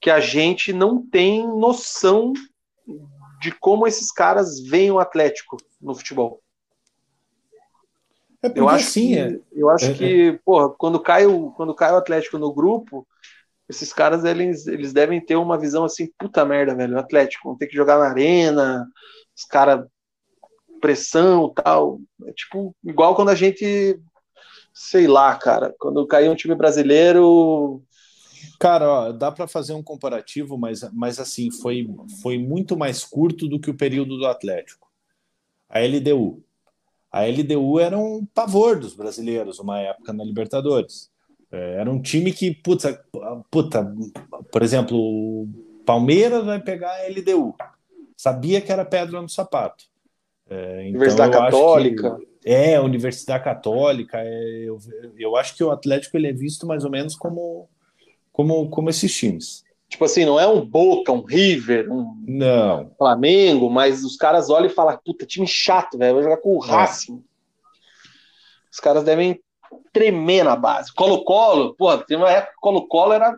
que a gente não tem noção de como esses caras veem o Atlético no futebol. É eu acho sim, que, é. eu acho é, que, é. porra, quando cai o quando cai o Atlético no grupo, esses caras eles, eles devem ter uma visão assim, puta merda, velho, o Atlético, vão ter que jogar na arena, os caras pressão, tal. É tipo igual quando a gente sei lá, cara, quando caiu um time brasileiro. Cara, ó, dá para fazer um comparativo, mas, mas assim, foi, foi muito mais curto do que o período do Atlético. A LDU. A LDU era um pavor dos brasileiros, uma época na Libertadores. É, era um time que, puta, puta, por exemplo, o Palmeiras vai pegar a LDU. Sabia que era pedra no sapato. É, então Universidade Católica. Que, é, Universidade Católica. É, eu, eu acho que o Atlético ele é visto mais ou menos como, como, como esses times. Tipo assim, não é um Boca, um River, um não. Flamengo, mas os caras olham e falam, puta, time chato, velho, vou jogar com o é. Racing. Os caras devem tremer na base. Colo-Colo, pô, tem uma época que Colo-Colo era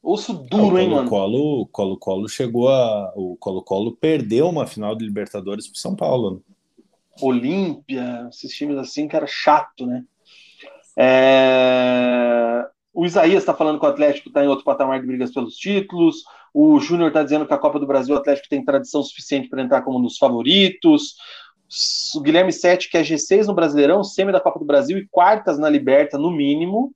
osso duro, hein, mano? Colo-Colo Colo-Colo chegou a... O Colo-Colo perdeu uma final de Libertadores pro São Paulo, né? Olímpia, esses times assim que era chato, né? É... O Isaías está falando que o Atlético está em outro patamar de brigas pelos títulos. O Júnior está dizendo que a Copa do Brasil o Atlético tem tradição suficiente para entrar como um dos favoritos. O Guilherme Sete, que é G6 no Brasileirão, semi da Copa do Brasil e quartas na Liberta, no mínimo.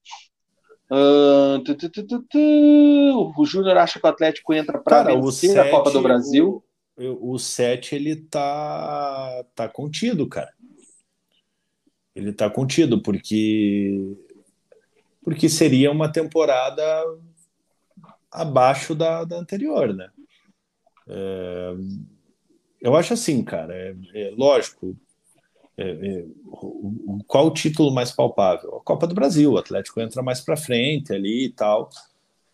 Uh, tu, tu, tu, o Júnior acha que o Atlético entra para vencer a Copa do Brasil o 7 ele tá tá contido, cara. Ele tá contido porque porque seria uma temporada abaixo da, da anterior, né? É, eu acho assim, cara. É, é lógico. É, é qual o título mais palpável? A Copa do Brasil. O Atlético entra mais para frente ali e tal.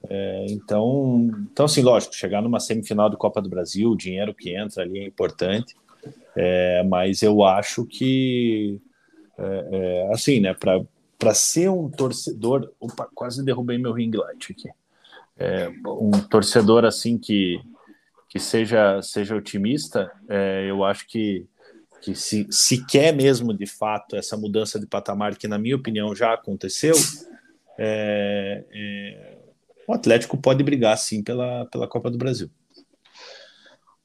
É, então, então, assim, lógico, chegar numa semifinal de Copa do Brasil, o dinheiro que entra ali é importante, é, mas eu acho que, é, é assim, né, para ser um torcedor. Opa, quase derrubei meu ring light aqui. É, um torcedor assim que, que seja, seja otimista, é, eu acho que, que se, se quer mesmo de fato essa mudança de patamar, que na minha opinião já aconteceu. É, o Atlético pode brigar sim pela, pela Copa do Brasil.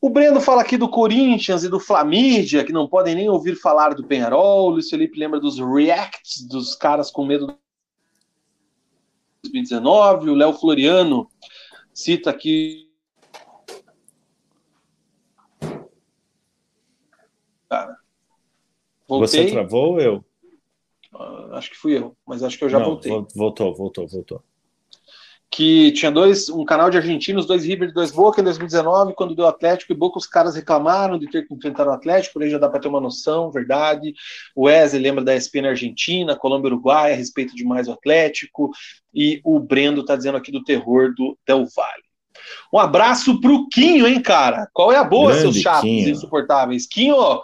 O Breno fala aqui do Corinthians e do Flamídia, que não podem nem ouvir falar do Penharol. O Luiz Felipe lembra dos reacts dos caras com medo do 2019. O Léo Floriano cita aqui. Cara, voltei. Você travou ou eu? Uh, acho que fui eu, mas acho que eu já não, voltei. Voltou, voltou, voltou. Que tinha dois, um canal de argentinos, dois River e dois Boca em 2019, quando deu Atlético e Boca, os caras reclamaram de ter que enfrentar o Atlético, por aí já dá para ter uma noção, verdade. O Wesley lembra da ESPN Argentina, Colômbia Uruguai, a respeito de mais o Atlético, e o Brendo tá dizendo aqui do terror do Del Valle. Um abraço pro Quinho, hein, cara? Qual é a boa, Grande seus chatos Quinho. insuportáveis? Quinho, ó,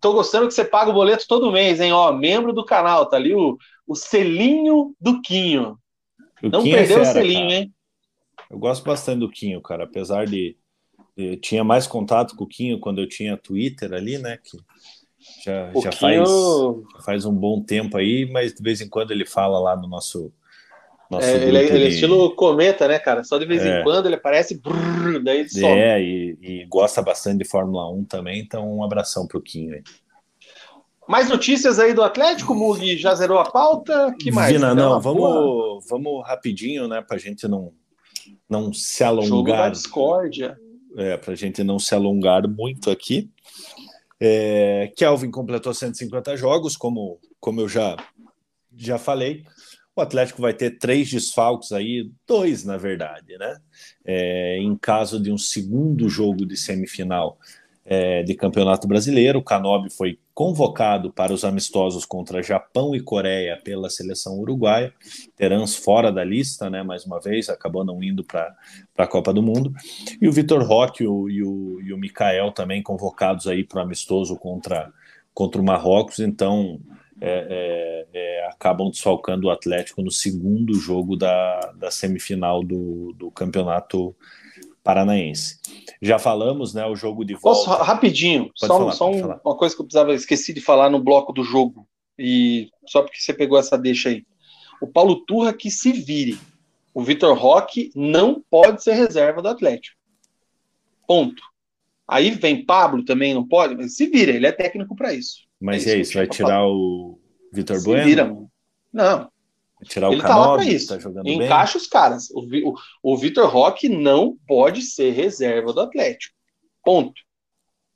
tô gostando que você paga o boleto todo mês, hein? Ó, membro do canal, tá ali o, o selinho do Quinho. O Não Quinho é perdeu é fera, o selinho, cara. hein? Eu gosto bastante do Quinho, cara. Apesar de, de. tinha mais contato com o Quinho quando eu tinha Twitter ali, né? Que já, já, Quinho... faz, já faz um bom tempo aí, mas de vez em quando ele fala lá no nosso. nosso é, ele, é, ele é estilo cometa, né, cara? Só de vez é. em quando ele aparece, brrr, daí ele some. É, e, e, gosta bastante de Fórmula 1 também, então um abração pro Quinho aí. Mais notícias aí do Atlético, Mugi já zerou a pauta? Que mais? Vina, não, vamos, vamos rapidinho, né, para a gente não, não se alongar. Jogo da discórdia. É, para a gente não se alongar muito aqui. É, Kelvin completou 150 jogos, como, como eu já, já falei. O Atlético vai ter três desfalques aí, dois na verdade, né? É, em caso de um segundo jogo de semifinal é, de Campeonato Brasileiro. O Canobi foi convocado para os amistosos contra Japão e Coreia pela seleção uruguaia. Terãs fora da lista, né? Mais uma vez, acabou não indo para a Copa do Mundo. E o Vitor Roque e o, e o, e o Mikael também convocados aí para o amistoso contra, contra o Marrocos. Então, é, é, é, acabam desfalcando o Atlético no segundo jogo da, da semifinal do, do campeonato paranaense. Já falamos, né, o jogo de volta. Posso, rapidinho, pode só, falar, só um, uma coisa que eu precisava, esqueci de falar no bloco do jogo, e só porque você pegou essa deixa aí. O Paulo Turra que se vire. O Vitor Roque não pode ser reserva do Atlético. Ponto. Aí vem Pablo também, não pode, mas se vira, ele é técnico para isso. Mas é, é isso, vai tirar o Vitor Bueno? Vira, mano. Não, Tirar ele o Canobi, tá lá para isso. Tá jogando Encaixa bem. os caras. O, o, o Vitor Roque não pode ser reserva do Atlético. Ponto.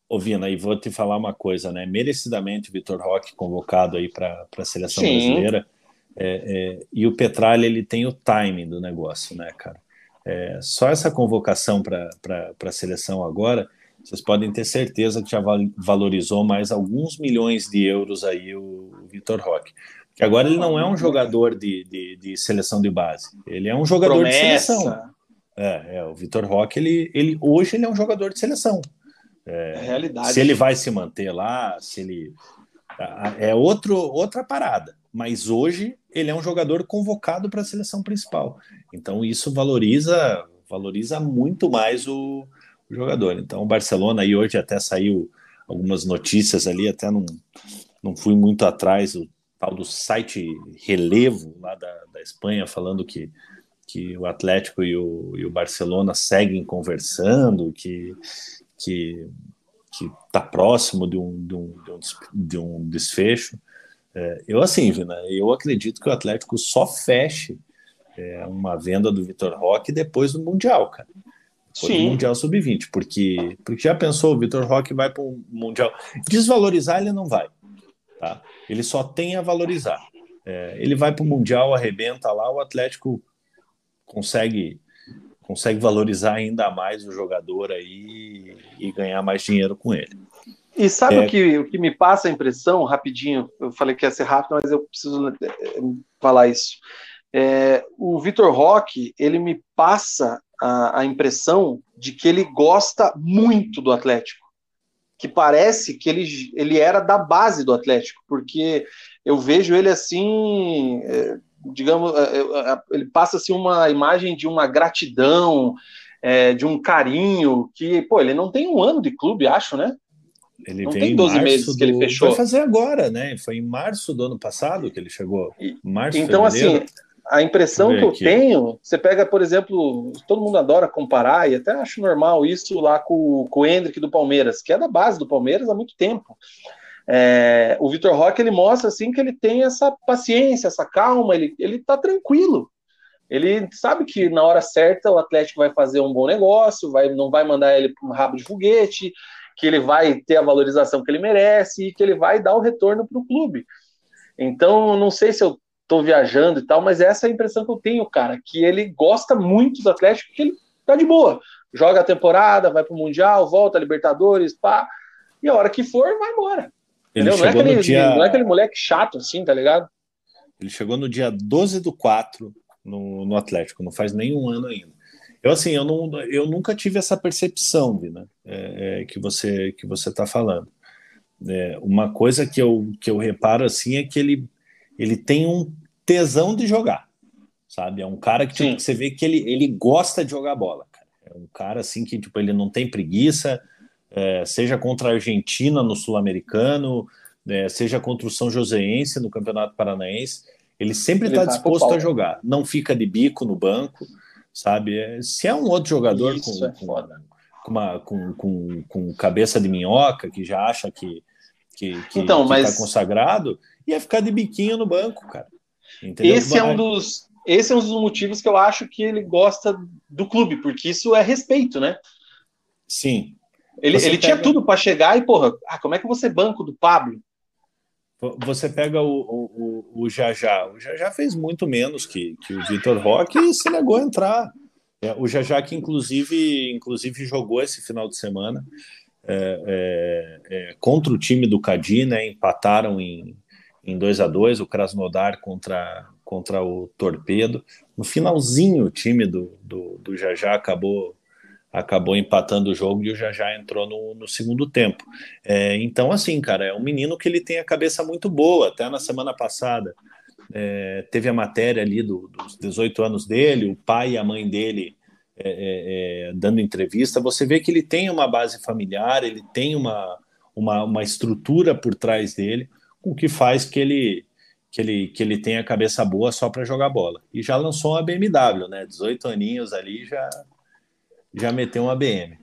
Ô, Vina, e vou te falar uma coisa, né? Merecidamente o Vitor Roque convocado aí para a seleção Sim. brasileira. É, é, e o Petralha, ele tem o timing do negócio, né, cara? É, só essa convocação para a seleção agora, vocês podem ter certeza que já valorizou mais alguns milhões de euros aí o, o Vitor Roque. Que agora ele não é um jogador de, de, de seleção de base, ele é um jogador Promessa. de seleção. É, é o Vitor Roque, ele, ele, hoje ele é um jogador de seleção. É, é realidade. Se ele vai se manter lá, se ele. É outro, outra parada. Mas hoje ele é um jogador convocado para a seleção principal. Então isso valoriza valoriza muito mais o, o, jogador. Então o Barcelona aí hoje até saiu algumas notícias ali, até não, não fui muito atrás. O tal do site Relevo, lá da, da Espanha, falando que, que o Atlético e o, e o Barcelona seguem conversando, que que que está próximo de um, de um, de um desfecho. É, eu assim, Vina, eu acredito que o Atlético só feche é, uma venda do Vitor Roque depois do Mundial, cara. Depois Sim. do Mundial Sub-20, porque, porque já pensou, o Vitor Roque vai para o Mundial. Desvalorizar ele não vai. Tá? Ele só tem a valorizar. É, ele vai para o Mundial, arrebenta lá, o Atlético consegue consegue valorizar ainda mais o jogador aí e ganhar mais dinheiro com ele. E sabe é... o, que, o que me passa a impressão, rapidinho, eu falei que ia ser rápido, mas eu preciso é, falar isso. É, o Vitor Roque, ele me passa a, a impressão de que ele gosta muito do Atlético que parece que ele, ele era da base do Atlético, porque eu vejo ele assim, é, digamos, é, é, ele passa assim uma imagem de uma gratidão, de um carinho, que, pô, ele não tem um ano de clube, acho, né? Ele não tem 12 meses do... que ele fechou. Vai fazer agora, né? Foi em março do ano passado que ele chegou. Março, então, assim, fevereiro. assim, a impressão que eu aqui. tenho, você pega, por exemplo, todo mundo adora comparar, e até acho normal isso lá com, com o Hendrick do Palmeiras, que é da base do Palmeiras há muito tempo. É, o Vitor Roque ele mostra assim que ele tem essa paciência, essa calma, ele, ele tá tranquilo. Ele sabe que na hora certa o Atlético vai fazer um bom negócio, vai, não vai mandar ele para um rabo de foguete, que ele vai ter a valorização que ele merece e que ele vai dar o retorno para o clube. Então, não sei se eu tô viajando e tal, mas essa é a impressão que eu tenho, cara, que ele gosta muito do Atlético, que ele tá de boa. Joga a temporada, vai pro Mundial, volta Libertadores, pá, e a hora que for, vai embora. Ele não, é aquele, dia... não é aquele moleque chato assim, tá ligado? Ele chegou no dia 12 do 4 no, no Atlético, não faz nenhum ano ainda. Eu assim, eu, não, eu nunca tive essa percepção, Vina, é, é, que você que você está falando. É, uma coisa que eu, que eu reparo assim é que ele, ele tem um tesão de jogar, sabe? É um cara que tipo, você vê que ele, ele gosta de jogar bola. Cara. É um cara assim que tipo, ele não tem preguiça, é, seja contra a Argentina no Sul-Americano, é, seja contra o São Joséense no Campeonato Paranaense, ele sempre está disposto a jogar, não fica de bico no banco, sabe? É, se é um outro jogador com, é com, com, uma, com, com, com, cabeça de minhoca, que já acha que, que, que, então, que tá mas... tá consagrado, ia ficar de biquinho no banco, cara. Entendeu? Esse é um dos esse é um dos motivos que eu acho que ele gosta do clube, porque isso é respeito, né? Sim. Ele, ele pega... tinha tudo para chegar e, porra, ah, como é que você banco do Pablo? Você pega o, o, o Jajá. O Jajá fez muito menos que, que o Vitor Roque e se negou a entrar. É, o Jajá que inclusive, inclusive jogou esse final de semana é, é, é contra o time do Cadi, né? Empataram em, em 2 a 2 o Krasnodar contra, contra o Torpedo. No finalzinho, o time do, do, do Jajá acabou acabou empatando o jogo e o Jajá entrou no, no segundo tempo. É, então, assim, cara, é um menino que ele tem a cabeça muito boa. Até na semana passada é, teve a matéria ali do, dos 18 anos dele, o pai e a mãe dele é, é, é, dando entrevista. Você vê que ele tem uma base familiar, ele tem uma, uma, uma estrutura por trás dele, o que faz que ele que ele, que ele tenha a cabeça boa só para jogar bola. E já lançou uma BMW, né? 18 aninhos ali já já meteu uma BM.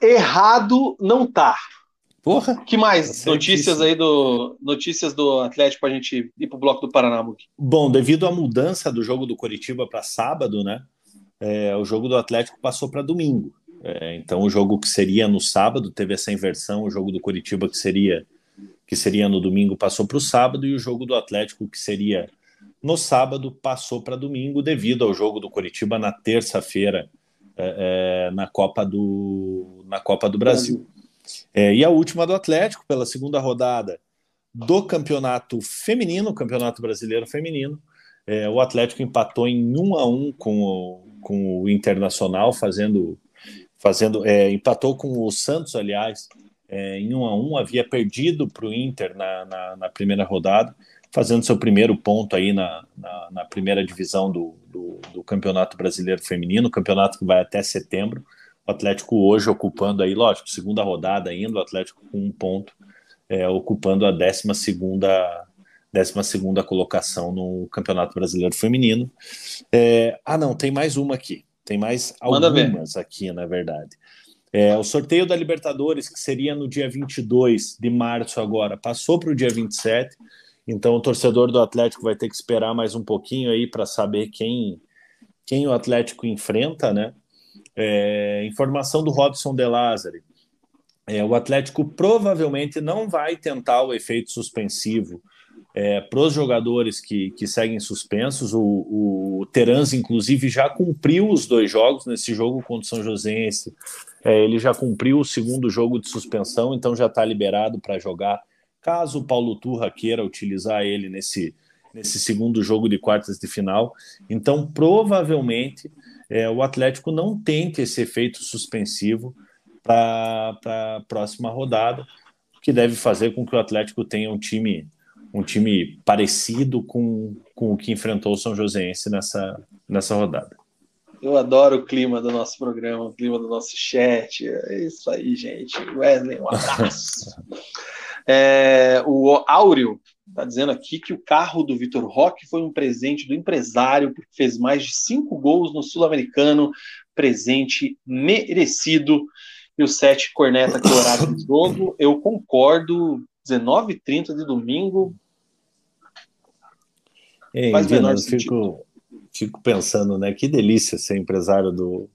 Errado não tá. Porra. Que mais tá notícias aí do notícias do Atlético para a gente ir para o bloco do Paraná? Bom, devido à mudança do jogo do Coritiba para sábado, né? É, o jogo do Atlético passou para domingo. É, então o jogo que seria no sábado teve essa inversão. O jogo do Coritiba que seria que seria no domingo passou para o sábado e o jogo do Atlético que seria no sábado passou para domingo devido ao jogo do Coritiba na terça-feira é, é, na Copa do na Copa do Brasil. É, e a última do Atlético pela segunda rodada do campeonato feminino, campeonato brasileiro feminino. É, o Atlético empatou em 1 um a 1 um com o, com o Internacional, fazendo fazendo é, empatou com o Santos, aliás, é, em 1 um a 1 havia perdido para o Inter na, na, na primeira rodada fazendo seu primeiro ponto aí na, na, na primeira divisão do, do, do, Campeonato Brasileiro Feminino, campeonato que vai até setembro. O Atlético hoje ocupando aí, lógico, segunda rodada ainda, o Atlético com um ponto, é, ocupando a 12 segunda, décima segunda colocação no Campeonato Brasileiro Feminino. É, ah, não, tem mais uma aqui. Tem mais algumas aqui, na verdade. É, o sorteio da Libertadores, que seria no dia 22 de março agora, passou para o dia 27. Então o torcedor do Atlético vai ter que esperar mais um pouquinho aí para saber quem, quem o Atlético enfrenta, né? É, informação do Robson De Lázari. É, o Atlético provavelmente não vai tentar o efeito suspensivo é, para os jogadores que, que seguem suspensos. O, o Terans, inclusive, já cumpriu os dois jogos nesse jogo contra o São Joséense. É, ele já cumpriu o segundo jogo de suspensão, então já está liberado para jogar caso o Paulo Turra queira utilizar ele nesse, nesse segundo jogo de quartas de final. Então, provavelmente, é, o Atlético não tente esse efeito suspensivo para a próxima rodada, que deve fazer com que o Atlético tenha um time um time parecido com, com o que enfrentou o São Joséense nessa, nessa rodada. Eu adoro o clima do nosso programa, o clima do nosso chat. É isso aí, gente. Wesley, um abraço. É, o Áureo está dizendo aqui que o carro do Vitor Roque foi um presente do empresário, porque fez mais de cinco gols no Sul-Americano, presente merecido. E o 7 corneta que o horário do jogo, eu concordo, 19h30 de domingo. Ei, Faz Dina, eu fico, fico pensando, né? Que delícia ser empresário do,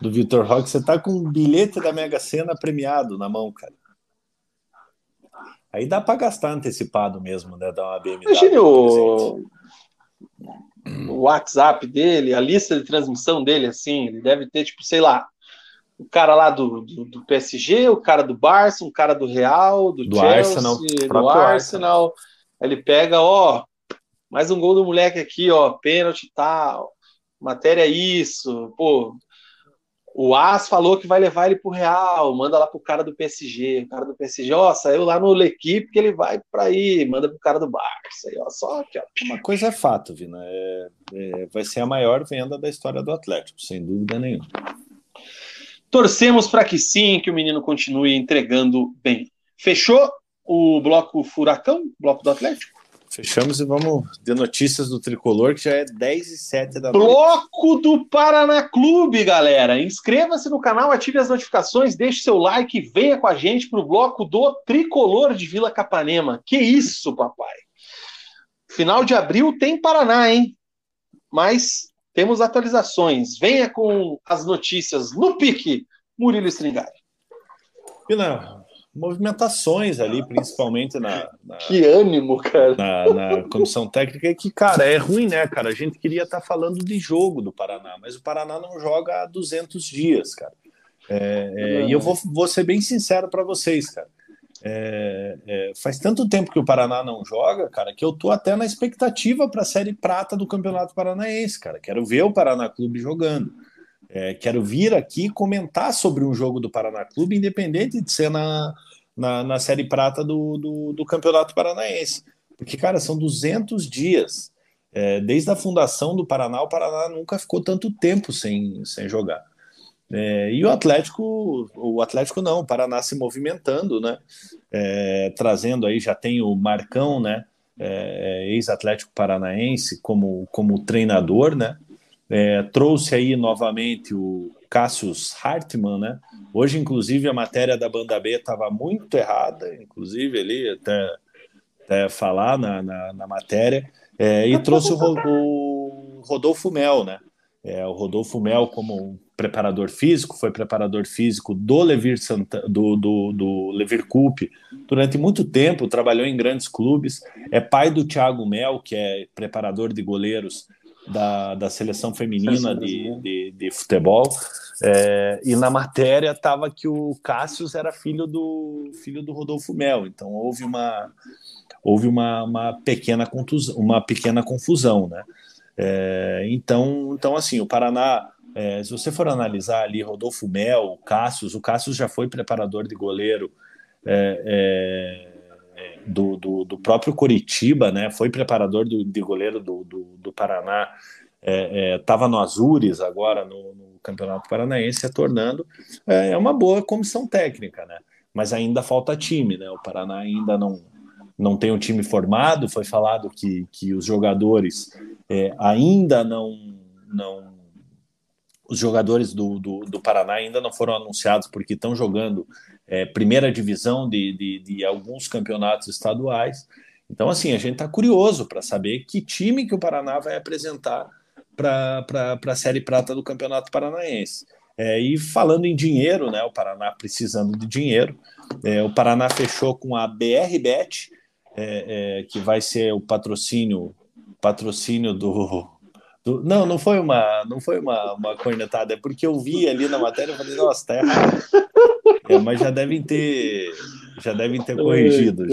do Vitor Roque. Você tá com um bilhete da Mega Sena premiado na mão, cara. Aí dá para gastar antecipado mesmo, né? Dar uma BMW. Imagine o, o WhatsApp dele, a lista de transmissão dele, assim, ele deve ter, tipo, sei lá, o cara lá do, do, do PSG, o cara do Barça, um cara do Real, do, do Chelsea, Arsenal, do Arsenal. Arsenal. Ele pega, ó, mais um gol do moleque aqui, ó, pênalti e tal, matéria é isso, pô, o As falou que vai levar ele pro Real, manda lá pro cara do PSG. O cara do PSG, ó, saiu lá no L'Equipe que ele vai para aí, manda pro cara do Barça. Aí, ó, só aqui, ó. Uma coisa é fato, Vina, é, é, vai ser a maior venda da história do Atlético, sem dúvida nenhuma. Torcemos para que sim, que o menino continue entregando bem. Fechou o bloco Furacão, bloco do Atlético? Fechamos e vamos de notícias do tricolor, que já é 10 e 7 da noite. Bloco do Paraná Clube, galera. Inscreva-se no canal, ative as notificações, deixe seu like e venha com a gente para o bloco do tricolor de Vila Capanema. Que isso, papai! Final de abril tem Paraná, hein? Mas temos atualizações. Venha com as notícias no pique, Murilo Stringari. Pina, movimentações ali, principalmente na, na que ânimo, cara, na, na, comissão técnica, que cara é ruim, né, cara? A gente queria estar tá falando de jogo do Paraná, mas o Paraná não joga há 200 dias, cara. É, é, e eu vou, vou ser bem sincero para vocês, cara. É, é, faz tanto tempo que o Paraná não joga, cara, que eu tô até na expectativa para a série prata do Campeonato Paranaense, cara. Quero ver o Paraná Clube jogando. É, quero vir aqui comentar sobre um jogo do Paraná Clube, independente de ser na, na, na Série Prata do, do, do, Campeonato Paranaense. Porque, cara, são 200 dias. É, desde a fundação do Paraná, o Paraná nunca ficou tanto tempo sem, sem jogar. É, e o Atlético, o Atlético não, o Paraná se movimentando, né? É, trazendo aí, já tem o Marcão, né? É, ex-Atlético Paranaense como, como treinador, né? É, trouxe aí novamente o Cassius Hartmann, né? Hoje, inclusive, a matéria da banda B estava muito errada, inclusive ali até, até falar na, na, na matéria, é, e trouxe o, o, Rodolfo Mel, né? É, o Rodolfo Mel como preparador físico, foi preparador físico do Levir, Santa, do, do, do Levir Coupe durante muito tempo, trabalhou em grandes clubes, é pai do Thiago Mel, que é preparador de goleiros da, da seleção feminina de, de, de futebol. É, e na matéria estava que o Cássio era filho do filho do Rodolfo Mel. Então houve uma houve uma, uma pequena contusão, uma pequena confusão, né? É, então então assim o Paraná é, se você for analisar ali Rodolfo Mel, o Cássio, o Cássio já foi preparador de goleiro é, é do, do, do, próprio Coritiba, né? Foi preparador do, de goleiro do, do, do Paraná, estava é, é, no Azures agora no, no, Campeonato Paranaense, retornando. É, é uma boa comissão técnica, né? Mas ainda falta time, né? O Paraná ainda não, não tem um time formado. Foi falado que, que os jogadores é, ainda não, não os jogadores do, do, do, Paraná ainda não foram anunciados porque estão jogando é, primeira divisão de, de, de, alguns campeonatos estaduais. Então, assim, a gente está curioso para saber que time que o Paraná vai apresentar para a Série Prata do Campeonato Paranaense. É, e falando em dinheiro, né, o Paraná precisando de dinheiro, é, o Paraná fechou com a BRBet, é, é, que vai ser o patrocínio patrocínio do, do, não, não foi uma, não foi uma, uma cornetada, é porque eu vi ali na matéria e falei, nossa, tá errado. É, mas já devem ter, já devem ter corrigido.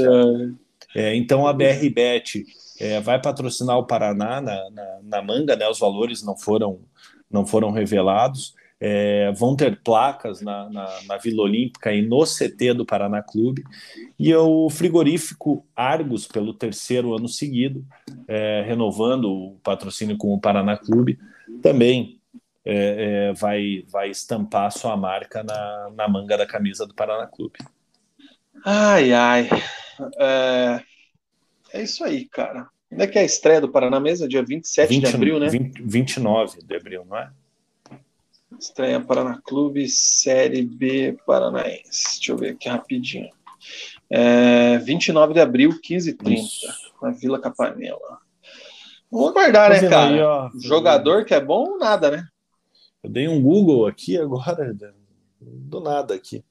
É, então a BRBet é, vai patrocinar o Paraná na, na, na, manga, né? Os valores não foram, não foram revelados. É, vão ter placas na, na, na, Vila Olímpica e no CT do Paraná Clube. E o frigorífico Argos, pelo terceiro ano seguido, é, renovando o patrocínio com o Paraná Clube, também é, é, vai, vai estampar sua marca na, na manga da camisa do Paraná Clube. Ai, ai. É, é isso aí, cara. Quando é que é a estreia do Paraná Mesa? Dia 27 20, de abril, né? 20, 29 de abril, não é? Estreia Paraná Clube, Série B Paranaense. Deixa eu ver aqui rapidinho. É, 29 de abril, 15h30, na Vila Capanema. Vamos aguardar, né, cara? Aí, ó, Jogador que é bom, nada, né? Eu dei um Google aqui agora, do nada aqui.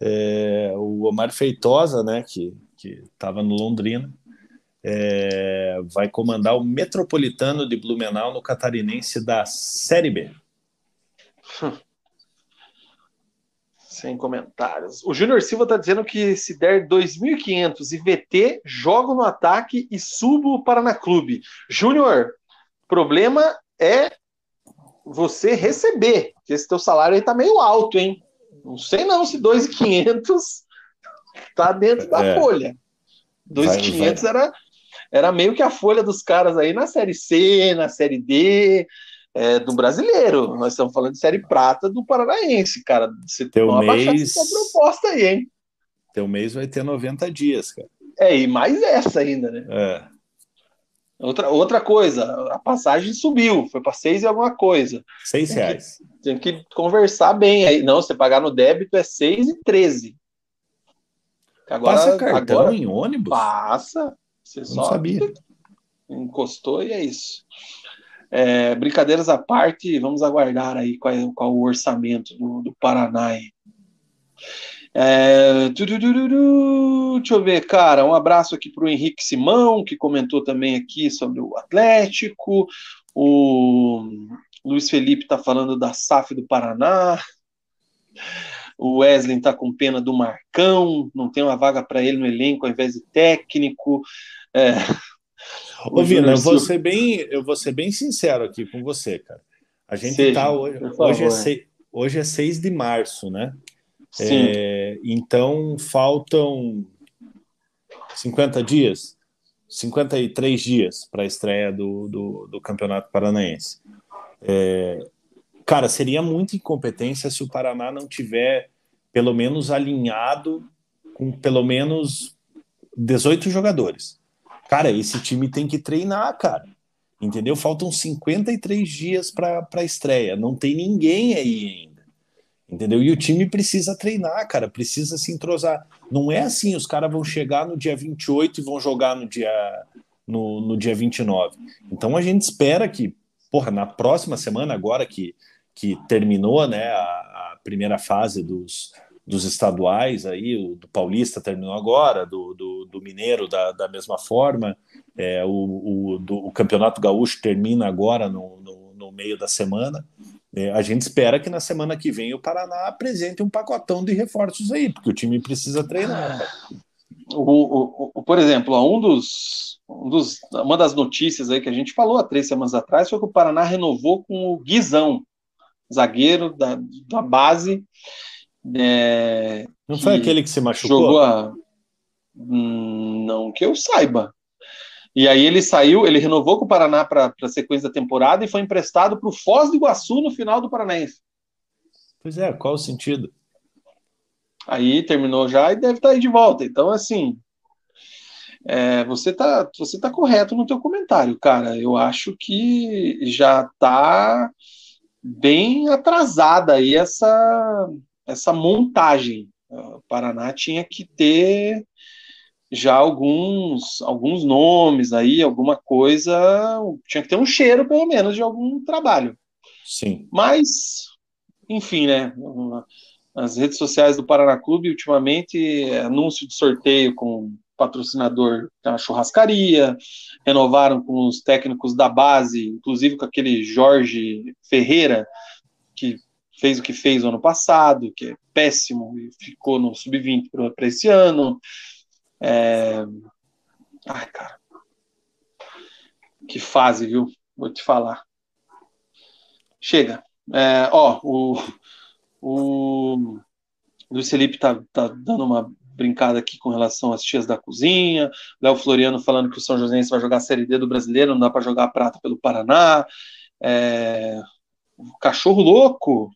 É, o Omar Feitosa, né, que estava no Londrina, é, vai comandar o Metropolitano de Blumenau no Catarinense da Série B. Sem comentários. O Júnior Silva está dizendo que se der 2.500 e VT, jogo no ataque e subo o Paraná Clube. Júnior, problema é você receber, porque esse teu salário aí tá meio alto, hein? Não sei não se 2.500 tá dentro da é. folha. 2.500 era, era meio que a folha dos caras aí na Série C, na Série D, é, do brasileiro. Nós estamos falando de série prata do Paranaense, cara. Você tem uma mês... proposta aí, hein? Teu mês vai ter 90 dias, cara. É, e mais essa ainda, né? É. Outra, outra coisa, a passagem subiu, foi para seis e alguma coisa. Seis tem reais. Que, tem que conversar bem aí. Não, você pagar no débito é seis e treze. Agora, Passa cartão agora, em ônibus? Passa. Você Não só sabia. encostou e é isso. É, brincadeiras à parte, vamos aguardar aí qual, é, qual o orçamento do, do Paraná. É, deixa eu ver, cara. Um abraço aqui para o Henrique Simão, que comentou também aqui sobre o Atlético. O Luiz Felipe está falando da SAF do Paraná. O Wesley está com pena do Marcão, não tem uma vaga para ele no elenco ao invés de técnico. É, Ô, Vina, eu vou, ser bem, eu vou ser bem sincero aqui com você, cara. A gente Seja, tá hoje, hoje, é seis, hoje é 6 de março, né? Sim. É, então faltam 50 dias, 53 dias para a estreia do, do, do, Campeonato Paranaense. É, cara, seria muita incompetência se o Paraná não tiver pelo menos alinhado com pelo menos 18 jogadores. Cara, esse time tem que treinar, cara. Entendeu? Faltam 53 dias para a estreia. Não tem ninguém aí ainda. Entendeu? E o time precisa treinar, cara. Precisa se entrosar. Não é assim, os caras vão chegar no dia 28 e vão jogar no dia, no, no dia 29. Então a gente espera que, porra, na próxima semana, agora que, que terminou né, a, a primeira fase dos, dos estaduais aí, o do Paulista terminou agora, do, do, do Mineiro da, da mesma forma, é, o, o, do, o Campeonato Gaúcho termina agora no, no, no meio da semana. É, a gente espera que na semana que vem o Paraná apresente um pacotão de reforços aí, porque o time precisa treinar. O, o, por exemplo, um dos, um dos, uma das notícias aí que a gente falou há três semanas atrás foi que o Paraná renovou com o Guizão, zagueiro da, da base, é, não foi aquele que se machucou? Jogou a... Hum, não que eu saiba. E aí ele saiu, ele renovou com o Paraná para a sequência da temporada e foi emprestado para o Foz do Iguaçu no final do Paranaense. Pois é, qual o sentido? Aí terminou já e deve estar tá aí de volta. Então, assim, é, você tá, você tá correto no teu comentário, cara. Eu acho que já está bem atrasada aí essa essa montagem. O Paraná tinha que ter já alguns alguns nomes aí, alguma coisa, tinha que ter um cheiro pelo menos de algum trabalho. Sim. Mas, enfim, né? As redes sociais do Paraná Clube ultimamente anúncio de sorteio com patrocinador da churrascaria, renovaram com os técnicos da base, inclusive com aquele Jorge Ferreira, que fez o que fez no ano passado, que é péssimo, e ficou no sub-20 para esse ano. É... Ai, cara. Que fase, viu? Vou te falar. Chega. É, ó, o, o Luiz Felipe tá, tá dando uma brincada aqui com relação às tias da cozinha. Léo Floriano falando que o São Joséense vai jogar a Série D do Brasileiro, não dá para jogar prata pelo Paraná. É, cachorro louco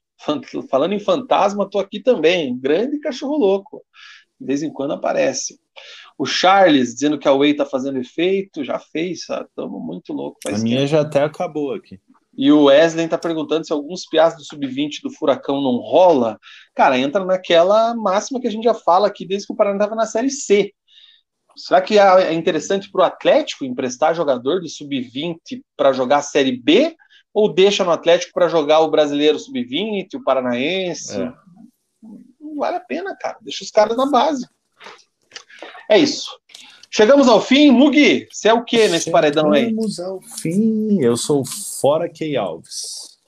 Falando em fantasma, tô aqui também. Grande cachorro louco. De vez em quando aparece. O Charles dizendo que a Whey tá fazendo efeito, já fez, Estamos muito louco. a minha tempo. já até acabou aqui. E o Wesley tá perguntando se alguns piás do sub-20 do Furacão não rola. Cara, entra naquela máxima que a gente já fala aqui desde que o Paraná estava na Série C. Será que é interessante para o Atlético emprestar jogador do sub-20 para jogar a Série B? Ou deixa no Atlético para jogar o brasileiro sub-20, o paranaense. É. Não vale a pena, cara. Deixa os caras na base. É isso. Chegamos ao fim, Mugi. Você é o que nesse Chegamos paredão aí? Chegamos ao fim. Eu sou fora Key Alves.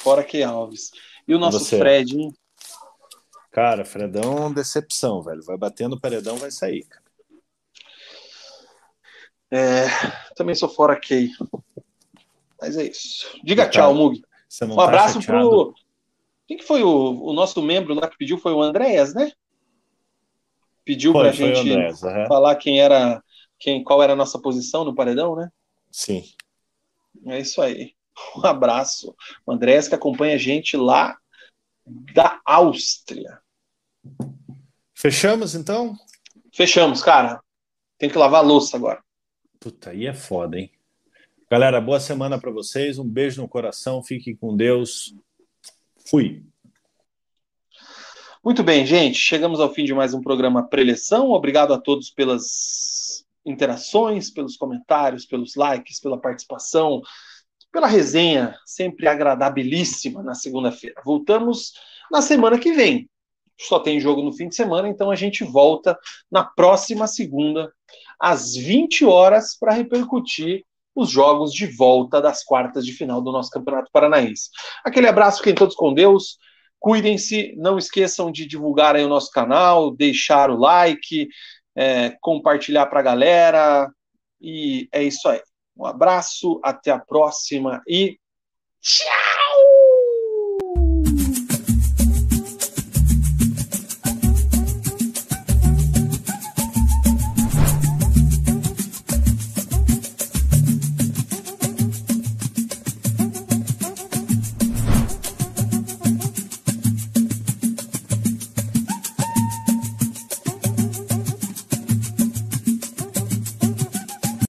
Fora Key Alves. E o nosso você? Fred, hein? Cara, Fredão, decepção, velho. Vai batendo o paredão, vai sair. Cara. É, também sou fora Key. Mas é isso. Diga Tá. tchau. Você não Um tá abraço chateado? pro. Quem que foi o, o nosso membro lá que pediu? Foi o Andréas, né? Pediu foi o gente Andrés, aham. falar quem era. Quem, qual era a nossa posição no paredão, né? Sim. É isso aí. Um abraço. O Andréas que acompanha a gente lá da Áustria. Fechamos, então? Fechamos, cara. Tem que lavar a louça agora. Puta, aí é foda, hein? Galera, boa semana pra vocês. Um beijo no coração. Fiquem com Deus. Fui. Muito bem, gente. Chegamos ao fim de mais um programa Preleção. Obrigado a todos pelas interações, pelos comentários, pelos likes, pela participação, pela resenha, sempre agradabilíssima na segunda-feira. Voltamos na semana que vem. Só tem jogo no fim de semana, então a gente volta na próxima segunda, às 20 horas, para repercutir os jogos de volta das quartas de final do nosso Campeonato Paranaense. Aquele abraço, fiquem todos com Deus. Cuidem-se, não esqueçam de divulgar aí o nosso canal, deixar o like, é, compartilhar para a galera. E é isso aí. Um abraço, até a próxima e tchau!